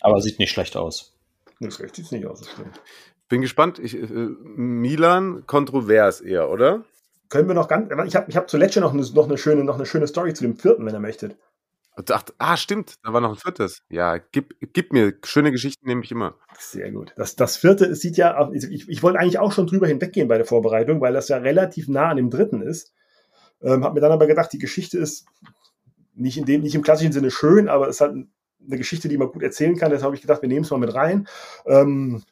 Aber sieht nicht schlecht aus. Das sieht nicht aus, das stimmt. Bin gespannt. Ich, äh, Milan kontrovers eher, oder? Können wir noch ganz. Ich habe ich hab zu Lecce noch eine, noch, eine schöne, noch eine schöne Story zu dem vierten, wenn ihr möchtet. Dachte, ah, stimmt, da war noch ein viertes. Ja, gib, gib mir schöne Geschichten, nehme ich immer. Sehr gut. Das, das vierte sieht ja, ich, ich wollte eigentlich auch schon drüber hinweggehen bei der Vorbereitung, weil das ja relativ nah an dem dritten ist. Ähm, hab mir dann aber gedacht, die Geschichte ist nicht in dem, nicht im klassischen Sinne schön, aber es ist halt eine Geschichte, die man gut erzählen kann. Deshalb habe ich gedacht, wir nehmen es mal mit rein. Ähm,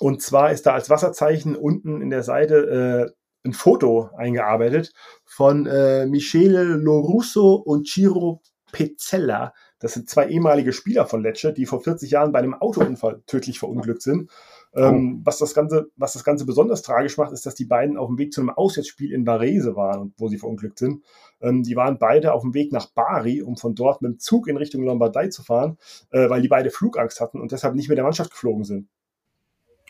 und zwar ist da als Wasserzeichen unten in der Seite äh, ein Foto eingearbeitet von äh, Michele Lorusso und Ciro Pezzella. Das sind zwei ehemalige Spieler von Lecce, die vor 40 Jahren bei einem Autounfall tödlich verunglückt sind. Ähm, oh. was, das Ganze, was das Ganze besonders tragisch macht, ist, dass die beiden auf dem Weg zu einem Auswärtsspiel in Varese waren, wo sie verunglückt sind. Ähm, die waren beide auf dem Weg nach Bari, um von dort mit dem Zug in Richtung Lombardei zu fahren, äh, weil die beide Flugangst hatten und deshalb nicht mit der Mannschaft geflogen sind.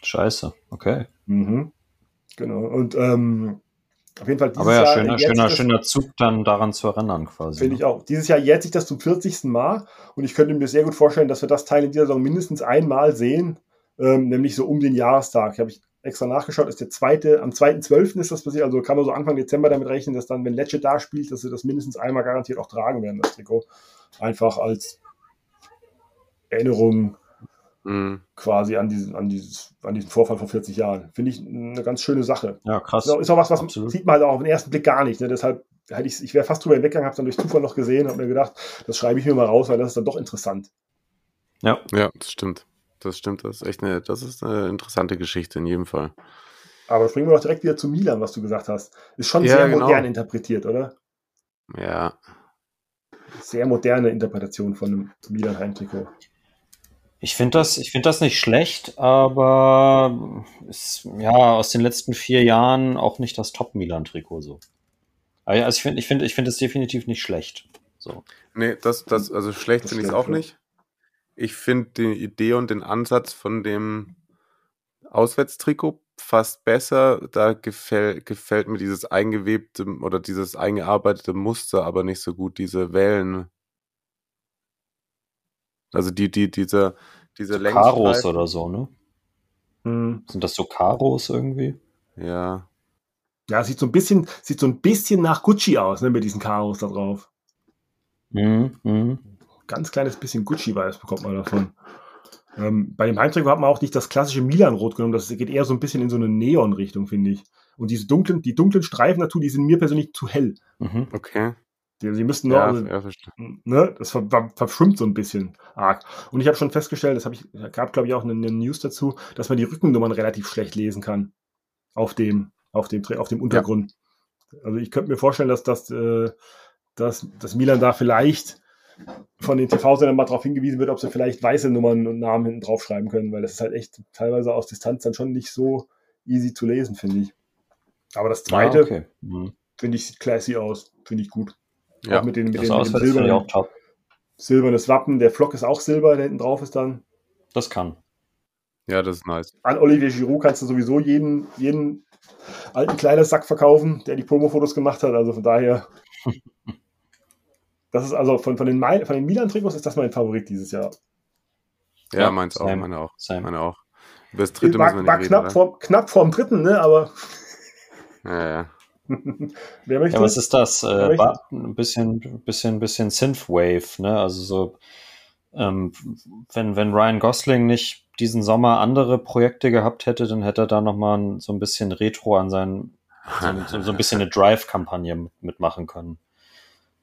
Scheiße, okay. Mhm. Genau. Und ähm, auf jeden Fall dieses Aber ja, Jahr schöner, schöner, das- schöner Zug dann daran zu erinnern quasi. Finde ne? ich auch. Dieses Jahr jährt sich das zum 40. Mal und ich könnte mir sehr gut vorstellen, dass wir das Teil in dieser Saison mindestens einmal sehen, ähm, nämlich so um den Jahrestag. Habe ich extra nachgeschaut, ist der zweite, am 2.12. ist das passiert, also kann man so Anfang Dezember damit rechnen, dass dann, wenn Lecce da spielt, dass sie das mindestens einmal garantiert auch tragen werden, das Trikot. Einfach als Erinnerung Mhm. quasi an diesen, an dieses, an diesen Vorfall vor 40 Jahren. Finde ich eine ganz schöne Sache. Ja, krass. Ist auch, ist auch was, was Absolut. sieht man halt auch auf den ersten Blick gar nicht. Ne? Deshalb hätte ich, ich wäre fast drüber hinweggegangen, habe es dann durch Zufall noch gesehen und habe mir gedacht, das schreibe ich mir mal raus, weil das ist dann doch interessant. Ja, Ja, das stimmt. Das stimmt. Das ist echt eine, das ist eine interessante Geschichte in jedem Fall. Aber springen wir doch direkt wieder zu Milan, was du gesagt hast. Ist schon Ja, sehr genau. modern interpretiert, oder? Ja. Sehr moderne Interpretation von einem Milan-Heimtrikot. Ich finde das, ich finde das nicht schlecht, aber ist, ja, aus den letzten vier Jahren auch nicht das Top-Milan-Trikot so. Also ich finde, ich finde, ich finde es definitiv nicht schlecht. So. Nee, das, das, also schlecht finde ich es auch nicht. Ich finde die Idee und den Ansatz von dem Auswärtstrikot fast besser. Da gefällt, gefällt mir dieses eingewebte oder dieses eingearbeitete Muster aber nicht so gut, diese Wellen. Also die, die, diese, diese Karos Längsstreifen. oder so, ne? Hm. Sind das so Karos irgendwie? Ja. Ja, sieht so ein bisschen, sieht so ein bisschen nach Gucci aus, ne, mit diesen Karos da drauf. Mhm, mhm. Ganz kleines bisschen Gucci-Vibes bekommt man davon. Ähm, bei dem Heimtrikot hat man auch nicht das klassische Milan-Rot genommen, das geht eher so ein bisschen in so eine Neon-Richtung, finde ich. Und diese dunklen, die dunklen Streifen dazu, die sind mir persönlich zu hell. Mhm. Okay. Die, die müssten nur, Ja, also, ja, ne, das ver, ver, verschwimmt so ein bisschen arg. Und ich habe schon festgestellt, das habe ich, gab glaube ich auch eine, eine News dazu, dass man die Rückennummern relativ schlecht lesen kann auf dem, auf dem, auf dem Untergrund. Also ich könnte mir vorstellen, dass das, äh, dass, dass Milan da vielleicht von den TV-Sendern mal darauf hingewiesen wird, ob sie vielleicht weiße Nummern und Namen hinten drauf schreiben können, weil das ist halt echt teilweise aus Distanz dann schon nicht so easy zu lesen, finde ich. Aber das zweite, Ah, okay. Mhm. finde ich, sieht classy aus, finde ich gut. Ja. Auch mit den, mit Das den, mit ich silbernen, auch top. silbernes Wappen. Der Flock ist auch silber, der hinten drauf ist dann. Das kann. ja, das ist nice. An Olivier Giroud kannst du sowieso jeden, jeden alten Kleidersack verkaufen, der die Promo-Fotos gemacht hat. Also von daher. Das ist also von, von den, von den Milan-Trikots ist das mein Favorit dieses Jahr. Ja, Ja, meins auch, same. meine auch. Same. Meine auch. Über das dritte war müssen wir war nicht knapp, reden, vor, knapp vorm dritten, ne? aber oder? Ja, ja. wer möchte? Ja, was ist das? Äh, ein bisschen, bisschen, bisschen Synthwave, ne? Also so, ähm, wenn, wenn Ryan Gosling nicht diesen Sommer andere Projekte gehabt hätte, dann hätte er da nochmal so ein bisschen Retro an seinen, so, so, ein bisschen eine Drive-Kampagne mit- mitmachen können.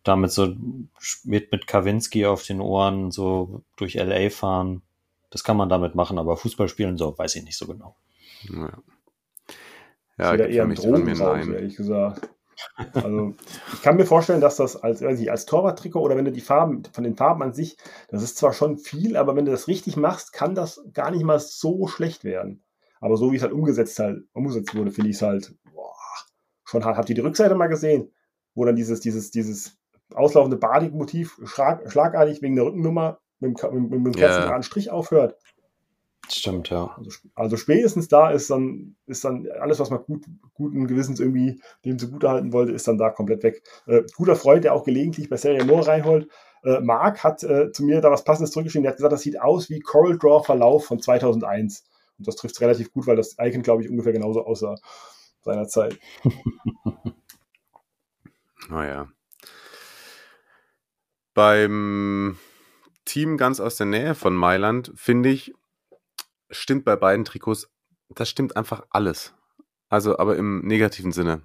Damit so mit, mit Kawinski auf den Ohren so durch LA fahren. Das kann man damit machen, aber Fußball spielen so, weiß ich nicht so genau. Ja, Ja, gibt eher für ein mich von mir Drogenrausch, ehrlich gesagt. Also, ich kann mir vorstellen, dass das als, weiß ich, als Torwarttrikot oder wenn du die Farben, von den Farben an sich, das ist zwar schon viel, aber wenn du das richtig machst, kann das gar nicht mal so schlecht werden. Aber so wie es halt umgesetzt, halt, umgesetzt wurde, finde ich es halt boah, schon hart. Habt ihr die Rückseite mal gesehen? Wo dann dieses, dieses, dieses auslaufende Badik-Motiv schlag, schlagartig wegen der Rückennummer mit dem, mit, mit dem Ja. geraden Strich aufhört. Stimmt, ja. Also, also spätestens da ist dann, ist dann alles, was man gut, guten Gewissens irgendwie dem zugutehalten wollte, ist dann da komplett weg. Äh, guter Freund, der auch gelegentlich bei Serie More reinholt, äh, Marc hat äh, zu mir da was Passendes zurückgeschrieben. Der hat gesagt, das sieht aus wie Coral Draw Verlauf von 2001. Und das trifft relativ gut, weil das Icon, glaube ich, ungefähr genauso aussah seiner Zeit. Naja. Beim Team ganz aus der Nähe von Mailand, finde ich, stimmt bei beiden Trikots, das stimmt einfach alles. Also, aber im negativen Sinne.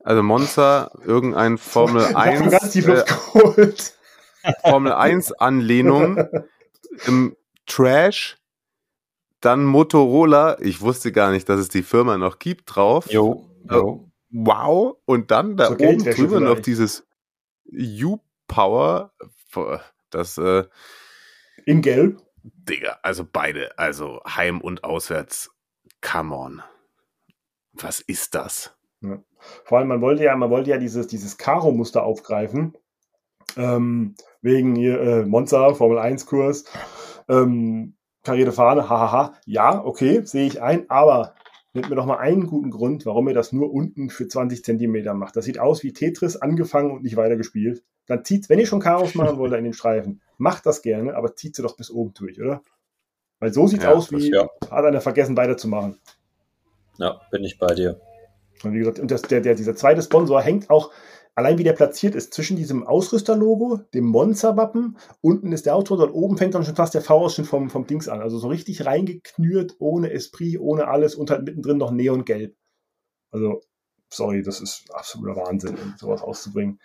Also Monza, irgendein Formel Ich hab schon 1, ganz tief äh. Formel 1 Anlehnung im Trash, dann Motorola, ich wusste gar nicht, dass es die Firma noch gibt, drauf. Jo, jo. Wow. Und dann da So oben drüber noch dieses U-Power. Das, äh, In Gelb. Digga, also beide, also Heim und Auswärts. Come on. Was ist das? Vor allem, man wollte ja, man wollte ja dieses, dieses Karo-Muster aufgreifen. Ähm, wegen hier, äh, Monza, Formel 1-Kurs. Ähm, karierte Fahne, hahaha, ja, okay, sehe ich ein, aber nennt mir doch mal einen guten Grund, warum ihr das nur unten für 20 Zentimeter macht. Das sieht aus wie Tetris, angefangen und nicht weitergespielt. Dann zieht, wenn ihr schon Chaos machen wollt in den Streifen, macht das gerne, aber zieht sie doch bis oben durch, oder? Weil so sieht es Ja, aus, wie ja. hat einer vergessen weiterzumachen. Ja, bin ich bei dir. Und wie gesagt, und das, der, der, dieser zweite Sponsor hängt auch, allein wie der platziert ist, zwischen diesem Ausrüsterlogo, dem Monster-Wappen, unten ist der Outdoor und oben fängt dann schon fast der V-Ausschnitt vom, vom Dings an. Also so richtig reingeknürt, ohne Esprit, ohne alles und halt mittendrin noch Neongelb. Also, sorry, das ist absoluter Wahnsinn, sowas auszubringen.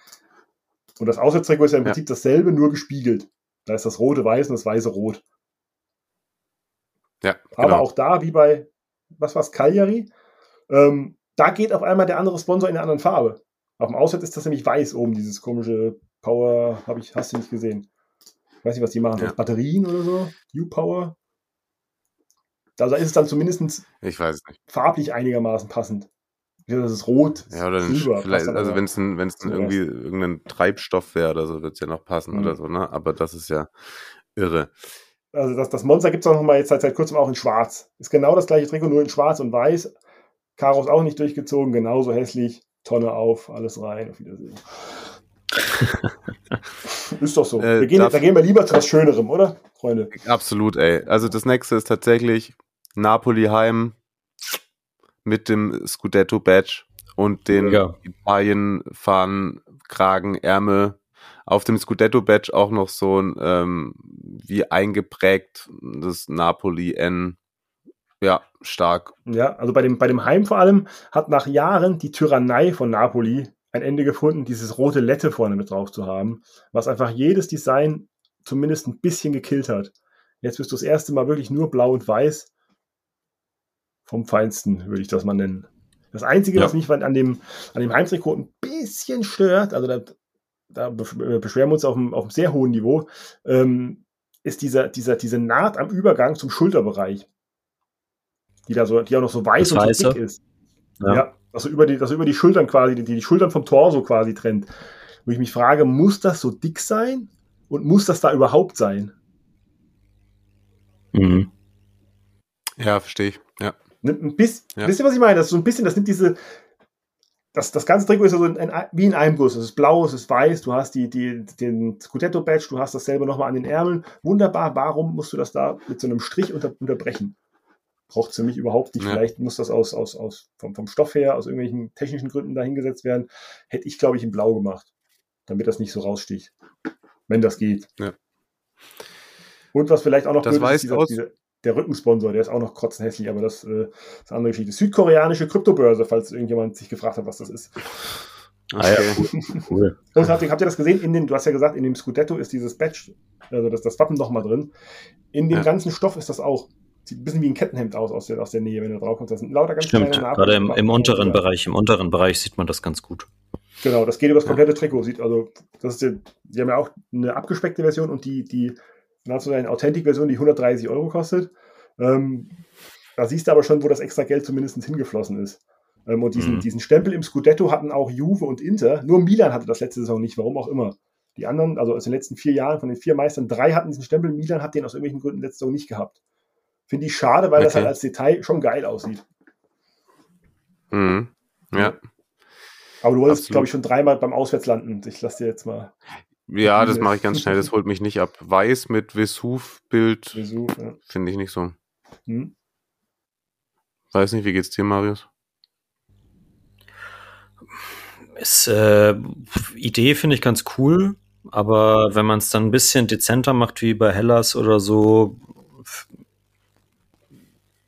Und das Auswärtstrikot ist ja im Ja. Prinzip dasselbe, nur gespiegelt. Da ist das rote weiß und das weiße rot. Ja, Aber genau. auch da, wie bei, was war's, Cagliari, ähm, da geht auf einmal der andere Sponsor in einer anderen Farbe. Auf dem Auswärts ist das nämlich weiß oben, dieses komische Power, habe ich, hast du nicht gesehen. Ich weiß nicht, was die machen, Ja. Batterien oder so, U-Power. Da da ist es dann zumindest Ich weiß es nicht. farblich einigermaßen passend. Ja, das ist rot, Ja, oder ein, Silber, vielleicht, also wenn es ein, wenn es zum irgendwie irgendein Treibstoff wäre oder so, wird es ja noch passen Mhm. oder so, ne? Aber das ist ja irre. Also das, das Monster gibt es auch noch mal jetzt seit, seit kurzem auch in schwarz. Ist genau das gleiche Trikot, nur in schwarz und weiß. Karos auch nicht durchgezogen, genauso hässlich. Tonne auf, alles rein, auf Wiedersehen. ist doch so. Äh, wir gehen, darf- da gehen wir lieber zu was Schönerem, oder, Freunde? Absolut, ey. Also das nächste ist tatsächlich Napoli heim mit dem Scudetto Badge und den Ja. Italien Fahnen, Kragen, Ärmel. Auf dem Scudetto Badge auch noch so ein ähm, wie eingeprägt das Napoli N. Ja, stark. Ja, also bei dem, bei dem Heim vor allem hat nach Jahren die Tyrannei von Napoli ein Ende gefunden, dieses rote Lette vorne mit drauf zu haben, was einfach jedes Design zumindest ein bisschen gekillt hat. Jetzt bist du das erste Mal wirklich nur blau und weiß. Vom Feinsten, würde ich das mal nennen. Das Einzige, Ja. was mich an dem, an dem Heimtrikot ein bisschen stört, also da, da besch- beschweren wir uns auf einem, auf einem sehr hohen Niveau, ähm, ist dieser, dieser, diese Naht am Übergang zum Schulterbereich. Die da so, die auch noch so weiß Das und so dick ist. Ja. Ja, also über die, das über die Schultern quasi, die die Schultern vom Torso quasi trennt. Wo ich mich frage, muss das so dick sein? Und muss das da überhaupt sein? Mhm. Ja, verstehe ich. Ja. Nimmt ein bisschen, Ja. Wisst ihr, was ich meine? Das ist so ein bisschen, das nimmt diese. Das, das ganze Trikot ist ja so ein, ein, wie in einem Guss. Es ist blau, es ist weiß, du hast die, die, den Scudetto-Badge, du hast dasselbe nochmal an den Ärmeln. Wunderbar, warum musst du das da mit so einem Strich unter, unterbrechen? Braucht es für mich überhaupt nicht. Ja. Vielleicht muss das aus, aus, aus, vom, vom Stoff her, aus irgendwelchen technischen Gründen dahingesetzt werden. Hätte ich, glaube ich, in blau gemacht, damit das nicht so raussticht. Wenn das geht. Ja. Und was vielleicht auch noch Das blöd ist, weiß dieser, dieser, der Rückensponsor, der ist auch noch krotzenhässlich, aber das äh, ist eine andere Geschichte. Südkoreanische Kryptobörse, falls irgendjemand sich gefragt hat, was das ist. Ah, ja, cool. Und habt ihr, habt ihr das gesehen? In den, du hast ja gesagt, in dem Scudetto ist dieses Badge, also das, das Wappen nochmal drin. In dem Ja. ganzen Stoff ist das auch. Sieht ein bisschen wie ein Kettenhemd aus, aus der, aus der Nähe, wenn du drauf kommst. Das sind lauter ganz Stimmt, kleine gerade im, im unteren Ja. Bereich, im unteren Bereich sieht man das ganz gut. Genau, das geht über das komplette Trikot. Sieht also, das ist die, die haben ja auch eine abgespeckte Version und die, die nationalen Authentic-Version, die 130 Euro kostet. Ähm, da siehst du aber schon, wo das extra Geld zumindest hingeflossen ist. Ähm, und diesen, Mhm. diesen Stempel im Scudetto hatten auch Juve und Inter. Nur Milan hatte das letzte Saison nicht, warum auch immer. Die anderen, also aus den letzten vier Jahren, von den vier Meistern, drei hatten diesen Stempel. Milan hat den aus irgendwelchen Gründen letzte Saison nicht gehabt. Finde ich schade, weil das Okay. halt als Detail schon geil aussieht. Mhm. Ja. Aber du wolltest, glaube ich, schon dreimal beim Auswärtslanden. Ich lasse dir jetzt mal Ja, das mache ich ganz schnell, das holt mich nicht ab. Weiß mit Vesuv-Bild Besuch. Ja. finde ich nicht so. Hm? Weiß nicht, wie geht's dir, Marius? Ist, äh, Idee finde ich ganz cool, aber wenn man es dann ein bisschen dezenter macht, wie bei Hellas oder so,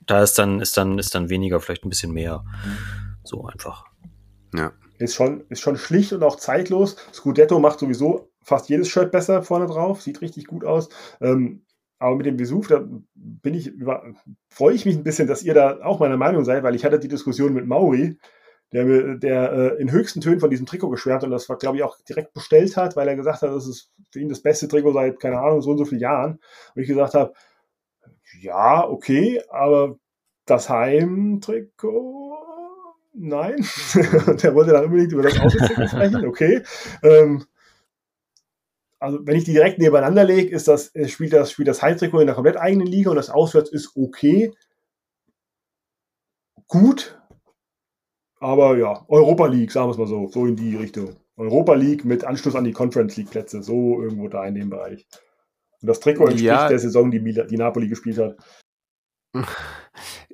da ist dann, ist dann, ist dann weniger, vielleicht ein bisschen mehr. So einfach. Ja. Ist schon, ist schon schlicht und auch zeitlos. Scudetto macht sowieso fast jedes Shirt besser vorne drauf, sieht richtig gut aus. Ähm, aber mit dem Vesuv, da bin ich freue ich mich ein bisschen, dass ihr da auch meiner Meinung seid, weil ich hatte die Diskussion mit Mauri, der der äh, in höchsten Tönen von diesem Trikot geschwärmt und das glaube ich, auch direkt bestellt hat, weil er gesagt hat, das ist für ihn das beste Trikot seit, keine Ahnung, so und so vielen Jahren. Und ich gesagt habe, ja, okay, aber das Heimtrikot, nein. Und der wollte dann unbedingt über das Auswärtstrikot sprechen, okay. Ähm, also wenn ich die direkt nebeneinander lege, ist das, äh, spielt das, spielt das Heimtrikot in der komplett eigenen Liga und das Auswärts ist okay. Gut. Aber ja, Europa League, sagen wir es mal so, so in die Richtung. Europa League mit Anschluss an die Conference League Plätze, so irgendwo da in dem Bereich. Und das Trikot entspricht ja, der Saison, die, die Napoli gespielt hat.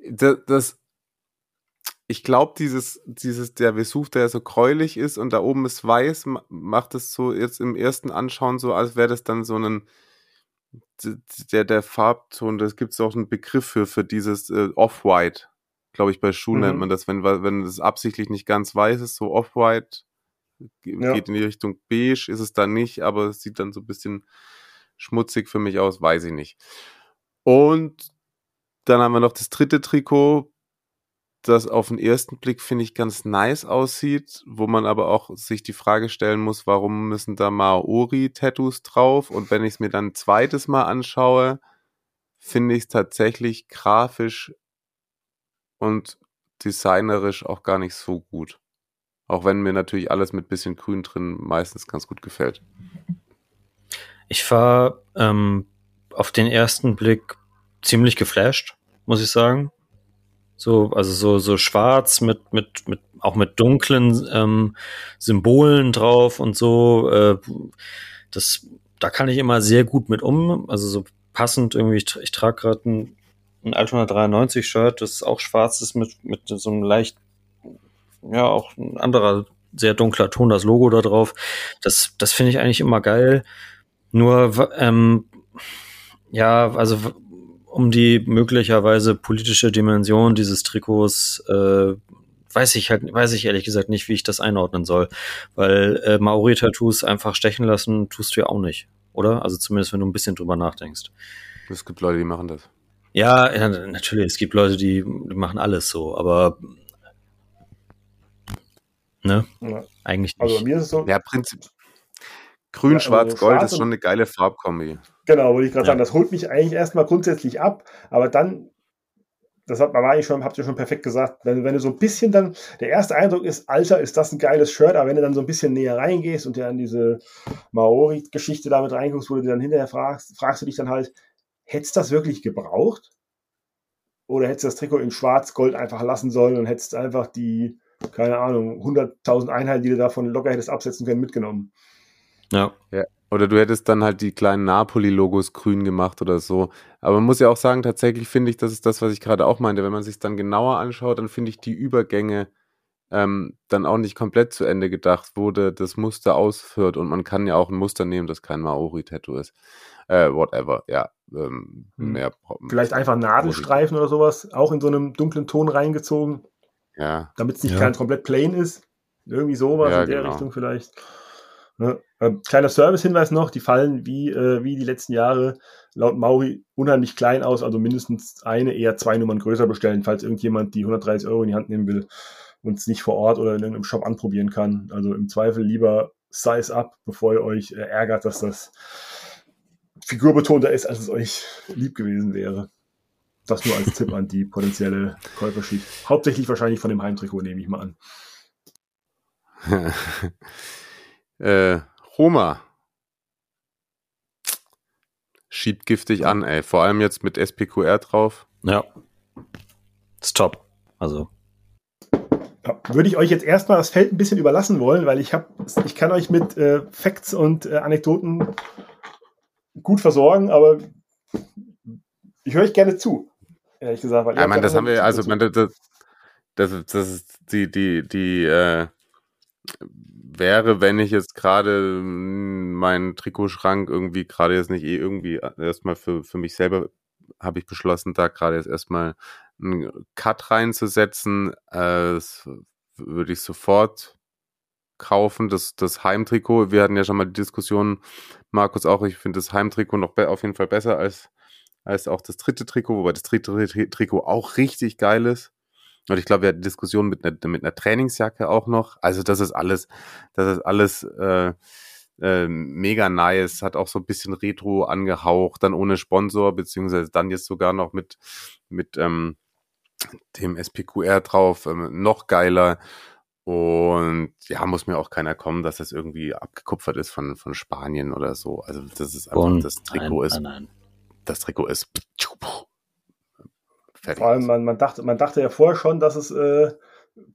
Das, das ich glaube, dieses, dieses, der Vesuv, der so gräulich ist und da oben ist weiß, macht es so jetzt im ersten Anschauen so, als wäre das dann so ein, der, der Farbton, das gibt es auch einen Begriff für, für dieses äh, Off-White. Glaube ich, bei Schuhen mhm. nennt man das, wenn, wenn es absichtlich nicht ganz weiß ist, so Off-White, ja. geht in die Richtung beige, ist es dann nicht, aber es sieht dann so ein bisschen schmutzig für mich aus, weiß ich nicht. Und dann haben wir noch das dritte Trikot, das auf den ersten Blick, finde ich, ganz nice aussieht, wo man aber auch sich die Frage stellen muss, warum müssen da Maori-Tattoos drauf? Und wenn ich es mir dann ein zweites Mal anschaue, finde ich es tatsächlich grafisch und designerisch auch gar nicht so gut. Auch wenn mir natürlich alles mit bisschen Grün drin meistens ganz gut gefällt. Ich war ähm, auf den ersten Blick ziemlich geflasht, muss ich sagen. So, also so, so schwarz mit, mit, mit, auch mit dunklen ähm, Symbolen drauf und so. Äh, das, da kann ich immer sehr gut mit um. Also so passend irgendwie, ich, ich trage gerade ein, ein Altona 93 Shirt, das auch schwarz ist mit, mit so einem leicht, ja, auch ein anderer sehr dunkler Ton, das Logo da drauf. Das, das finde ich eigentlich immer geil. Nur, ähm, ja, also um die möglicherweise politische Dimension dieses Trikots äh, weiß ich halt, weiß ich ehrlich gesagt nicht, wie ich das einordnen soll. Weil äh, Maori-Tattoos einfach stechen lassen, tust du ja auch nicht, oder? Also zumindest, wenn du ein bisschen drüber nachdenkst. Es gibt Leute, die machen das. Ja, ja natürlich, es gibt Leute, die, die machen alles so, aber ne? Ja. Eigentlich nicht. Also mir ist es so. Ja, Prinzip. Grün, ja, Schwarz, also Gold ist schon eine geile Farbkombi. Genau, wollte ich gerade ja. sagen, das holt mich eigentlich erstmal grundsätzlich ab, aber dann, das hat, war ich schon, habt ihr schon perfekt gesagt, wenn, wenn du so ein bisschen dann, der erste Eindruck ist, Alter, ist das ein geiles Shirt, aber wenn du dann so ein bisschen näher reingehst und dir an diese Maori-Geschichte damit reinguckst, wo du dir dann hinterher fragst, fragst du dich dann halt, hättest du das wirklich gebraucht? Oder hättest du das Trikot in Schwarz-Gold einfach lassen sollen und hättest einfach die, keine Ahnung, 100.000 Einheiten, die du davon locker hättest absetzen können, mitgenommen? Ja. ja. Oder du hättest dann halt die kleinen Napoli-Logos grün gemacht oder so. Aber man muss ja auch sagen, tatsächlich finde ich, das ist das, was ich gerade auch meinte. Wenn man sich dann genauer anschaut, dann finde ich die Übergänge ähm, dann auch nicht komplett zu Ende gedacht, wo de, das Muster ausführt. Und man kann ja auch ein Muster nehmen, das kein Maori-Tattoo ist. Äh, whatever, ja. Ähm, hm. mehr, Vielleicht einfach Nadelstreifen oder sowas, auch in so einem dunklen Ton reingezogen. Ja. Damit es nicht ja. ganz komplett plain ist. Irgendwie sowas ja, in der genau. Richtung vielleicht. Ne? Äh, kleiner Service-Hinweis noch, die fallen wie, äh, wie die letzten Jahre laut Mauri unheimlich klein aus, also mindestens eine, eher zwei Nummern größer bestellen, falls irgendjemand die 130 Euro in die Hand nehmen will und es nicht vor Ort oder in irgendeinem Shop anprobieren kann. Also im Zweifel lieber Size up, bevor ihr euch äh, ärgert, dass das figurbetonter ist, als es euch lieb gewesen wäre. Das nur als Tipp an die potenzielle Käuferschicht. Hauptsächlich wahrscheinlich von dem Heimtrikot, nehme ich mal an. Äh, Roma. Schiebt giftig an, ey. Vor allem jetzt mit SPQR drauf. Ja. Ist top. Also. Ja, würde ich euch jetzt erstmal das Feld ein bisschen überlassen wollen, weil ich habe, ich kann euch mit äh, Facts und äh, Anekdoten gut versorgen, aber ich höre euch gerne zu. Ehrlich gesagt, weil ja, man, das haben wir, also man, das, das, das ist die, die, die, äh, wäre, wenn ich jetzt gerade hm, meinen Trikotschrank irgendwie gerade jetzt nicht eh irgendwie äh, erstmal für, für mich selber habe ich beschlossen, da gerade jetzt erstmal einen Cut reinzusetzen. Äh, das würde ich sofort kaufen. Das, das Heimtrikot, wir hatten ja schon mal die Diskussion, Markus auch, ich finde das Heimtrikot noch auf jeden Fall besser als, als auch das dritte Trikot, wobei das dritte Trikot auch richtig geil ist. Und ich glaube, wir hatten Diskussionen mit einer, mit einer Trainingsjacke auch noch. Also das ist alles, das ist alles äh, äh, mega nice, hat auch so ein bisschen Retro angehaucht, dann ohne Sponsor, beziehungsweise dann jetzt sogar noch mit, mit ähm, dem SPQR drauf, ähm, noch geiler. Und ja, muss mir auch keiner kommen, dass das irgendwie abgekupfert ist von, von Spanien oder so. Also das ist einfach, Und das Trikot nein, ist, nein, nein. das Trikot ist fertig. Vor allem, man, man, dachte, man dachte ja vorher schon, dass es äh,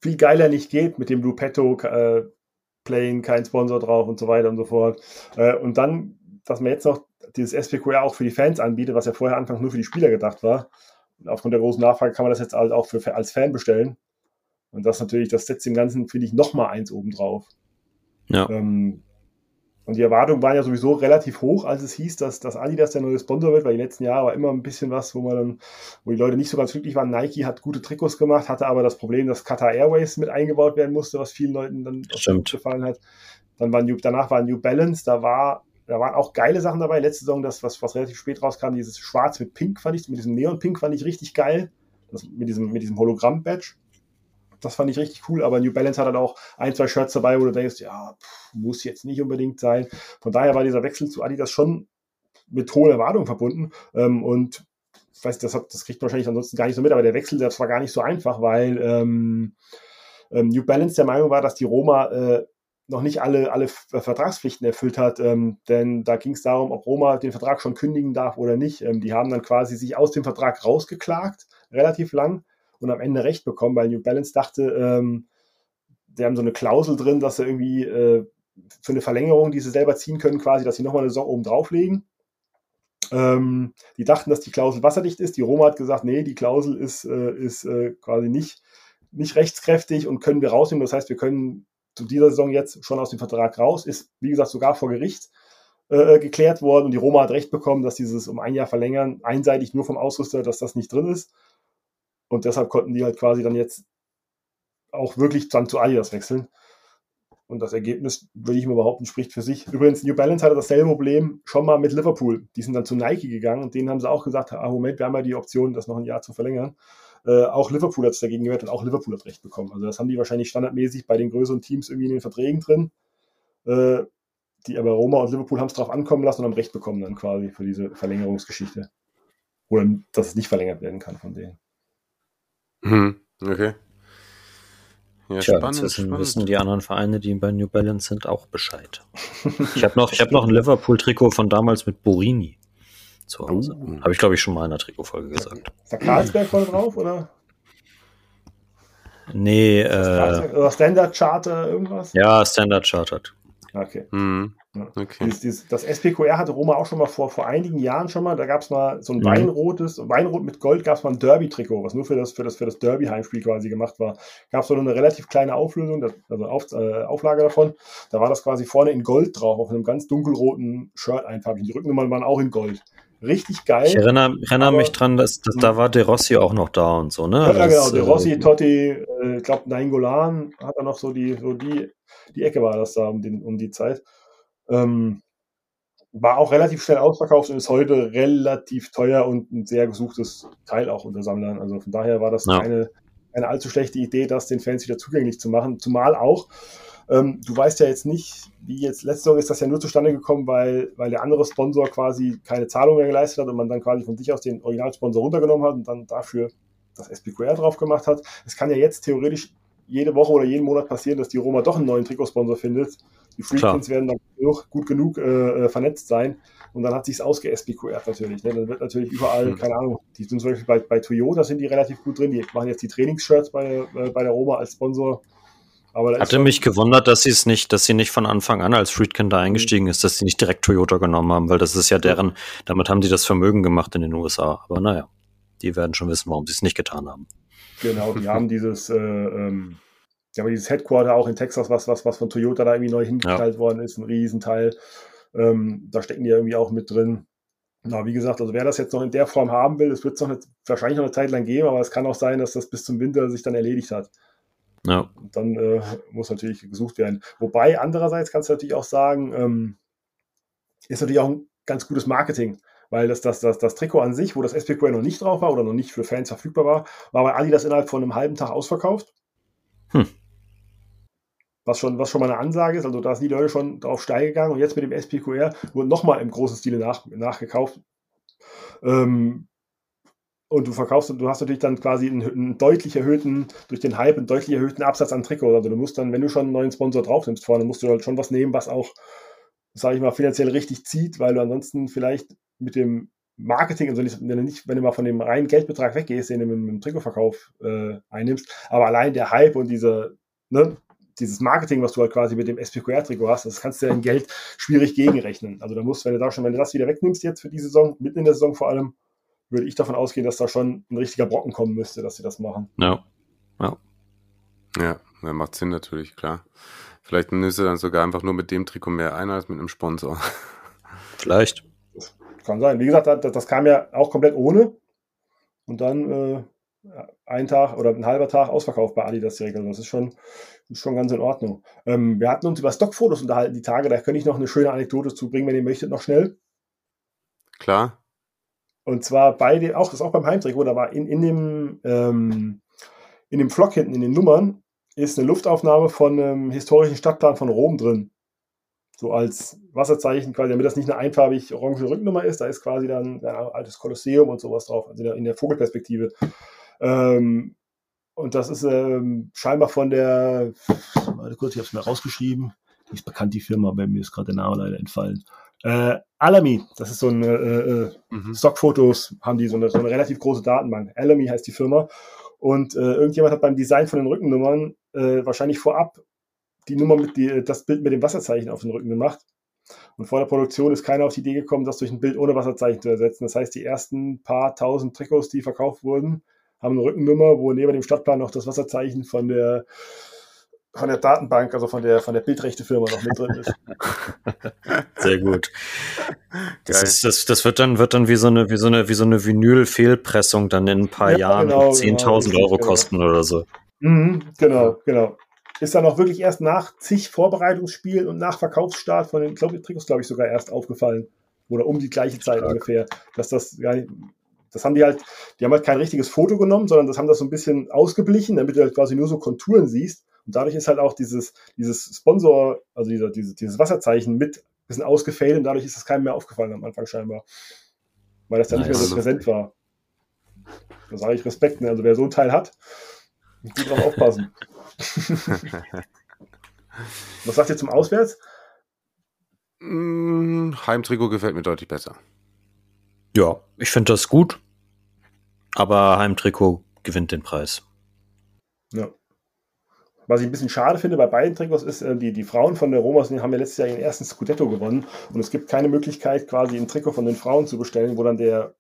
viel geiler nicht geht mit dem Lupetto äh, Plane, kein Sponsor drauf und so weiter und so fort. Äh, und dann, dass man jetzt noch dieses SPQR auch für die Fans anbietet, was ja vorher anfangs nur für die Spieler gedacht war. Und aufgrund der großen Nachfrage kann man das jetzt halt auch für, als Fan bestellen. Und das natürlich, das setzt dem Ganzen, finde ich, nochmal eins oben drauf. Ja. Ähm, und die Erwartungen waren ja sowieso relativ hoch, als es hieß, dass, dass Adidas der neue Sponsor wird, weil die letzten Jahre war immer ein bisschen was, wo man dann, wo die Leute nicht so ganz glücklich waren. Nike hat gute Trikots gemacht, hatte aber das Problem, dass Qatar Airways mit eingebaut werden musste, was vielen Leuten dann gefallen hat. Dann war New, danach war New Balance, da war, da waren auch geile Sachen dabei. Letzte Saison, das, was, was relativ spät rauskam, dieses Schwarz mit Pink fand ich, mit diesem Neon-Pink fand ich richtig geil. Das, mit diesem, mit diesem Hologramm-Badge. Das fand ich richtig cool, aber New Balance hat dann auch ein, zwei Shirts dabei, wo du denkst, ja, pff, muss jetzt nicht unbedingt sein. Von daher war dieser Wechsel zu Adidas schon mit hohen Erwartungen verbunden. Ähm, und ich weiß, das, hat, das kriegt man wahrscheinlich ansonsten gar nicht so mit, aber der Wechsel, das war gar nicht so einfach, weil ähm, ähm, New Balance der Meinung war, dass die Roma äh, noch nicht alle, alle Vertragspflichten erfüllt hat, ähm, denn da ging es darum, ob Roma den Vertrag schon kündigen darf oder nicht. Ähm, die haben dann quasi sich aus dem Vertrag rausgeklagt, relativ lang, und am Ende Recht bekommen, weil New Balance dachte, ähm, die haben so eine Klausel drin, dass sie irgendwie äh, für eine Verlängerung, die sie selber ziehen können, quasi, dass sie nochmal eine Saison oben drauflegen. Ähm, die dachten, dass die Klausel wasserdicht ist. Die Roma hat gesagt, nee, die Klausel ist, äh, ist äh, quasi nicht, nicht rechtskräftig und können wir rausnehmen. Das heißt, wir können zu dieser Saison jetzt schon aus dem Vertrag raus. Ist, wie gesagt, sogar vor Gericht äh, geklärt worden und die Roma hat recht bekommen, dass dieses um ein Jahr verlängern, einseitig nur vom Ausrüster, dass das nicht drin ist. Und deshalb konnten die halt quasi dann jetzt auch wirklich dann zu Adidas wechseln. Und das Ergebnis, würde ich mir behaupten, spricht für sich. Übrigens, New Balance hatte dasselbe Problem schon mal mit Liverpool. Die sind dann zu Nike gegangen und denen haben sie auch gesagt, ah, Moment, wir haben ja die Option, das noch ein Jahr zu verlängern. Äh, auch Liverpool hat es dagegen gewährt und auch Liverpool hat recht bekommen. Also das haben die wahrscheinlich standardmäßig bei den größeren Teams irgendwie in den Verträgen drin. Äh, die aber Roma und Liverpool haben es drauf ankommen lassen und haben recht bekommen dann quasi für diese Verlängerungsgeschichte. Oder dass es nicht verlängert werden kann von denen. Hm, okay. Ja, Tja, spannend, wissen, spannend. wissen die anderen Vereine, die bei New Balance sind, auch Bescheid. Ich habe noch, ich hab noch ein Liverpool-Trikot von damals mit Borini zu Hause. Oh. Habe ich, glaube ich, schon mal in der Trikotfolge gesagt. Ist da Karlsberg voll drauf oder? Nee, äh, Standard Charter irgendwas? ja, Standard Chartered. Okay. Hm, Ja. okay. Dieses, dieses, das SPQR hatte Roma auch schon mal vor, vor einigen Jahren schon mal. Da gab es mal so ein Mhm. weinrotes, Weinrot mit Gold gab es mal ein Derby-Trikot, was nur für das, für das, für das Derby-Heimspiel quasi gemacht war. Gab es nur eine relativ kleine Auflösung, also Auf, äh, Auflage davon. Da war das quasi vorne in Gold drauf, auf einem ganz dunkelroten Shirt einfarbig. Die Rückennummern waren auch in Gold. Richtig geil. Ich erinnere, erinnere Aber- mich dran, dass, dass da war De Rossi auch noch da und so, ne? Ja, ja, genau. Das, Der äh, Rossi, Totti, äh, ich glaube, Nainggolan hat er noch so die, so die, die Ecke war das da um, den, um die Zeit. Ähm, war auch relativ schnell ausverkauft und ist heute relativ teuer und ein sehr gesuchtes Teil auch unter Sammlern. Also von daher war das Ja. keine, keine allzu schlechte Idee, das den Fans wieder zugänglich zu machen. Zumal auch, ähm, du weißt ja jetzt nicht, wie jetzt, letzte Saison ist das ja nur zustande gekommen, weil, weil der andere Sponsor quasi keine Zahlung mehr geleistet hat und man dann quasi von sich aus den Originalsponsor runtergenommen hat und dann dafür das SPQR drauf gemacht hat. Es kann ja jetzt theoretisch jede Woche oder jeden Monat passieren, dass die Roma doch einen neuen Trikotsponsor findet. Die Freakins werden dann genug, gut genug äh, äh, vernetzt sein und dann hat sich's ausge-SPQR natürlich. Ne? Dann wird natürlich überall, Hm. keine Ahnung, die sind zum Beispiel bei, bei Toyota sind die relativ gut drin, die machen jetzt die Trainingsshirts bei, äh, bei der Roma als Sponsor. Aber Hatte mich gewundert, dass sie es nicht, dass sie nicht von Anfang an als Friedkin da eingestiegen ist, dass sie nicht direkt Toyota genommen haben, weil das ist ja deren, damit haben die das Vermögen gemacht in den USA. Aber naja, die werden schon wissen, warum sie es nicht getan haben. Genau, die haben dieses, äh, ähm, ja, dieses Headquarter auch in Texas, was, was, was von Toyota da irgendwie neu hingeteilt worden ist, ein Riesenteil. Ähm, da stecken die ja irgendwie auch mit drin. Na, wie gesagt, also wer das jetzt noch in der Form haben will, es wird es wahrscheinlich noch eine Zeit lang geben, aber es kann auch sein, dass das bis zum Winter sich dann erledigt hat. Ja, Und dann äh, muss natürlich gesucht werden. Wobei, andererseits kannst du natürlich auch sagen, ähm, ist natürlich auch ein ganz gutes Marketing, weil das, das, das, das Trikot an sich, wo das SPQR noch nicht drauf war oder noch nicht für Fans verfügbar war, war bei Adidas innerhalb von einem halben Tag ausverkauft. Hm. Was schon, was schon mal eine Ansage ist, also da sind die Leute schon drauf steil gegangen und jetzt mit dem SPQR wurde nochmal im großen Stile nach, nachgekauft. Ähm, und du verkaufst und du hast natürlich dann quasi einen, einen, deutlich erhöhten, durch den Hype, einen deutlich erhöhten Absatz an Trikots. Also du musst dann, wenn du schon einen neuen Sponsor drauf nimmst vorne, musst du halt schon was nehmen, was auch, sage ich mal, finanziell richtig zieht, weil du ansonsten vielleicht mit dem Marketing, also wenn, du nicht, wenn du mal von dem reinen Geldbetrag weggehst, den du mit dem Trikotverkauf äh, einnimmst, aber allein der Hype und diese, ne, dieses Marketing, was du halt quasi mit dem SPQR-Trikot hast, das kannst du ja in Geld schwierig gegenrechnen. Also da musst, wenn du da schon, wenn du das wieder wegnimmst jetzt für die Saison, mitten in der Saison vor allem, würde ich davon ausgehen, dass da schon ein richtiger Brocken kommen müsste, dass sie das machen. Ja. Ja. Ja, das macht Sinn natürlich, klar. Vielleicht nimmst du dann sogar einfach nur mit dem Trikot mehr ein als mit einem Sponsor. Vielleicht. Das kann sein. Wie gesagt, das, das kam ja auch komplett ohne. Und dann äh, ein Tag oder ein halber Tag ausverkauft bei Adidas direkt. Also das ist schon, ist schon ganz in Ordnung. Ähm, wir hatten uns über Stockfotos unterhalten die Tage. Da könnte ich noch eine schöne Anekdote zu bringen, wenn ihr möchtet, noch schnell. Klar. Und zwar bei dem, auch, das ist auch beim Heimtrikot, da war in, in dem, ähm, in dem Flock hinten, in den Nummern, ist eine Luftaufnahme von einem historischen Stadtplan von Rom drin. So als Wasserzeichen quasi, damit das nicht eine einfarbig orange Rücknummer ist, da ist quasi dann ein altes Kolosseum und sowas drauf, also in der Vogelperspektive. Ähm, und das ist ähm, scheinbar von der, warte kurz, ich habe es mir rausgeschrieben, die ist bekannt, die Firma, bei mir ist gerade der Name leider entfallen. Äh, Alamy, das ist so eine äh, äh, mhm. Stockfotos, haben die so eine, so eine relativ große Datenbank. Alamy heißt die Firma. Und äh, irgendjemand hat beim Design von den Rückennummern äh, wahrscheinlich vorab die Nummer mit die, das Bild mit dem Wasserzeichen auf den Rücken gemacht. Und vor der Produktion ist keiner auf die Idee gekommen, das durch ein Bild ohne Wasserzeichen zu ersetzen. Das heißt, die ersten paar tausend Trikots, die verkauft wurden, haben eine Rückennummer, wo neben dem Stadtplan noch das Wasserzeichen von der von der Datenbank, also von der, von der Bildrechte-Firma noch mit drin ist. Sehr gut. Das, ist, das, das wird dann, wird dann wie so eine, wie so eine, wie so eine Vinyl-Fehlpressung dann in ein paar ja, Jahren genau, 10.000 genau, Euro genau. kosten genau. oder so. Mhm, genau, genau. Ist dann auch wirklich erst nach zig Vorbereitungsspielen und nach Verkaufsstart von den glaub, Trikots, glaube ich, sogar erst aufgefallen. Oder um die gleiche Zeit Stark. ungefähr, dass das gar nicht, das haben die halt, die haben halt kein richtiges Foto genommen, sondern das haben das so ein bisschen ausgeblichen, damit du halt quasi nur so Konturen siehst. Und dadurch ist halt auch dieses, dieses Sponsor, also dieser, dieses, dieses Wasserzeichen mit ein bisschen ausgefällt und dadurch ist das keinem mehr aufgefallen am Anfang scheinbar. Weil das dann nice. nicht mehr so präsent war. Da sage ich Respekt, ne? Also wer so ein Teil hat, muss gut drauf aufpassen. Was sagt ihr zum Auswärts? Mm, Heimtrikot gefällt mir deutlich besser. Ja, ich finde das gut. Aber Heimtrikot gewinnt den Preis. Ja. Was ich ein bisschen schade finde bei beiden Trikots ist, äh, die, die Frauen von der Roma haben ja letztes Jahr ihren ersten Scudetto gewonnen und es gibt keine Möglichkeit, quasi ein Trikot von den Frauen zu bestellen, wo dann der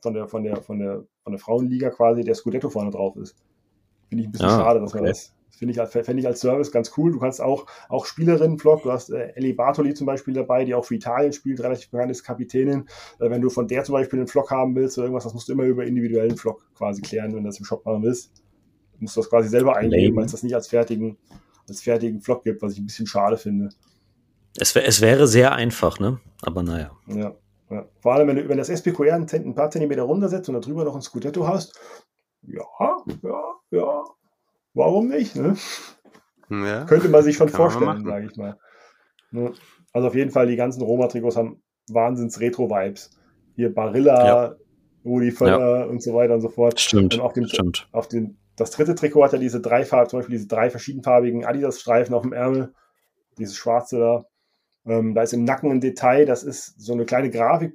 von der, von der, von der, von der Frauenliga quasi der Scudetto vorne drauf ist. Finde ich ein bisschen ah, schade, dass okay. man das. Finde ich, fände ich als Service ganz cool. Du kannst auch, auch Spielerinnen-Vlog, du hast äh, Ellie Bartoli zum Beispiel dabei, die auch für Italien spielt, relativ bekannt ist, Kapitänin. Äh, wenn du von der zum Beispiel einen Vlog haben willst oder irgendwas, das musst du immer über individuellen Vlog quasi klären, wenn du das im Shop machen willst musst du das quasi selber eingeben, weil es das nicht als fertigen, als fertigen Vlog gibt, was ich ein bisschen schade finde. Es, es wäre sehr einfach, ne? Aber naja. Ja, ja. Vor allem, wenn du wenn das SPQR ein, ein paar Zentimeter runtersetzt und darüber noch ein Scudetto hast, ja, ja, ja, warum nicht, ne? Ja, Könnte man sich schon vorstellen, sage ich mal. Ne? Also auf jeden Fall, die ganzen Roma-Trikots haben Wahnsinns-Retro-Vibes. Hier Barilla, ja. Rudi Völler ja. und so weiter und so fort. Stimmt. Und auf dem, stimmt. Auf den das dritte Trikot hat ja diese drei Farben, zum Beispiel diese drei verschiedenfarbigen Adidas-Streifen auf dem Ärmel, dieses schwarze da. Ähm, da ist im Nacken ein Detail, das ist so eine kleine Grafik,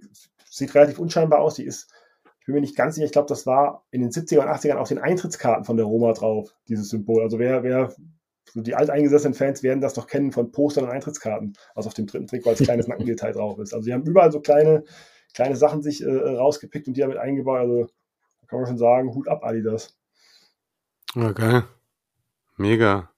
sieht relativ unscheinbar aus, die ist, ich bin mir nicht ganz sicher, ich glaube, das war in den 70er und 80ern auf den Eintrittskarten von der Roma drauf, dieses Symbol. Also wer, wer, so die alteingesessenen Fans werden das doch kennen von Postern und Eintrittskarten, was auf dem dritten Trikot als kleines Nackendetail drauf ist. Also sie haben überall so kleine, kleine Sachen sich äh, rausgepickt und die damit eingebaut. Also kann man schon sagen, Hut ab, Adidas. Okay. Mega.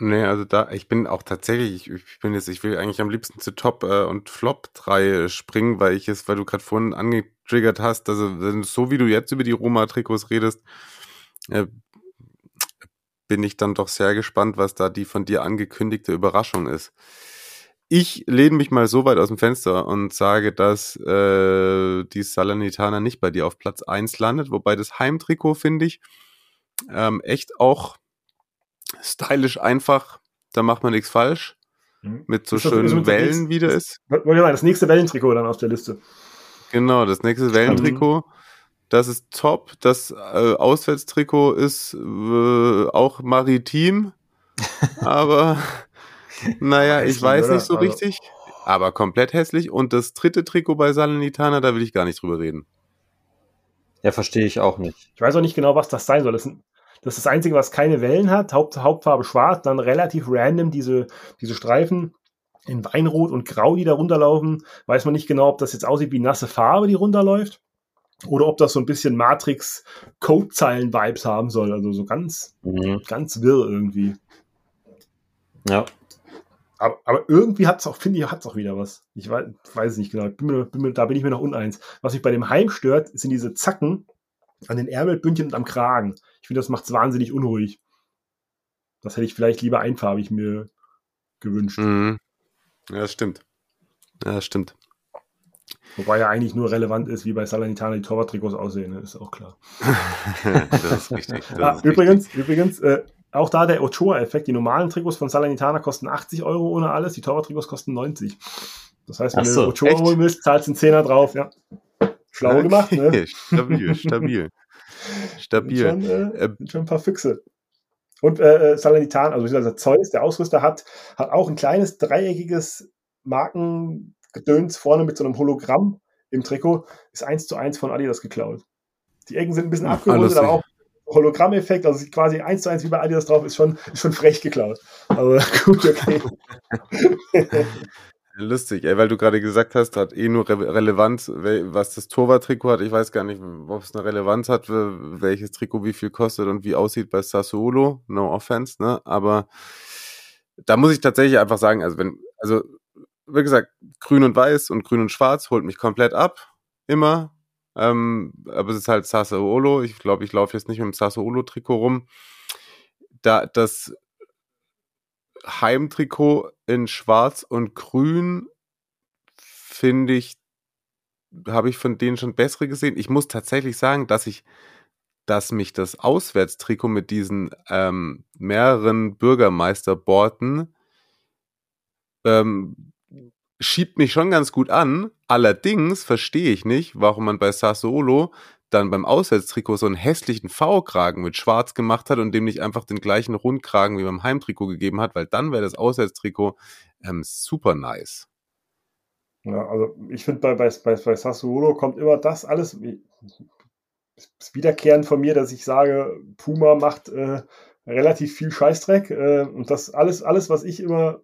Nee, also da, ich bin auch tatsächlich, ich, ich bin jetzt, ich will eigentlich am liebsten zu Top äh, und Flop 3 springen, weil ich es, weil du gerade vorhin angetriggert hast, also so wie du jetzt über die Roma-Trikots redest, äh, bin ich dann doch sehr gespannt, was da die von dir angekündigte Überraschung ist. Ich lehne mich mal so weit aus dem Fenster und sage, dass äh, die Salernitana nicht bei dir auf Platz 1 landet, wobei das Heimtrikot, finde ich, ähm, echt auch stylisch einfach, da macht man nichts falsch. Mhm. Mit so schönen das, Wellen, wie das ist. Das nächste Wellentrikot dann auf der Liste. Genau, das nächste Wellentrikot. Das ist top. Das äh, Auswärtstrikot ist äh, auch maritim. aber naja, ich weiß nicht so richtig. Aber komplett hässlich. Und das dritte Trikot bei Salernitana, da will ich gar nicht drüber reden. Ja, verstehe ich auch nicht. Ich weiß auch nicht genau, was das sein soll. Das, ist das, ist das Einzige, was keine Wellen hat. Haupt, Hauptfarbe schwarz, dann relativ random diese, diese Streifen in Weinrot und Grau, die da runterlaufen. Weiß man nicht genau, ob das jetzt aussieht wie nasse Farbe, die runterläuft. Oder ob das so ein bisschen Matrix-Codezeilen-Vibes haben soll. Also so ganz, mhm. ganz wirr irgendwie. Ja. Aber, aber irgendwie hat es auch, finde ich, hat es auch wieder was. Ich weiß, weiß es nicht genau. Bin mir, bin mir, da bin ich mir noch uneins. Was mich bei dem Heim stört, sind diese Zacken an den Ärmelbündchen und am Kragen. Ich finde, das macht es wahnsinnig unruhig. Das hätte ich vielleicht lieber einfarbig mir gewünscht. Mhm. Ja, das stimmt. Ja, das stimmt. Wobei ja eigentlich nur relevant ist, wie bei Salernitana die Torwarttrikots aussehen, ne? ist auch klar. das ist richtig. Das ah, ist übrigens, richtig. übrigens, äh, auch da der Ochoa-Effekt. Die normalen Trikots von Salernitana kosten 80 Euro ohne alles, die Torwarttrikots kosten 90. Das heißt, wenn so, du Ochoa echt? holen willst, zahlst du einen Zehner drauf, ja. Schlau okay. gemacht, ne? Stabil, stabil. stabil. Schon, äh, äh, schon ein paar Füchse. Und äh, Salernitana, also der Zeus, der Ausrüster, hat, hat auch ein kleines dreieckiges Markengedöns vorne mit so einem Hologramm im Trikot. Ist eins zu eins von Adidas geklaut. Die Ecken sind ein bisschen abgerundet, aber auch Hologrammeffekt, also quasi eins zu eins wie bei Adidas drauf, ist schon, ist schon frech geklaut. Aber gut, okay. Lustig, ey, weil du gerade gesagt hast, hat eh nur Re Relevanz, was das Torwart-Trikot hat. Ich weiß gar nicht, ob es eine Relevanz hat, welches Trikot wie viel kostet und wie aussieht bei Sassuolo. No offense, ne? Aber da muss ich tatsächlich einfach sagen, also wenn, also wie gesagt, grün und weiß und grün und schwarz holt mich komplett ab. Immer. Ähm, aber es ist halt Sassuolo. Ich glaube, ich laufe jetzt nicht mit dem Sassuolo-Trikot rum. Da das Heimtrikot in Schwarz und Grün finde ich, habe ich von denen schon bessere gesehen. Ich muss tatsächlich sagen, dass ich, dass mich das Auswärtstrikot mit diesen ähm, mehreren Bürgermeisterborten ähm, schiebt mich schon ganz gut an. Allerdings verstehe ich nicht, warum man bei Sassuolo dann beim Auswärtstrikot so einen hässlichen V-Kragen mit Schwarz gemacht hat und dem nicht einfach den gleichen Rundkragen wie beim Heimtrikot gegeben hat, weil dann wäre das Auswärtstrikot ähm, super nice. Ja, also ich finde bei, bei, bei, bei Sassuolo kommt immer das alles, das Wiederkehren von mir, dass ich sage, Puma macht äh, relativ viel Scheißdreck äh, und das alles, alles, was ich immer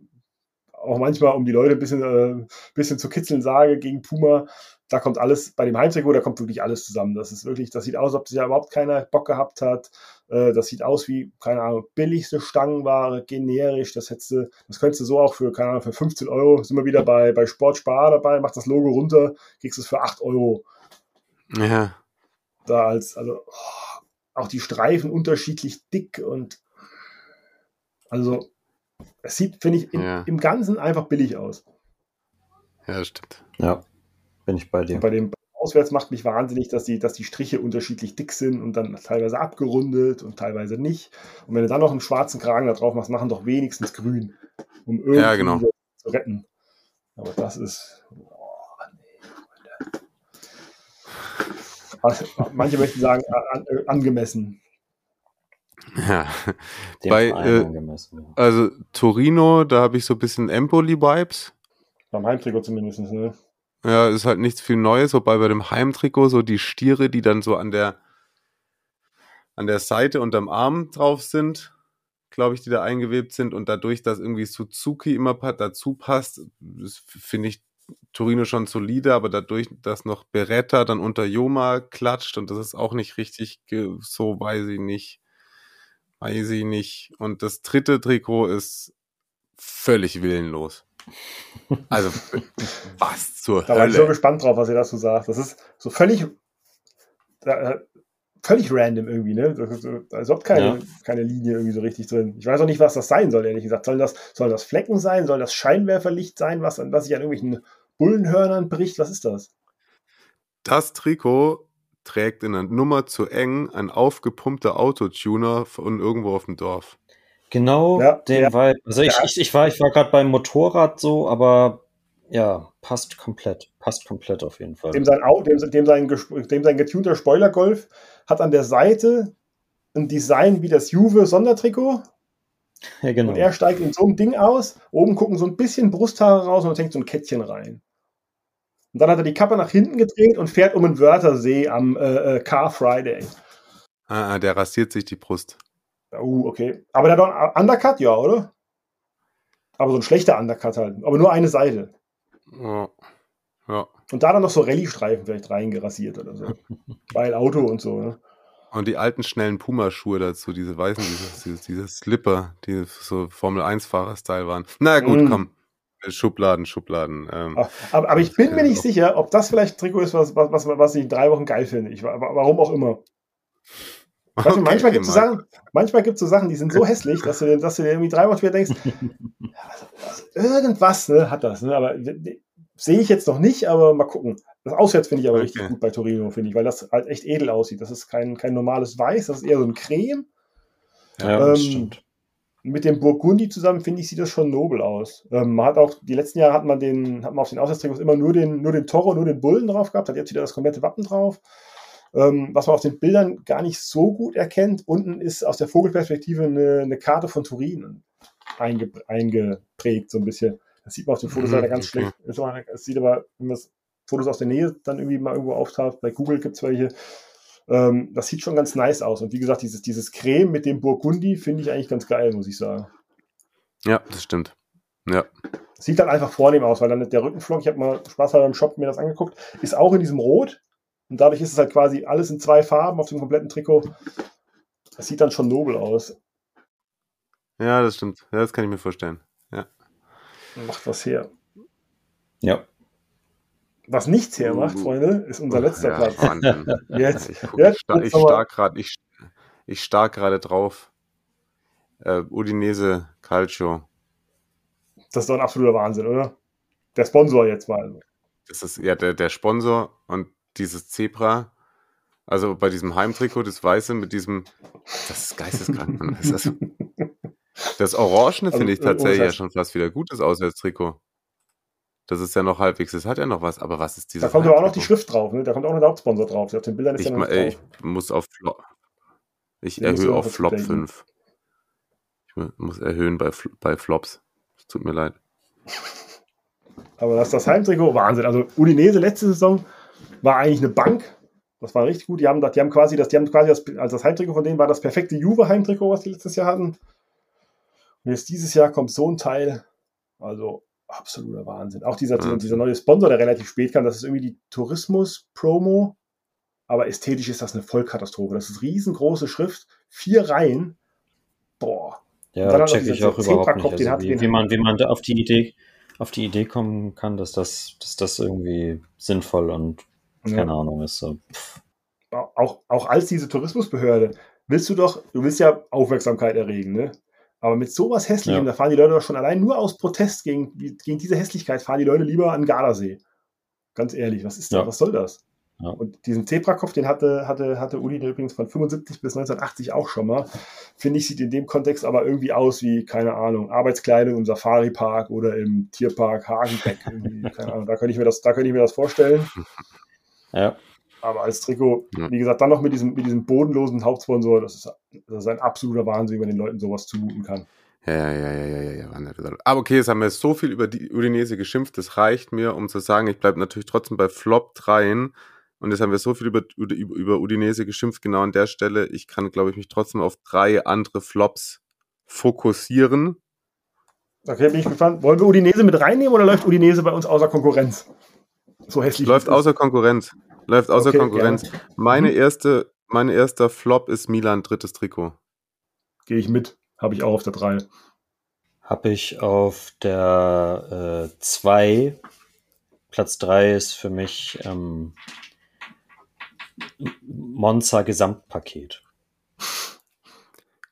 auch manchmal, um die Leute ein bisschen, äh, bisschen zu kitzeln, sage gegen Puma, da kommt alles, bei dem Heimtrikot, da kommt wirklich alles zusammen. Das ist wirklich, das sieht aus, als ob ja überhaupt keiner Bock gehabt hat. Äh, das sieht aus wie, keine Ahnung, billigste Stangenware, generisch. Das hättest du, das könntest du so auch für, keine Ahnung, für 15 Euro, sind wir wieder bei, bei Sportspar dabei, mach das Logo runter, kriegst es für 8 Euro. Ja. Da als, also, oh, auch die Streifen unterschiedlich dick und, also, es sieht, finde ich, im, ja. im Ganzen einfach billig aus. Ja, das stimmt. Ja, bin ich bei dir. Und bei dem Auswärts macht mich wahnsinnig, dass die, dass die Striche unterschiedlich dick sind und dann teilweise abgerundet und teilweise nicht. Und wenn du dann noch einen schwarzen Kragen da drauf machst, machen doch wenigstens grün, um irgendwie ja, genau. zu retten. Aber das ist. Boah, nee, also, Manche möchten sagen, an, angemessen. Ja, bei, äh, also Torino, da habe ich so ein bisschen Empoli-Vibes. Beim Heimtrikot zumindest, ne? Ja, ist halt nichts viel Neues, wobei bei dem Heimtrikot so die Stiere, die dann so an der an der Seite und am Arm drauf sind, glaube ich, die da eingewebt sind und dadurch, dass irgendwie Suzuki immer dazu passt, finde ich Torino schon solide, aber dadurch, dass noch Beretta dann unter Joma klatscht und das ist auch nicht richtig so, weiß ich nicht. Weiß ich nicht. Und das dritte Trikot ist völlig willenlos. Also, was zur da Hölle? Da war ich so gespannt drauf, was ihr dazu sagt. Das ist so völlig, äh, völlig random irgendwie, ne? Da ist überhaupt keine, ja. keine Linie irgendwie so richtig drin. Ich weiß auch nicht, was das sein soll, ehrlich gesagt. Sollen das, sollen das Flecken sein? Soll das Scheinwerferlicht sein, was, was sich an irgendwelchen Bullenhörnern bricht? Was ist das? Das Trikot trägt in der Nummer zu eng ein aufgepumpter Autotuner von irgendwo auf dem Dorf. Genau, Ja, den ja. Vibe. Also ich, Ja. ich, ich war, ich war gerade beim Motorrad so, aber Ja, passt komplett. Passt komplett auf jeden Fall. Dem sein, dem, dem, sein, dem sein getunter Spoiler-Golf hat an der Seite ein Design wie das Juve-Sondertrikot. Ja, genau. Und er steigt in so einem Ding aus. Oben gucken so ein bisschen Brusthaare raus und hängt so ein Kettchen rein. Und dann hat er die Kappe nach hinten gedreht und fährt um den Wörthersee am äh, äh, Car Friday. Ah, ah, der rasiert sich die Brust. Uh, okay. Aber der hat doch einen Undercut, ja, oder? Aber so ein schlechter Undercut halt. Aber nur eine Seite. Ja. ja. Und da dann noch so Rallye-Streifen vielleicht reingerasiert oder so. Weil Auto und so. Ne? Und die alten schnellen Puma-Schuhe dazu, diese weißen, dieses, dieses, diese Slipper, die so Formel-1-Fahrer-Style waren. Na gut, Mm. komm. Schubladen, Schubladen. Ähm, Ah, Aber, aber ich bin mir nicht sicher, ob das vielleicht ein Trikot ist, was, was, was, ich in drei Wochen geil finde. Ich, wa- warum auch immer. Weißt du, okay, manchmal gibt es so. Sachen, manchmal gibt's so Sachen, die sind so hässlich, dass du, dir- dass du dir irgendwie drei Wochen später denkst, also, also, irgendwas ne, hat das. Ne? Aber sehe ich jetzt noch nicht, aber mal gucken. Das Auswärts finde ich aber Okay. richtig gut bei Torino, finde ich, weil das halt echt edel aussieht. Das ist kein, kein normales Weiß, das ist eher so ein Creme. ja, das ähm, stimmt. Mit dem Burgundi zusammen, finde ich, sieht das schon nobel aus. Ähm, man hat auch, die letzten Jahre hat man den, hat man auf den Auswärtstrikots immer nur den, nur den Toro, nur den Bullen drauf gehabt, hat jetzt wieder das komplette Wappen drauf. Ähm, was man auf den Bildern gar nicht so gut erkennt, unten ist aus der Vogelperspektive eine, eine Karte von Turin einge, eingeprägt, so ein bisschen. Das sieht man auf den Fotos Mhm, leider ganz okay. schlecht. Es sieht aber, wenn man das Fotos aus der Nähe dann irgendwie mal irgendwo auftaucht, bei Google gibt es welche, ähm, das sieht schon ganz nice aus. Und wie gesagt, dieses, dieses Creme mit dem Burgundi finde ich eigentlich ganz geil, muss ich sagen. Ja, das stimmt. Ja. Sieht dann einfach vornehm aus, weil dann der Rückenflock, ich habe mal Spaß beim Shop mir das angeguckt, ist auch in diesem Rot. Und dadurch ist es halt quasi alles in zwei Farben auf dem kompletten Trikot. Das sieht dann schon nobel aus. Ja, das stimmt. Ja, das kann ich mir vorstellen. Macht was her. Ja. Was nichts hermacht, Uh. Freunde, ist unser letzter ja, Platz. Wahnsinn. Jetzt, Ich, guck, jetzt ich, ich starr gerade ich, ich gerade drauf. Äh, Udinese Calcio. das ist doch ein absoluter Wahnsinn, oder? Der Sponsor jetzt mal. Das ist ja der, der Sponsor und dieses Zebra. Also bei diesem Heimtrikot, das Weiße mit diesem, das ist geisteskrank. Mann. Das, das Orangene Also, finde ich äh, tatsächlich ja schon fast wieder gut, das Auswärtstrikot. Das ist ja noch halbwegs, das hat ja noch was, aber was ist dieses Da kommt aber auch noch die? Schrift drauf, ne? Da kommt auch noch der Hauptsponsor drauf. Auf den Bildern ist Ich, ja noch ey, drauf. ich muss auf Flop. Ich du erhöhe auf Flop updaten. 5. Ich mu- muss erhöhen bei, bei Flops. Es tut mir leid. Aber das, das Heimtrikot, Wahnsinn. Also Udinese letzte Saison war eigentlich eine Bank. Das war richtig gut. Die haben, das- die haben quasi das, die haben quasi das, also das Heimtrikot von denen war das perfekte Juve-Heimtrikot, was die letztes Jahr hatten. Und jetzt dieses Jahr kommt so ein Teil. Also absoluter Wahnsinn. Auch dieser, Wahnsinn. dieser neue Sponsor, der relativ spät kam, das ist irgendwie die Tourismus-Promo. Aber ästhetisch ist das eine Vollkatastrophe. Das ist riesengroße Schrift, vier Reihen. Boah. Ja, check ich auch überhaupt nicht. den Also hat- wie, den- wie, man, wie man da auf die Idee auf die Idee kommen kann, dass das, dass das irgendwie sinnvoll und Ja. keine Ahnung ist. So. auch, auch als diese Tourismusbehörde, willst du doch, du willst ja Aufmerksamkeit erregen, ne? Aber mit sowas Hässlichem, Ja. da fahren die Leute doch schon allein nur aus Protest gegen, gegen diese Hässlichkeit, fahren die Leute lieber an Gardasee. Ganz ehrlich, was ist das? Ja. Was soll das? Ja. Und diesen Zebrakopf, den hatte, hatte, hatte Uli übrigens von 75 bis 1980 auch schon mal. Finde ich, sieht in dem Kontext aber irgendwie aus wie, keine Ahnung, Arbeitskleidung im Safari-Park oder im Tierpark Hagenbeck. Keine Ahnung, da könnte ich mir das, da könnte ich mir das vorstellen. Ja, Aber als Trikot, Ja. wie gesagt, dann noch mit diesem, mit diesem bodenlosen Hauptsponsor, das ist, das ist ein absoluter Wahnsinn, wie man den Leuten sowas zumuten kann. Ja, ja, ja, ja, ja, ja. Aber okay, jetzt haben wir so viel über die Udinese geschimpft, das reicht mir, um zu sagen, ich bleibe natürlich trotzdem bei Flop 3. Und jetzt haben wir so viel über, über, über Udinese geschimpft, genau an der Stelle. Ich kann, glaube ich, mich trotzdem auf drei andere Flops fokussieren. Okay, bin ich gespannt. Wollen wir Udinese mit reinnehmen oder läuft Udinese bei uns außer Konkurrenz? So hässlich. Läuft außer Konkurrenz. Läuft außer Okay, Konkurrenz. gerne. Meine Mhm. erste, mein erster Flop ist Milan drittes Trikot. Gehe ich mit. Habe ich auch auf der 3. habe ich auf der 2. Platz 3 ist für mich ähm, Monza Gesamtpaket.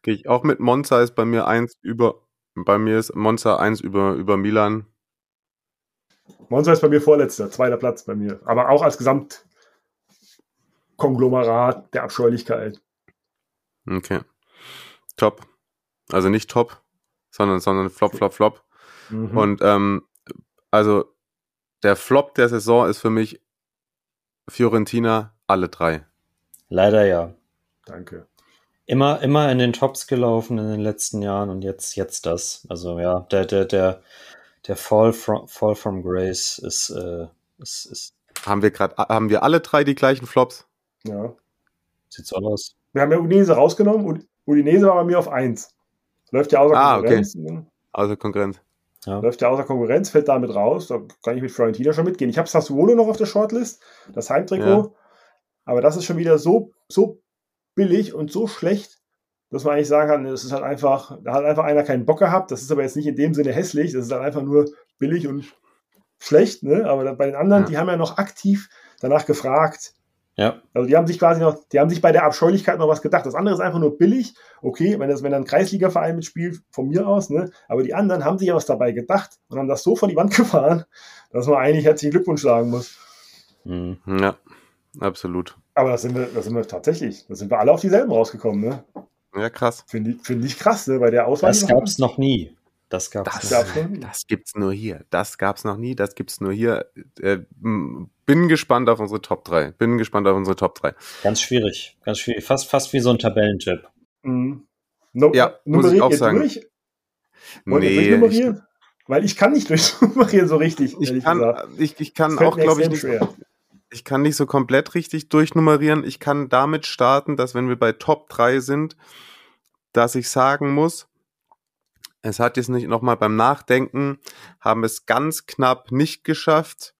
Gehe ich auch mit Monza ist bei mir eins über, bei mir ist Monza eins über, über Milan. Monza ist bei mir vorletzter, zweiter Platz bei mir. Aber auch als Gesamtkonglomerat der Abscheulichkeit. Okay. Top. Also nicht top, sondern, sondern flop, flop, flop. Mhm. Und ähm, also der Flop der Saison ist für mich Fiorentina, alle drei. Leider ja. Danke. Immer, immer in den Tops gelaufen in den letzten Jahren und jetzt, jetzt das. Also ja, der, der, der, der Fall from, Fall from Grace ist, äh, ist, ist Haben wir gerade, haben wir alle drei die gleichen Flops? Ja. sieht so aus. Wir haben ja Udinese rausgenommen und Udinese war bei mir auf 1. Läuft ja außer Ah, Konkurrenz. Also Konkurrenz. Ja. Läuft ja außer Konkurrenz, fällt damit raus. Da kann ich mit Fiorentina schon mitgehen. Ich habe Sassuolo noch auf der Shortlist, das Heimtrikot. Ja. Aber das ist schon wieder so, so billig und so schlecht, dass man eigentlich sagen kann, es ist halt einfach, da hat einfach einer keinen Bock gehabt. Das ist aber jetzt nicht in dem Sinne hässlich, das ist halt einfach nur billig und schlecht. Ne? Aber bei den anderen, Ja. die haben ja noch aktiv danach gefragt. Ja, Also die haben sich quasi noch, die haben sich bei der Abscheulichkeit noch was gedacht. Das andere ist einfach nur billig. Okay, wenn das, wenn dann ein Kreisligaverein mitspielt, von mir aus, ne? Aber die anderen haben sich ja was dabei gedacht und haben das so vor die Wand gefahren, dass man eigentlich herzlichen Glückwunsch sagen muss. hm. Ja, absolut. Aber das sind wir, das sind wir tatsächlich, da sind wir alle auf dieselben rausgekommen, ne? Ja, krass. Finde ich, finde ich krass, ne? Bei der Auswahl. das wir gab's noch nie. Das gab's Das, gab's noch nie. das gibt's nur hier. Das gab's noch nie. Das gibt's nur hier. Äh, bin gespannt auf unsere Top 3. Bin gespannt auf unsere Top 3. Ganz schwierig, ganz schwierig. Fast, fast wie so ein Tabellentipp. Mhm. No, Ja, muss ich auch sagen. Durch? Wollt Nee, ich, durchnummerieren? Weil ich kann nicht durchnummerieren so richtig, ich kann, gesagt. ich, ich kann auch, glaube ich, nicht, schwer. ich kann nicht so komplett richtig durchnummerieren. Ich kann damit starten, dass wenn wir bei Top 3 sind, dass ich sagen muss, es hat jetzt nicht nochmal beim Nachdenken, haben es ganz knapp nicht geschafft.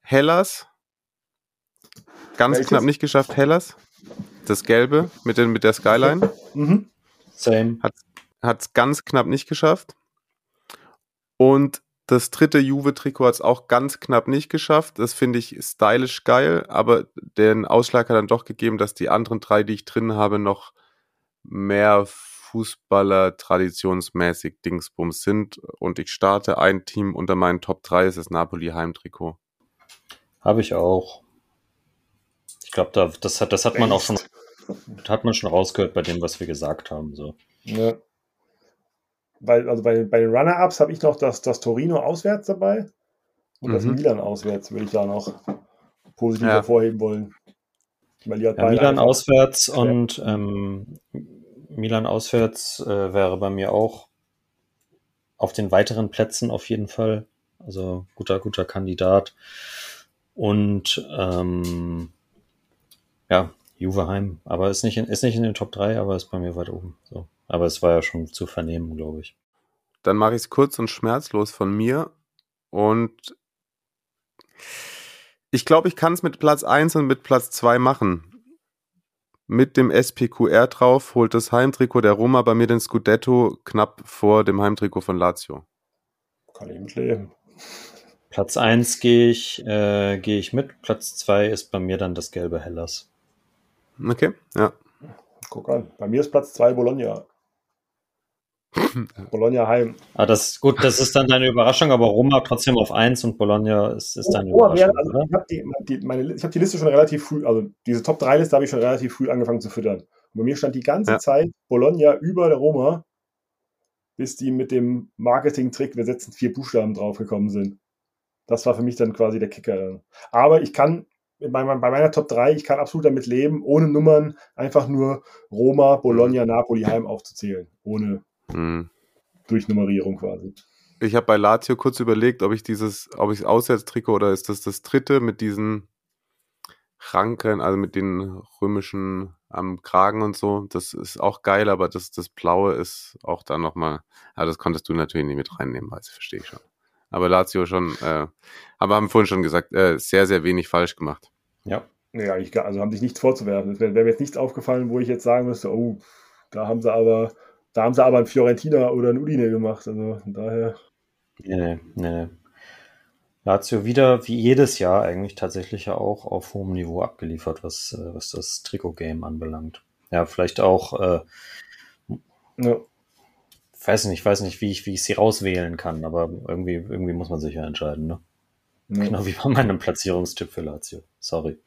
Hellas. Ganz Welches? knapp nicht geschafft, Hellas. Das Gelbe mit, den, mit der Skyline. Mhm. Same. Hat es ganz knapp nicht geschafft. Und das dritte Juve-Trikot hat es auch ganz knapp nicht geschafft. Das finde ich stylisch geil, aber den Ausschlag hat dann doch gegeben, dass die anderen drei, die ich drin habe, noch mehr Fußballer traditionsmäßig Dingsbums sind. Und ich starte ein Team unter meinen Top 3, ist das Napoli Heimtrikot. Habe ich auch. Ich glaube, da, das hat, das hat man auch schon, hat man schon rausgehört bei dem, was wir gesagt haben. So. Ja. Weil, also bei, bei den Runner-Ups habe ich noch das, das Torino auswärts dabei und das Mhm. Milan auswärts würde ich da noch positiv Ja. hervorheben wollen. Weil die hat Ja, Milan auswärts und ähm, Milan auswärts äh, wäre bei mir auch auf den weiteren Plätzen auf jeden Fall. Also guter, guter Kandidat. Und ähm, ja, Juve Heim. Aber ist nicht, in, ist nicht in den Top 3, aber ist bei mir weit oben. So. Aber es war ja schon zu vernehmen, glaube ich. Dann mache ich es kurz und schmerzlos von mir. Und ich glaube, ich kann es mit Platz 1 und mit Platz 2 machen. Mit dem SPQR drauf holt das Heimtrikot der Roma bei mir den Scudetto knapp vor dem Heimtrikot von Lazio. Kann ich mitleben. Platz 1 gehe ich, äh, gehe ich mit. Platz 2 ist bei mir dann das gelbe Hellas. Okay, ja. Guck an. Bei mir ist Platz 2 Bologna. Bologna Heim. Ah, das gut, das ist dann deine Überraschung, aber Roma trotzdem auf 1 und Bologna ist, ist deine Oh, Überraschung, wer- also ich habe die, die, meine, ich hab die Liste schon relativ früh, also diese Top 3 Liste habe ich schon relativ früh angefangen zu füttern. Und bei mir stand die ganze Ja. Zeit Bologna über der Roma, bis die mit dem Marketing-Trick, wir setzen vier Buchstaben draufgekommen sind. Das war für mich dann quasi der Kicker. Aber ich kann bei, meiner- bei meiner Top 3, ich kann absolut damit leben, ohne Nummern einfach nur Roma, Bologna, Napoli, Heim aufzuzählen. Ohne Hm. Durchnummerierung quasi. Ich habe bei Lazio kurz überlegt, ob ich dieses, ob ich Auswärtstrikot oder ist das das dritte mit diesen Ranken, also mit den römischen am Kragen und so. Das ist auch geil, aber das, das Blaue ist auch dann nochmal, ja, das konntest du natürlich nicht mit reinnehmen, also verstehe ich schon. Aber Lazio schon, äh, aber haben vorhin schon gesagt, äh, sehr, sehr wenig falsch gemacht. Ja. Eigentlich gar, also haben sich nichts vorzuwerfen. Es wäre wär mir jetzt nichts aufgefallen, wo ich jetzt sagen müsste, oh, da haben sie aber, da haben sie aber ein Fiorentina oder ein Udine gemacht. Also von daher. Nee, nee, nee. nee. Lazio wieder, wie jedes Jahr eigentlich tatsächlich ja auch auf hohem Niveau abgeliefert, was, äh, was das Trikot-Game anbelangt. Ja, vielleicht auch, äh, Ja, weiß nicht, weiß nicht, wie ich, wie ich sie rauswählen kann, aber irgendwie, irgendwie muss man sich ja entscheiden, ne? ja. Genau wie bei meinem Platzierungstipp für Lazio. Sorry.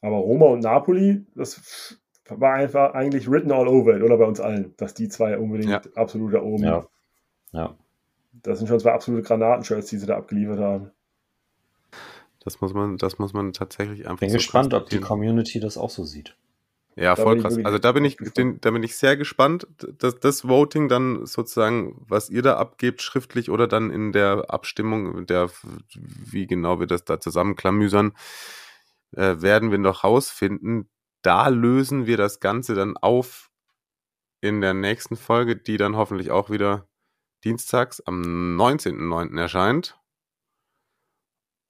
Aber Roma und Napoli, das war einfach eigentlich written all over it, oder bei uns allen, dass die zwei unbedingt Ja. absolut da oben. Ja. Ja. Das sind schon zwei absolute Granatenshirts, die sie da abgeliefert haben. Das muss man, das muss man tatsächlich einfach. Bin so gespannt, ob die. Community das auch so sieht. Ja, Da voll bin ich krass. Also da bin ich, den, da bin ich sehr gespannt. Das, das Voting dann sozusagen, was ihr da abgebt, schriftlich oder dann in der Abstimmung, der, wie genau wir das da zusammenklamüsern, äh, werden wir noch rausfinden. Da lösen wir das Ganze dann auf in der nächsten Folge, die dann hoffentlich auch wieder dienstags am 19.09. erscheint.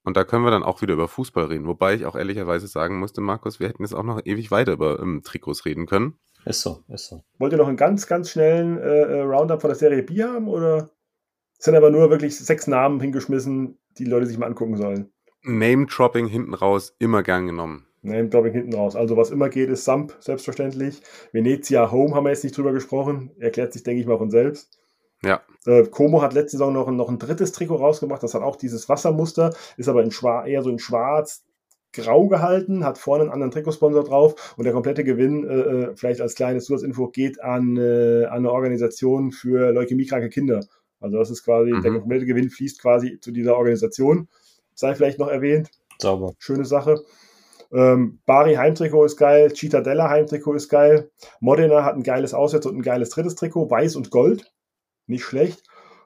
Und da können wir dann auch wieder über Fußball reden. Wobei ich auch ehrlicherweise sagen musste, Markus, wir hätten jetzt auch noch ewig weiter über ähm, Trikots reden können. Ist so, ist so. Wollt ihr noch einen ganz, ganz schnellen äh, äh, Roundup von der Serie B haben oder sind aber nur wirklich sechs Namen hingeschmissen, die Leute sich mal angucken sollen? Name-Dropping hinten raus immer gern genommen. Name Dropping hinten raus. Also was immer geht, ist Samp, selbstverständlich. Venezia Home haben wir jetzt nicht drüber gesprochen. Erklärt sich, denke ich mal, von selbst. Ja, Äh, Como hat letzte Saison noch, ein- noch ein drittes Trikot rausgemacht. Das hat auch dieses Wassermuster, ist aber in eher so in schwarz grau gehalten, hat vorne einen anderen Trikotsponsor drauf und der komplette Gewinn, äh, äh, vielleicht als kleines Zusatzinfo, geht an, äh, an eine Organisation für leukämiekranke Kinder. Also das ist quasi, Mhm. der komplette Gewinn fließt quasi zu dieser Organisation. Sei vielleicht noch erwähnt Sauber. schöne Sache. Ähm, Bari Heimtrikot ist geil, Cittadella Heimtrikot ist geil, Modena hat ein geiles Auswärts- und ein geiles drittes Trikot, weiß und gold, nicht schlecht.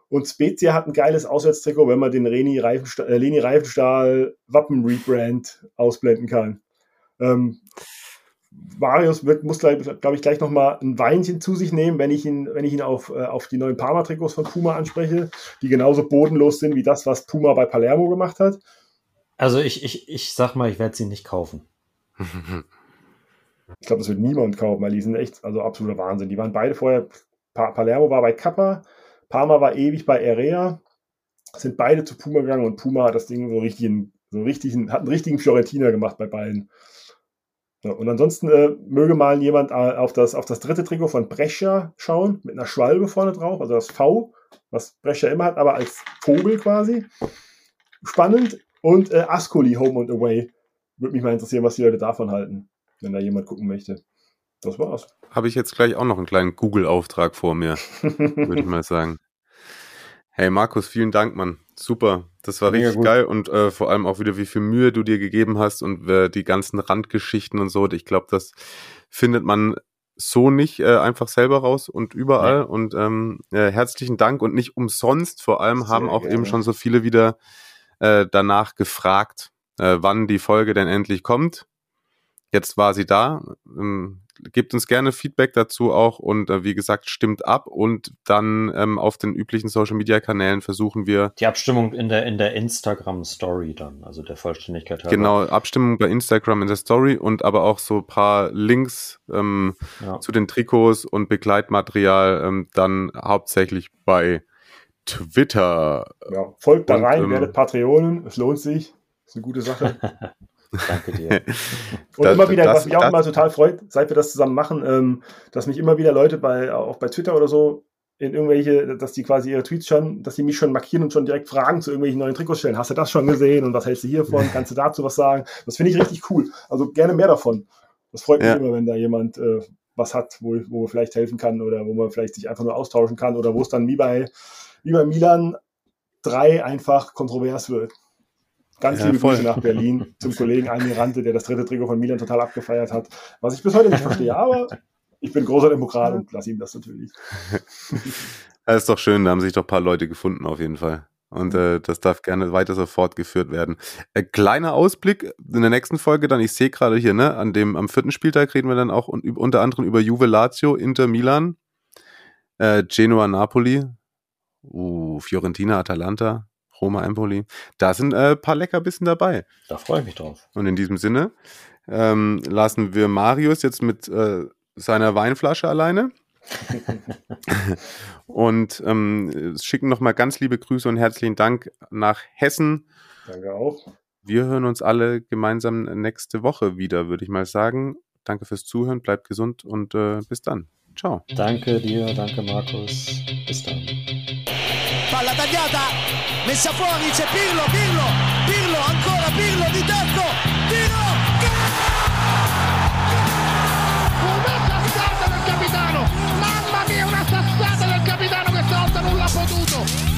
Und Spezia hat ein geiles Auswärtstrikot, wenn man den Reni Reifenstahl, äh, Leni Reifenstahl Wappen Rebrand ausblenden kann. Ähm, Marius wird, muss, glaube glaub ich, gleich nochmal ein Weinchen zu sich nehmen, wenn ich ihn, wenn ich ihn auf, äh, auf die neuen Parma-Trikots von Puma anspreche, die genauso bodenlos sind wie das, was Puma bei Palermo gemacht hat. Also ich, ich, ich sag mal, ich werde sie nicht kaufen. Ich glaube, das wird niemand kaufen, weil die sind echt, also absoluter Wahnsinn. Die waren beide vorher, pa Palermo war bei Kappa, Parma war ewig bei Area, sind beide zu Puma gegangen und Puma hat das Ding so richtig, so richtig, hat einen richtigen Fiorentiner gemacht bei beiden. Ja, und ansonsten äh, möge mal jemand äh, auf, das, auf das dritte Trikot von Brescia schauen, mit einer Schwalbe vorne drauf, also das V, was Brescia immer hat, aber als Vogel quasi. Spannend. Und äh, Ascoli Home and Away. Würde mich mal interessieren, was die Leute davon halten, wenn da jemand gucken möchte. Das war's. habe ich jetzt gleich auch noch einen kleinen Google-Auftrag vor mir, würde ich mal sagen. Hey Markus, vielen Dank, Mann. Super. Das war Mega richtig gut. geil und äh, vor allem auch wieder, wie viel Mühe du dir gegeben hast und äh, die ganzen Randgeschichten und so. Ich glaube, das findet man so nicht äh, einfach selber raus und überall. Und ähm, äh, herzlichen Dank und nicht umsonst. Vor allem Sehr haben auch gerne. eben schon so viele wieder äh, danach gefragt, äh, wann die Folge denn endlich kommt. Jetzt war sie da. Ähm, gebt uns gerne Feedback dazu auch und äh, wie gesagt, stimmt ab und dann ähm, auf den üblichen Social Media Kanälen versuchen wir Die Abstimmung in der, in der Instagram-Story dann, also der Vollständigkeit halber. genau Abstimmung bei Instagram in der Story und aber auch so ein paar Links ähm, Ja. zu den Trikots und Begleitmaterial ähm, dann hauptsächlich bei Twitter. Ja, folgt da Und, rein, ähm, werdet Patreonen, es lohnt sich. Ist eine gute Sache. Danke dir. Und Da- immer wieder, das- was mich auch das- immer total freut, seit wir das zusammen machen, ähm, dass mich immer wieder Leute bei, auch bei Twitter oder so, in irgendwelche, dass die quasi ihre Tweets schon, dass die mich schon markieren und schon direkt Fragen zu irgendwelchen neuen Trikots stellen. Hast du das schon gesehen und was hältst du hiervon? Kannst du dazu was sagen? Das finde ich richtig cool. Also gerne mehr davon. Das freut mich Ja. immer, wenn da jemand äh, was hat, wo, wo man vielleicht helfen kann oder wo man vielleicht sich einfach nur austauschen kann oder wo es dann wie bei, wie bei Milan 3 einfach kontrovers wird. Ganz Ja, liebe voll. Grüße nach Berlin zum Kollegen Almirante, der das dritte Trikot von Milan total abgefeiert hat. Was ich bis heute nicht verstehe, aber ich bin großer Demokrat und lasse ihm das natürlich. Das ist doch schön, da haben sich doch ein paar Leute gefunden auf jeden Fall. Und äh, das darf gerne weiter so fortgeführt werden. Äh, kleiner Ausblick in der nächsten Folge dann, ich sehe gerade hier, ne, an dem, am vierten Spieltag reden wir dann auch un, unter anderem über Juve Lazio, Inter Milan, äh, Genoa Napoli, uh, Fiorentina Atalanta, Roma Empoli. Da sind äh, ein paar Leckerbissen dabei. Da freue ich mich drauf. Und in diesem Sinne ähm, lassen wir Marius jetzt mit äh, seiner Weinflasche alleine. und ähm, schicken nochmal ganz liebe Grüße und herzlichen Dank nach Hessen. Danke auch. Wir hören uns alle gemeinsam nächste Woche wieder, würde ich mal sagen. Danke fürs Zuhören, bleibt gesund und äh, bis dann. Ciao. Danke dir, danke Markus. Bis dann. palla tagliata, messa fuori, c'è Pirlo, Pirlo, Pirlo, ancora Pirlo di tacco, tiro, gol! Una sassata del capitano, mamma mia una sassata del capitano, questa volta non l'ha potuto,